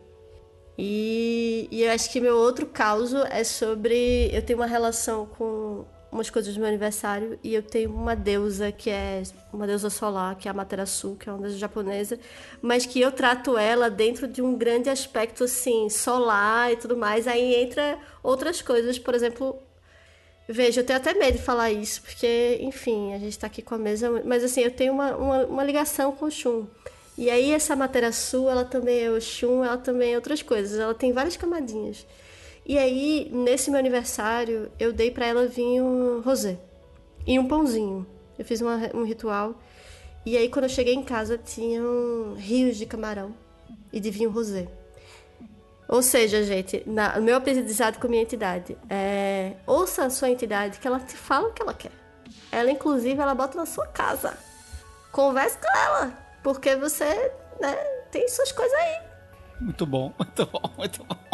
E, e eu acho que meu outro caso é sobre. Eu tenho uma relação com umas coisas do meu aniversário e eu tenho uma deusa que é uma deusa solar, que é a Materasu, que é uma deusa japonesa, mas que eu trato ela dentro de um grande aspecto assim, solar e tudo mais. Aí entra outras coisas, por exemplo, veja, eu tenho até medo de falar isso, porque, enfim, a gente tá aqui com a mesa, mas assim, eu tenho uma, uma, uma ligação com o Shun. E aí essa Materasu, ela também é o Shun, ela também é outras coisas, ela tem várias camadinhas. E aí, nesse meu aniversário, eu dei para ela vinho rosé e um pãozinho. Eu fiz uma, um ritual. E aí, quando eu cheguei em casa, tinham rios de camarão e de vinho rosé. Ou seja, gente, na, meu aprendizado com a minha entidade é ouça a sua entidade que ela te fala o que ela quer. Ela, inclusive, ela bota na sua casa. Converse com ela porque você né, tem suas coisas aí. Muito bom, muito bom, muito bom.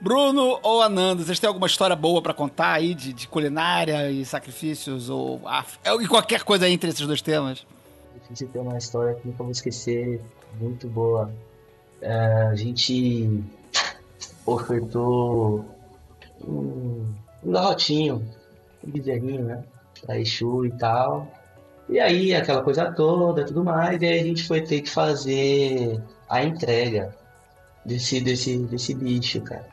Bruno ou Ananda, vocês têm alguma história boa para contar aí de, de, culinária e sacrifícios ou af... e qualquer coisa entre esses dois temas? É difícil ter uma história que nunca vou esquecer, muito boa. É, a gente ofertou um, um garrotinho, um bezerrinho, né? Pra Exu e tal. E aí, aquela coisa toda, tudo mais, e aí a gente foi ter que fazer a entrega desse, desse, desse bicho, cara.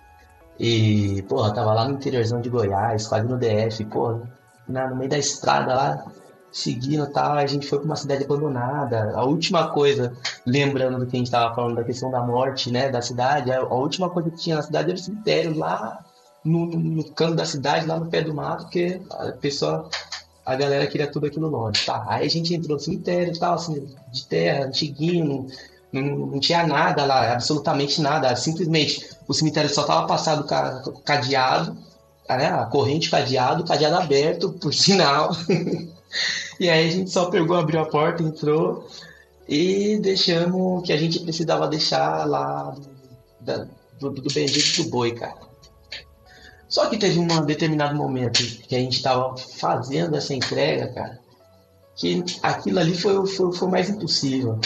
E, porra, tava lá no interiorzão de Goiás, quase no DF, porra, na, no meio da estrada lá, seguindo e tal, a gente foi pra uma cidade abandonada. A última coisa, lembrando do que a gente tava falando da questão da morte, né, da cidade, a, a última coisa que tinha na cidade era o cemitério, lá no, no, no canto da cidade, lá no pé do mato, porque a pessoa a galera queria tudo aquilo longe. Tá, aí a gente entrou no cemitério e tal, assim, de terra, antiguinho, não, não, tinha nada lá, absolutamente nada. Simplesmente o cemitério só tava passado cadeado, né, a corrente cadeado, cadeado aberto, por sinal. e aí a gente só pegou, abriu a porta, entrou e deixamos o que a gente precisava deixar lá do, do, do bendito do boi, cara. Só que teve um determinado momento que a gente estava fazendo essa entrega, cara, que aquilo ali foi, foi, foi mais impossível.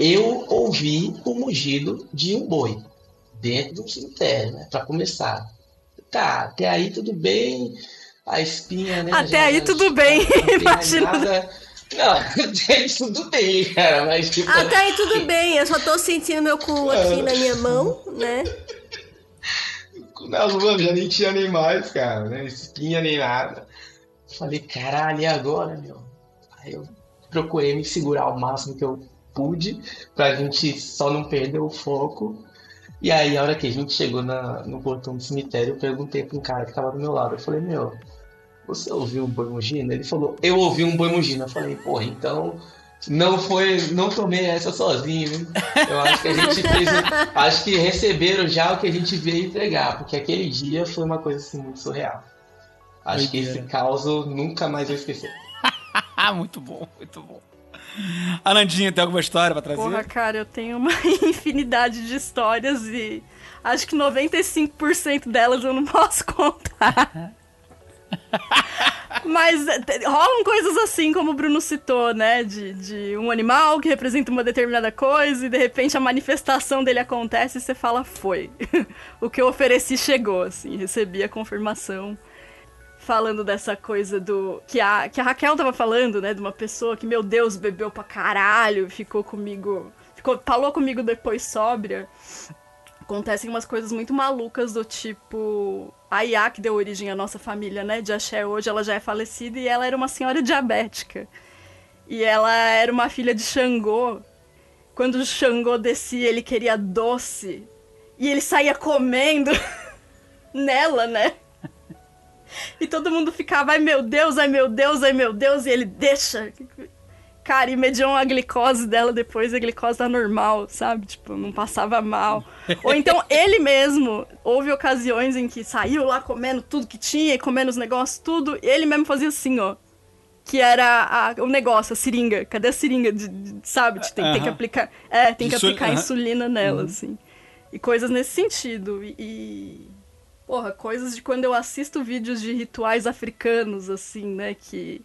Eu ouvi o mugido de um boi dentro do cemitério, né? Para começar. Tá, até aí tudo bem. A espinha, né? Até já, aí tudo bem, imagina. Não, até aí tudo bem, cara, mas tipo... Até aí tudo bem, eu só tô sentindo meu cu aqui na minha mão, né? Nas mãos já nem tinha nem mais, cara, né? Espinha nem nada. Falei, caralho, e agora, meu? Aí eu procurei me segurar o máximo que eu pude, pra gente só não perder o foco. E aí, a hora que a gente chegou na, no portão do cemitério, eu perguntei pra um cara que tava do meu lado. Eu falei, meu, você ouviu um boi mugindo? Ele falou, eu ouvi um boi mugindo. Eu falei, porra, então não foi, não tomei essa sozinho. Eu acho que a gente fez, acho que receberam já o que a gente veio entregar, porque aquele dia foi uma coisa assim muito surreal. Acho que esse caos nunca mais vou esquecer. muito bom, muito bom. Anandinha, tem alguma história pra trazer? Porra, cara, eu tenho uma infinidade de histórias e acho que 95% delas eu não posso contar. Mas eh, rolam coisas assim, como o Bruno citou, né? De, de um animal que representa uma determinada coisa e de repente a manifestação dele acontece e você fala, foi. o que eu ofereci chegou, assim, recebi a confirmação. Falando dessa coisa do. Que a, que a Raquel tava falando, né? De uma pessoa que, meu Deus, bebeu pra caralho, ficou comigo. Ficou, falou comigo depois sóbria acontecem umas coisas muito malucas do tipo. A Iá, que deu origem à nossa família, né, de Axé hoje, ela já é falecida e ela era uma senhora diabética. E ela era uma filha de Xangô. quando o Xangô descia, ele queria doce. E ele saía comendo nela, né? E todo mundo ficava, ai meu Deus, ai meu Deus, ai meu Deus, e ele deixa. Cara, e mediam a glicose dela depois, a glicose tá normal, sabe? Tipo, não passava mal. Ou então ele mesmo, houve ocasiões em que saiu lá comendo tudo que tinha, comendo os negócios, tudo, e ele mesmo fazia assim, ó. Que era a- o negócio, a seringa. Cadê a seringa? De, de- sabe? Tem, tem que aplicar. É, tem que aplicar aham. insulina nela, assim. E coisas nesse sentido. E- Porra, coisas de quando eu assisto vídeos de rituais africanos, assim, né? Que.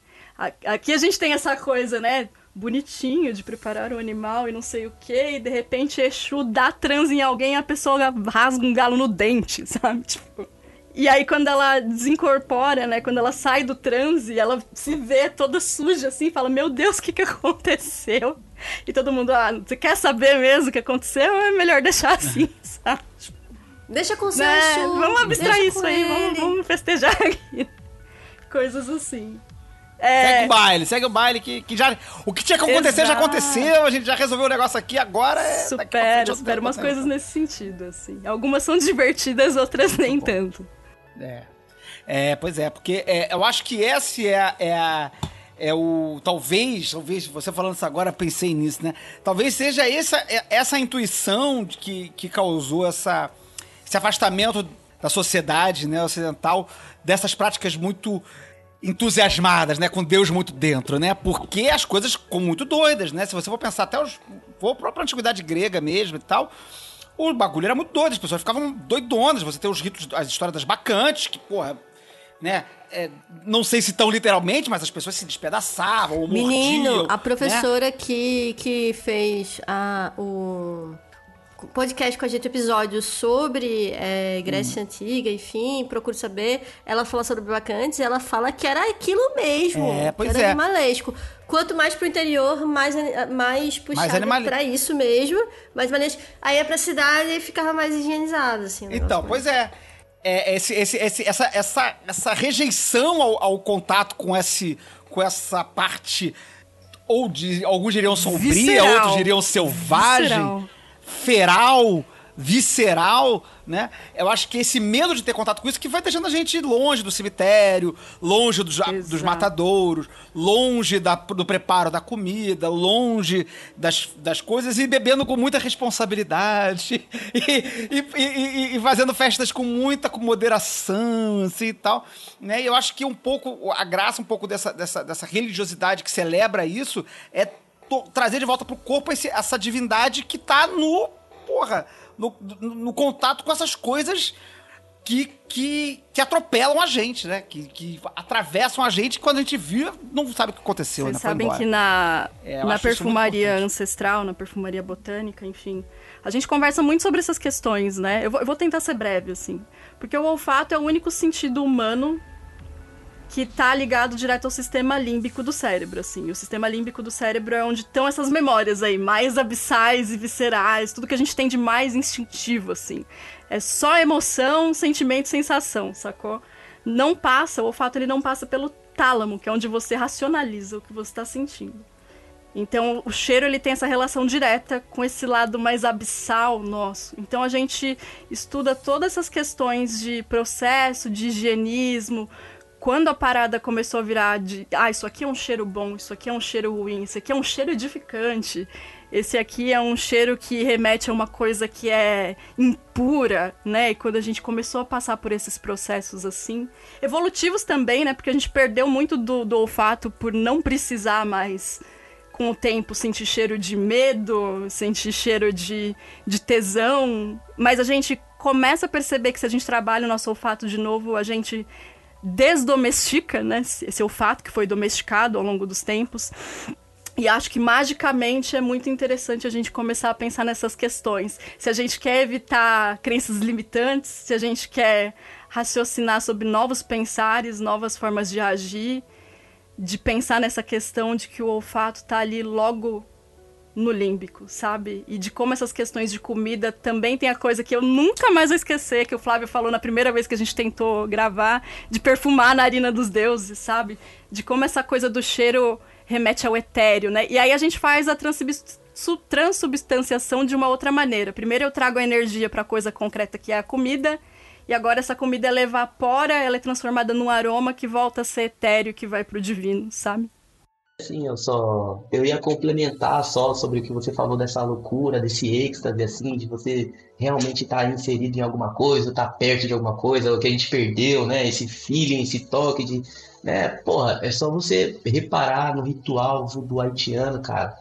Aqui a gente tem essa coisa, né? Bonitinho de preparar o animal e não sei o que, e de repente Exu dá transe em alguém e a pessoa rasga um galo no dente, sabe? Tipo. E aí, quando ela desincorpora, né? Quando ela sai do transe, ela se vê toda suja assim, fala: Meu Deus, o que, que aconteceu? E todo mundo, ah, você quer saber mesmo o que aconteceu? É melhor deixar assim, sabe? Deixa com o seu Né? Exu, Vamos abstrair isso aí, vamos, vamos festejar aqui. Coisas assim. Segue É, o baile, segue o baile, que, que já. O que tinha que acontecer já Exato. aconteceu, a gente já resolveu o negócio aqui, agora é. frente supera, supera umas coisas nesse sentido, assim. Algumas são divertidas, outras nem tanto. É. É, pois é, porque é, eu acho que esse é, a- é, a- é o. Talvez, talvez, você falando isso agora, pensei nisso, né? Talvez seja essa, é- essa intuição que, que causou essa, esse afastamento da sociedade né, ocidental dessas práticas muito entusiasmadas, né? Com Deus muito dentro, né? Porque as coisas ficam muito doidas, né? Se você for pensar até os. Vou a própria antiguidade grega mesmo e tal. O bagulho era muito doido, as pessoas ficavam doidonas. Você tem os ritos, as histórias das bacantes, que, porra, né? é, não sei se tão literalmente, mas as pessoas se despedaçavam ou Menino, mordiam, a né? professora que, que fez a, o podcast com a gente, episódio sobre é, Grécia Hum. Antiga, enfim, procure saber. Ela fala sobre bacantes e ela fala que era aquilo mesmo. É, pois que era é. animalesco. Quanto mais pro interior, mais, mais puxado animale- pra isso mesmo. Mais maneiro. Aí ia pra cidade e ficava mais higienizado, assim. Então, pois é. É, esse, esse, esse- essa, essa, essa rejeição ao, ao contato com, esse, com essa parte, ou de, alguns diriam sombria, Visceral. outros diriam selvagem, Visceral. Feral, visceral, né? Eu acho que esse medo de ter contato com isso que vai deixando a gente longe do cemitério, longe dos, dos matadouros, longe da- do preparo da comida, longe das, das coisas e bebendo com muita responsabilidade e, e- e- e- fazendo festas com muita com moderação, assim e tal. Né? E eu acho que um pouco, a graça um pouco dessa, dessa, dessa religiosidade que celebra isso é trazer de volta pro corpo esse- essa divindade que tá no, porra, no, no- no contato com essas coisas que, que, que atropelam a gente, né? Que, que atravessam a gente e quando a gente vira, não sabe o que aconteceu, Vocês né? Sabem que na, É, na perfumaria ancestral, na perfumaria botânica, enfim, a gente conversa muito sobre essas questões, né? Eu vou, eu vou tentar ser breve, assim. Porque o olfato é o único sentido humano que tá ligado direto ao sistema límbico do cérebro, assim. O sistema límbico do cérebro é onde estão essas memórias aí, mais abissais e viscerais, tudo que a gente tem de mais instintivo, assim. É só emoção, sentimento, sensação, sacou? Não passa, o olfato ele não passa pelo tálamo, que é onde você racionaliza o que você está sentindo. Então, o cheiro ele tem essa relação direta com esse lado mais abissal nosso. Então, a gente estuda todas essas questões de processo, de higienismo. Quando a parada começou a virar de, ah, isso aqui é um cheiro bom, isso aqui é um cheiro ruim, isso aqui é um cheiro edificante. Esse aqui é um cheiro que remete a uma coisa que é impura, né? E quando a gente começou a passar por esses processos assim, evolutivos também, né? Porque a gente perdeu muito do, do olfato por não precisar mais com o tempo sentir cheiro de medo, sentir cheiro de, de tesão, mas a gente começa a perceber que se a gente trabalha o nosso olfato de novo, a gente desdomestica, né, esse olfato que foi domesticado ao longo dos tempos. E acho que magicamente é muito interessante a gente começar a pensar nessas questões. Se a gente quer evitar crenças limitantes, se a gente quer raciocinar sobre novos pensares, novas formas de agir, de pensar nessa questão de que o olfato tá ali logo no límbico, sabe? E de como essas questões de comida também tem a coisa que eu nunca mais vou esquecer, que o Flávio falou na primeira vez que a gente tentou gravar, de perfumar a narina dos deuses, sabe? De como essa coisa do cheiro remete ao etéreo, né? E aí a gente faz a transubs- su- transubstanciação de uma outra maneira. Primeiro eu trago a energia para a coisa concreta que é a comida, e agora essa comida ela evapora, ela é transformada num aroma que volta a ser etéreo, que vai pro divino, sabe? Sim, eu só. Eu ia complementar só sobre o que você falou dessa loucura, desse êxtase, assim, de você realmente estar inserido em alguma coisa, estar perto de alguma coisa, o que a gente perdeu, né? Esse feeling, esse toque de. Né? Porra, é só você reparar no ritual do haitiano, cara.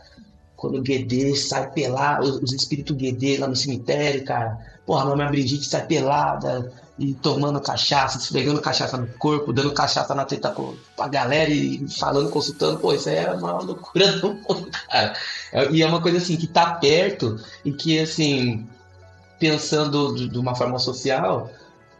Quando o Guedê sai pelado, os, os espíritos Guedê lá no cemitério, cara. Porra, a Mamãe Brigitte sai pelada e tomando cachaça, esfregando cachaça no corpo, dando cachaça na teta pra galera e falando, consultando. Pô, isso aí é uma loucura do mundo, cara. É- E é uma coisa assim que tá perto e que, assim, pensando de uma forma social,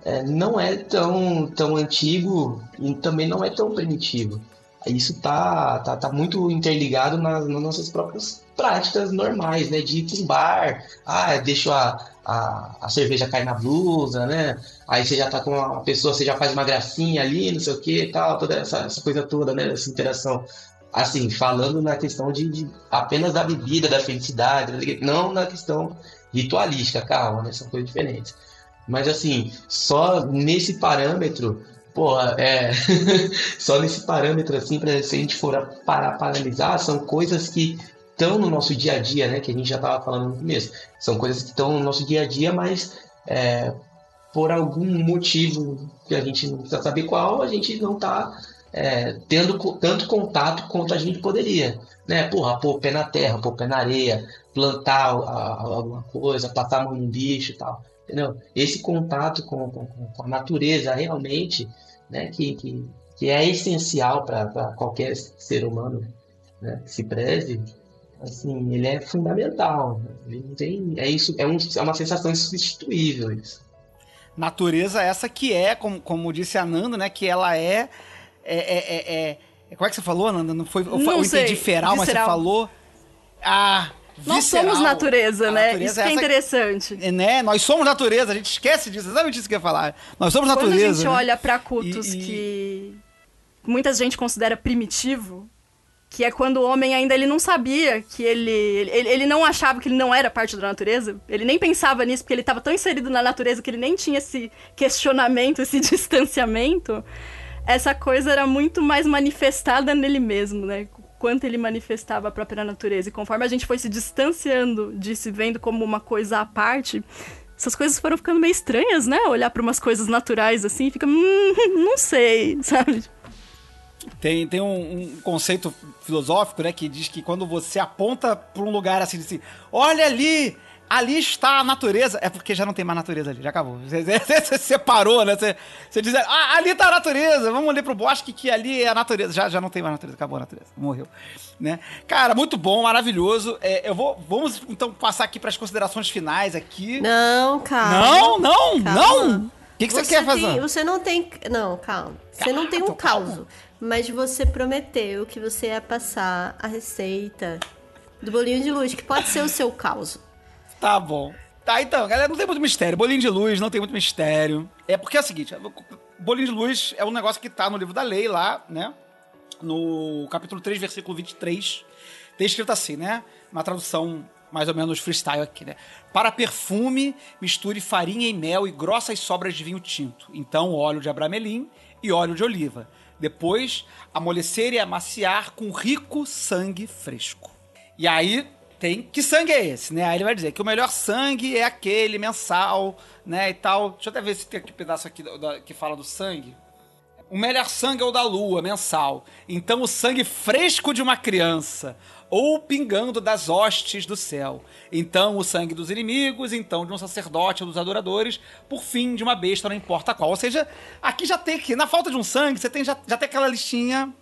é, não é tão, tão antigo e também não é tão primitivo. Isso tá, tá, tá muito interligado nas, nas nossas próprias práticas normais, né? De ir pra um bar, ah, deixo a, a, a cerveja cair na blusa, né? Aí você já tá com uma pessoa, você já faz uma gracinha ali, não sei o que tal, toda essa, essa coisa toda, né? Essa interação. Assim, falando na questão de, de apenas da bebida, da felicidade, não na questão ritualística, calma, né? São coisas diferentes. Mas assim, só nesse parâmetro, porra, é. só nesse parâmetro, assim, pra, se a gente for parar para analisar, são coisas que estão no nosso dia a dia, né? Que a gente já estava falando no começo. São coisas que estão no nosso dia a dia, mas é, por algum motivo que a gente não precisa saber qual, a gente não está tendo co- tanto contato quanto a gente poderia. Né? Porra, pôr o pé na terra, pôr o pé na areia, plantar alguma coisa, passar a mão num bicho e tal. Entendeu? Esse contato com, com- com a natureza realmente, né, que, que, que é essencial para qualquer ser humano né, que se preze, assim, ele é fundamental. né? Ele não tem, é, isso, é, um, é uma sensação insubstituível isso. Natureza essa que é, como, como disse a Nanda, né? Que ela é. é, é, é- é- como é que você falou, Nanda? Não foi, Não eu sei. entendi feral, mas você falou. Ah, Nós visceral. somos natureza, A né? natureza Isso que é essa- interessante. É, né? Nós somos natureza, a gente esquece disso, exatamente isso que eu ia falar. Nós somos Quando natureza. a gente né? olha pra cultos E- e- que muita gente considera primitivo, que é quando o homem ainda ele não sabia que ele, ele ele não achava que ele não era parte da natureza, ele nem pensava nisso porque ele estava tão inserido na natureza que ele nem tinha esse questionamento, esse distanciamento. Essa coisa era muito mais manifestada nele mesmo, né? Quanto ele manifestava a própria natureza. E conforme a gente foi se distanciando de se vendo como uma coisa à parte, essas coisas foram ficando meio estranhas, né? Olhar para umas coisas naturais assim, fica, hum, não sei, sabe? Tem, tem um, um conceito filosófico, né, que diz que quando você aponta para um lugar assim, assim, olha ali, ali está a natureza, é porque já não tem mais natureza ali, já acabou. Você, você- você separou, né? Você, você diz, ah, ali está a natureza, vamos ali pro bosque que ali é a natureza. Já, já não tem mais natureza, acabou a natureza, morreu. Né? Cara, muito bom, maravilhoso. É, eu vou, vamos então passar aqui para as considerações finais aqui. Não, calma. Não, não, Calma. não! O que, que você, quer fazer? você não tem. Não, calma. Você não tem um caos. Mas você prometeu que você ia passar a receita do bolinho de luz, que pode ser o seu caos. Tá bom. Tá, então, galera, não tem muito mistério. Bolinho de luz não tem muito mistério. É porque é o seguinte: bolinho de luz é um negócio que tá no livro da lei lá, né? No capítulo 3, versículo 23. Tem escrito assim, né? Uma tradução mais ou menos freestyle aqui, né? Para perfume, misture farinha e mel e grossas sobras de vinho tinto. Então, óleo de abramelim e óleo de oliva. Depois, amolecer e amaciar com rico sangue fresco. E aí tem que sangue é esse, né? Aí ele vai dizer que o melhor sangue é aquele mensal, né, e tal. Deixa eu até ver se tem aqui um pedaço aqui da- que fala do sangue. O melhor sangue é o da lua, mensal. Então o sangue fresco de uma criança, ou pingando das hostes do céu. Então o sangue dos inimigos, então de um sacerdote ou dos adoradores, por fim de uma besta, não importa qual. Ou seja, aqui já tem que, na falta de um sangue, você tem, já, já tem aquela listinha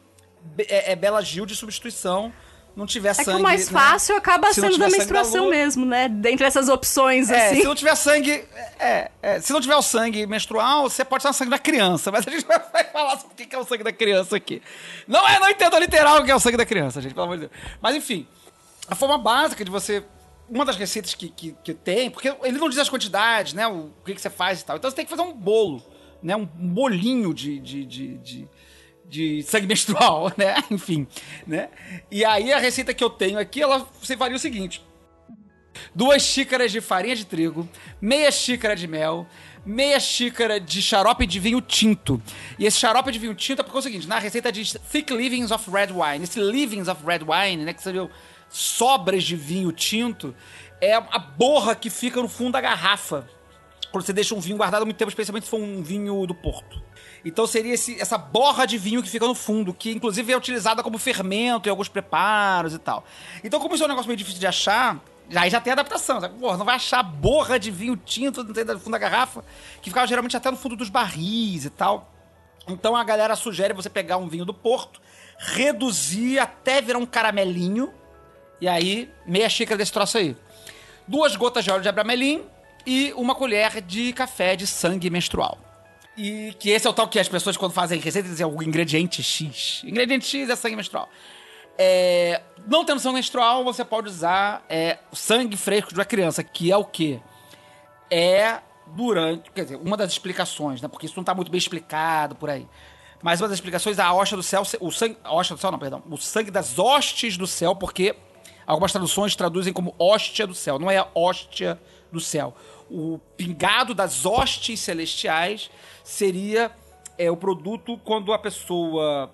é, é Bela Gil de substituição. Não tiver É sangue. que o mais né? fácil acaba Se sendo da da menstruação lua- mesmo, né? Dentre essas opções, é, assim. se não tiver sangue. É, é, se não tiver o sangue menstrual, você pode usar sangue da criança, mas a gente vai falar sobre o que que é o sangue da criança aqui. Não é, não entendo literal o que é o sangue da criança, gente, pelo amor de Deus. Mas enfim, a forma básica de você. Uma das receitas que, que, que tem, porque ele não diz as quantidades, né? O, o que, que você faz e tal. Então você tem que fazer um bolo, né? Um bolinho de. de, de, de de sangue menstrual, né? Enfim, né? E aí a receita que eu tenho aqui, ela você faria o seguinte: duas xícaras de farinha de trigo, meia xícara de mel, meia xícara de xarope de vinho tinto. E esse xarope de vinho tinto é porque é o seguinte, na receita diz thick leavings of red wine. Esse leavings of red wine, né, que seriam sobras de vinho tinto, é a borra que fica no fundo da garrafa. Quando você deixa um vinho guardado há muito tempo, especialmente se for um vinho do Porto. Então seria esse- essa borra de vinho que fica no fundo, que inclusive é utilizada como fermento em alguns preparos e tal. Então, como isso é um negócio meio difícil de achar, aí já tem adaptação. Sabe? Porra, não vai achar borra de vinho tinto no fundo da garrafa, que ficava geralmente até no fundo dos barris e tal. Então a galera sugere você pegar um vinho do Porto, reduzir até virar um caramelinho, e aí meia xícara desse troço aí. Duas gotas de óleo de abramelim e uma colher de café de sangue menstrual. E que esse é o tal que as pessoas, quando fazem receita, dizem o ingrediente X. Ingrediente X é sangue menstrual. É, não tendo sangue menstrual, você pode usar é, sangue fresco de uma criança, que é o quê? É durante. Quer dizer, uma das explicações, né? Porque isso não está muito bem explicado por aí. Mas uma das explicações é a hóstia do céu. O sangue. A hóstia do céu, não, perdão. O sangue das hostes do céu, porque algumas traduções traduzem como hóstia do céu. Não é a hóstia do céu. O pingado das hostes celestiais seria é, o produto quando a pessoa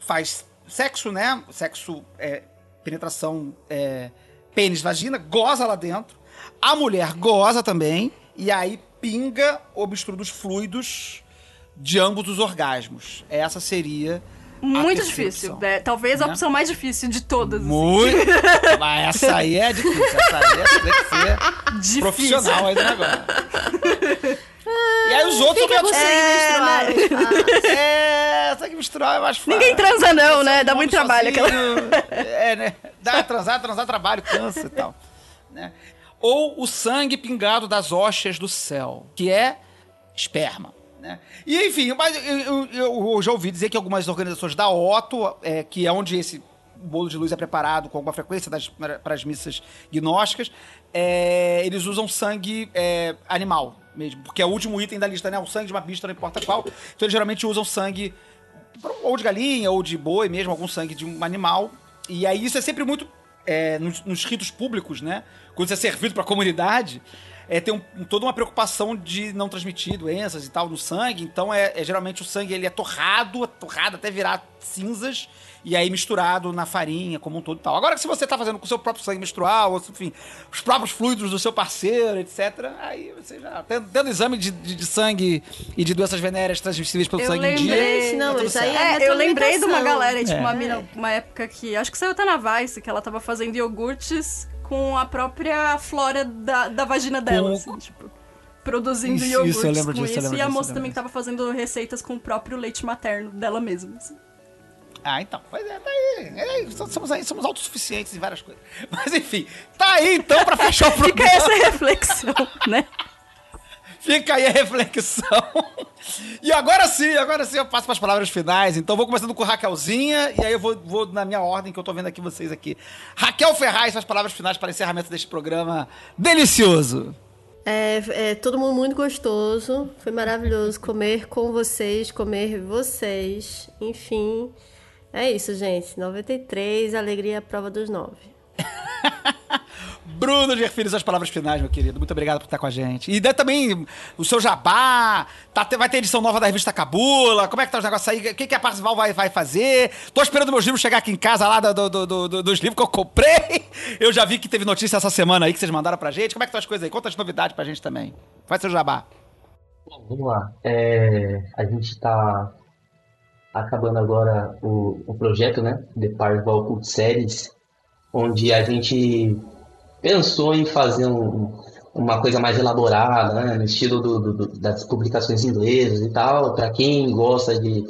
faz sexo, né? Sexo, é, penetração, é, pênis, vagina, goza lá dentro. A mulher goza também. E aí pinga o mistura dos fluidos de ambos os orgasmos. Essa seria. Muito difícil. né? Talvez a Né? opção mais difícil de todas. assim. Muito. Mas essa aí é difícil. Essa aí é, tem que ser Difícil. profissional aí do negócio. E aí os outros sangue É, menstrual. É, sangue menstrual é mais fácil. Ninguém transa não, né? Dá muito trabalho aquela... É, né? Dá transar, transar trabalho, cansa e tal. Né? Ou o sangue pingado das hóstias do céu, que é esperma. Né? E enfim, mas eu, eu- eu já ouvi dizer que algumas organizações da Otto, é, que é onde esse bolo de luz é preparado com alguma frequência para as missas gnósticas, é, eles usam sangue é, animal mesmo, porque é o último item da lista, né? O sangue de uma bicha, não importa qual. Então eles geralmente usam sangue ou de galinha, ou de boi mesmo, algum sangue de um animal. E aí isso é sempre muito. é, nos, nos ritos públicos, né? Quando isso é servido pra comunidade, é, tem um- toda uma preocupação de não transmitir doenças e tal no sangue. Então é, é geralmente o sangue ele é torrado, torrado até virar cinzas. E aí misturado na farinha como um todo e tal. Agora, se você tá fazendo com o seu próprio sangue menstrual, ou, enfim, os próprios fluidos do seu parceiro, etc., aí você já. Tendo, tendo exame de, de- de sangue e de doenças venéreas transmissíveis pelo Eu sangue em dia. lembrei- Gente, não, tá isso aí é É, eu lembrei de uma galera, tipo, É. uma mina, uma época que. Acho que saiu até na Vice, que ela tava fazendo iogurtes com a própria flora da, da vagina dela, Com- assim, tipo. Produzindo Isso, iogurtes isso, eu lembro com disso, eu isso. lembro e a disso, eu moça também disso. tava fazendo receitas com o próprio leite materno dela mesma. assim. Ah, então. Pois é, tá aí. É, somos, aí, somos autossuficientes em várias coisas. Mas enfim, tá aí então pra fechar o Fica programa. essa reflexão, né? Fica aí a reflexão. E agora sim, agora sim eu passo para as palavras finais. Então vou começando com Raquelzinha e aí eu vou, vou na minha ordem que eu tô vendo aqui vocês aqui. Raquel Ferraz, suas palavras finais para encerramento deste programa delicioso. É, é todo mundo muito gostoso. Foi maravilhoso comer com vocês, comer vocês. Enfim, é isso, gente. 93, alegria à prova dos nove. Bruno Gerfilho, suas palavras finais, meu querido. Muito obrigado por estar com a gente. E também o seu jabá. Tá, vai ter edição nova da revista Cabula. Como é que tá os negócios aí? O que, que a Parcival vai, vai fazer? Tô esperando meus livros chegar aqui em casa lá do, do- do- do- dos livros que eu comprei. Eu já vi que teve notícia essa semana aí que vocês mandaram pra gente. Como é que estão as coisas aí? Conta as novidades pra gente também. Faz seu jabá. Bom, vamos lá. É, a gente está acabando agora o, o projeto, né? The Parval Cult Series, onde a gente pensou em fazer um- uma coisa mais elaborada, né? No estilo do- do- das publicações inglesas e tal, para quem gosta de,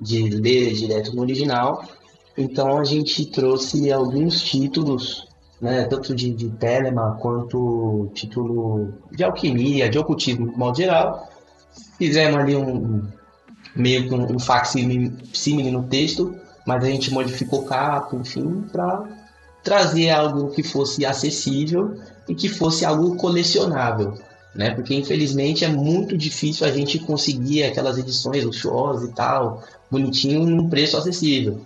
de ler direto no original. Então a gente trouxe alguns títulos, né? Tanto de, de Telema quanto título de alquimia, de ocultismo de modo geral fizemos ali um meio que um, um facsímile no texto, mas a gente modificou capa, enfim, para trazer algo que fosse acessível e que fosse algo colecionável. né? Porque infelizmente é muito difícil a gente conseguir aquelas edições luxuosas e tal, bonitinho, num preço acessível.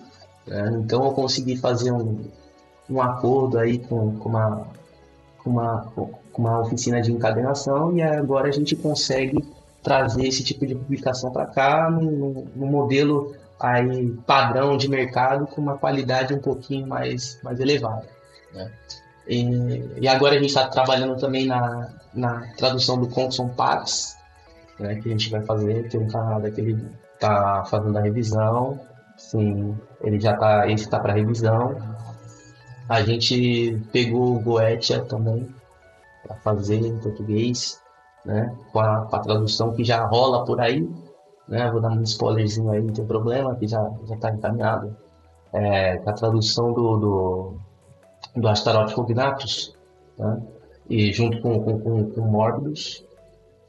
né? Então eu consegui fazer um, um acordo aí com, com uma com uma, com uma oficina de encadernação e agora a gente consegue trazer esse tipo de publicação para cá num, num modelo aí padrão de mercado com uma qualidade um pouquinho mais, mais elevada. Né? E, e agora a gente está trabalhando também na, na tradução do Compson Pax, né, que a gente vai fazer. Tem um camarada que ele está fazendo a revisão, sim, ele já está, esse está para revisão. A gente pegou o Goetia também para fazer em português, né, com a, com a tradução que já rola por aí, né, vou dar um spoilerzinho aí, não tem problema, que já já está encaminhado. É, a tradução do, do, do Astaroth Cognatus, né, e junto com, com, com, com Morbidus.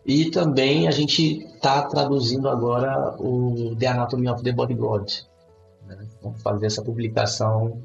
E também a gente está traduzindo agora o The Anatomy of the Body God. Né? Vamos fazer essa publicação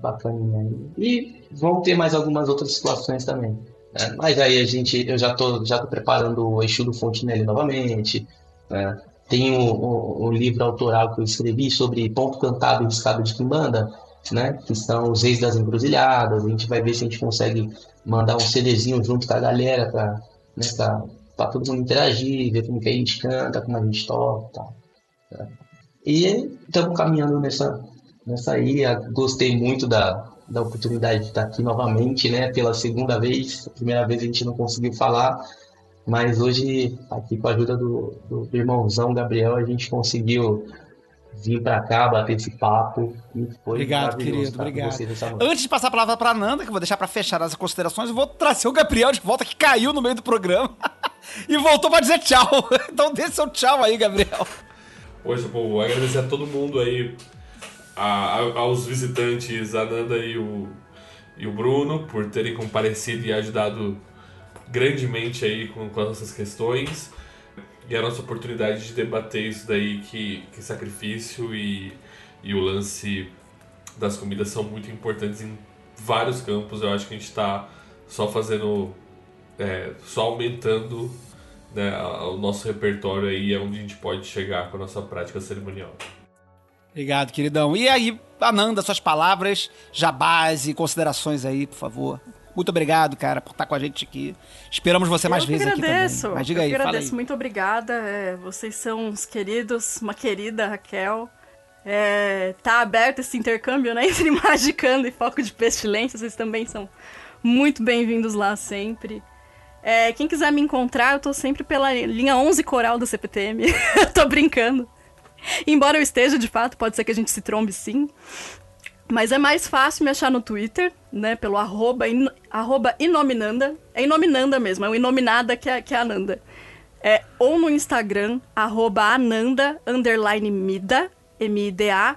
bacaninha aí. E vão ter mais algumas outras situações também. né? Mas aí a gente, eu já tô, já tô preparando o Exu do Fontenelle novamente. Né? Tem um, livro autoral que eu escrevi sobre ponto cantado e riscado de quimbanda, né? Que são os reis das encruzilhadas. A gente vai ver se a gente consegue mandar um CDzinho junto com a galera para né, todo mundo interagir, ver como que a gente canta, como a gente toca né? E estamos caminhando nessa, nessa aí. Gostei muito da, da oportunidade de estar aqui novamente, né? Pela segunda vez. A primeira vez a gente não conseguiu falar, mas hoje, aqui com a ajuda do, do irmãozão Gabriel, a gente conseguiu vir para cá, bater esse papo. E foi Obrigado, querido, obrigado. Antes de passar a palavra pra Nanda, que eu vou deixar pra fechar as considerações, eu vou trazer o Gabriel de volta, que caiu no meio do programa. e voltou pra dizer tchau. Então dê seu tchau aí, Gabriel. Hoje, vou agradecer a todo mundo aí, a- a- aos visitantes, a Nanda e o, e o Bruno, por terem comparecido e ajudado grandemente aí com, com essas questões. E a nossa oportunidade de debater isso daí, que, que sacrifício e, e o lance das comidas são muito importantes em vários campos. Eu acho que a gente está só fazendo, é, só aumentando né, o nosso repertório aí, é onde a gente pode chegar com a nossa prática cerimonial. Obrigado, queridão. E aí, Ananda, suas palavras, jabás e considerações aí, por favor. Muito obrigado, cara, por estar com a gente aqui. Esperamos você mais eu que vezes aqui agradeço. também. Mas diga eu aí, agradeço, aí. muito obrigada. É, vocês são uns queridos, uma querida Raquel. É, tá aberto esse intercâmbio, né, entre Magicando e Foco de Pestilência. Vocês também são muito bem-vindos lá sempre. É, quem quiser me encontrar, eu tô sempre pela linha 11 Coral do CPTM. tô brincando. Embora eu esteja, de fato, pode ser que a gente se trombe sim. Mas é mais fácil me achar no Twitter, né? Pelo arroba, in, arroba inominanda. É inominanda mesmo, é o inominada que é, que é a Nanda. É, ou no Instagram, arroba ananda, underline mida, M-I-D-A.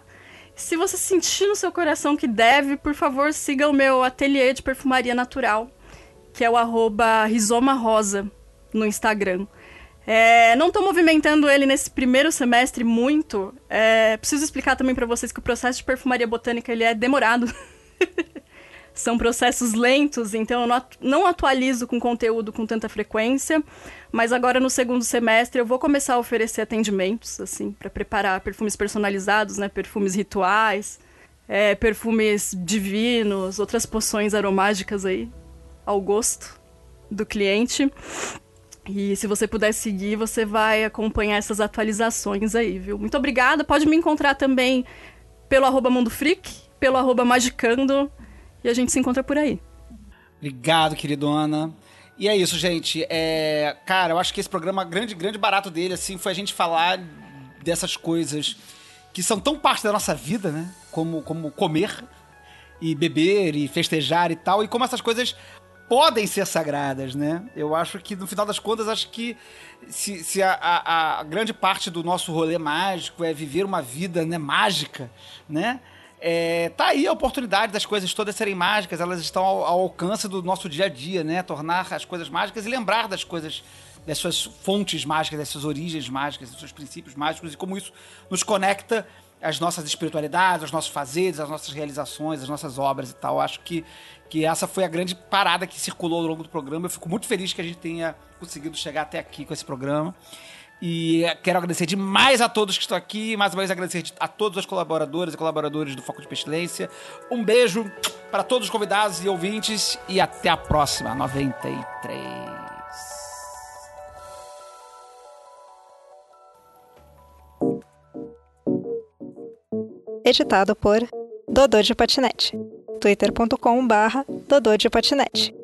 Se você sentir no seu coração que deve, por favor, siga o meu ateliê de perfumaria natural, que é o arroba rizoma rosa no Instagram. É, não estou movimentando ele nesse primeiro semestre muito. É, preciso explicar também para vocês que o processo de perfumaria botânica ele é demorado. São processos lentos, então eu não atu- não atualizo com conteúdo com tanta frequência. Mas agora no segundo semestre eu vou começar a oferecer atendimentos, assim, para preparar perfumes personalizados, né? Perfumes rituais, é, perfumes divinos, outras poções aromáticas aí, ao gosto do cliente. E se você puder seguir, você vai acompanhar essas atualizações aí, viu? Muito obrigada. Pode me encontrar também pelo arroba Mundo Freak, pelo arroba Magicando. E a gente se encontra por aí. Obrigado, queridona. E é isso, gente. É, cara, eu acho que esse programa, grande, grande barato dele, assim, foi a gente falar dessas coisas que são tão parte da nossa vida, né? Como, como comer e beber e festejar e tal, e como essas coisas podem ser sagradas, né? Eu acho que, no final das contas, acho que se, se a, a- a grande parte do nosso rolê mágico é viver uma vida né, mágica, né? É, tá aí a oportunidade das coisas todas serem mágicas, elas estão ao, ao alcance do nosso dia a dia, né? Tornar as coisas mágicas e lembrar das coisas, das suas fontes mágicas, das suas origens mágicas, dos seus princípios mágicos e como isso nos conecta as nossas espiritualidades, os nossos fazeres, as nossas realizações, as nossas obras e tal. Acho que, que essa foi a grande parada que circulou ao longo do programa. Eu fico muito feliz que a gente tenha conseguido chegar até aqui com esse programa. E quero agradecer demais a todos que estão aqui, mais uma vez agradecer a todos os colaboradores e colaboradores do Foco de Pestilência. Um beijo para todos os convidados e ouvintes e até a próxima, 93. Editado por Dodô de Patinete. twitter.com barra Dodô de Patinete.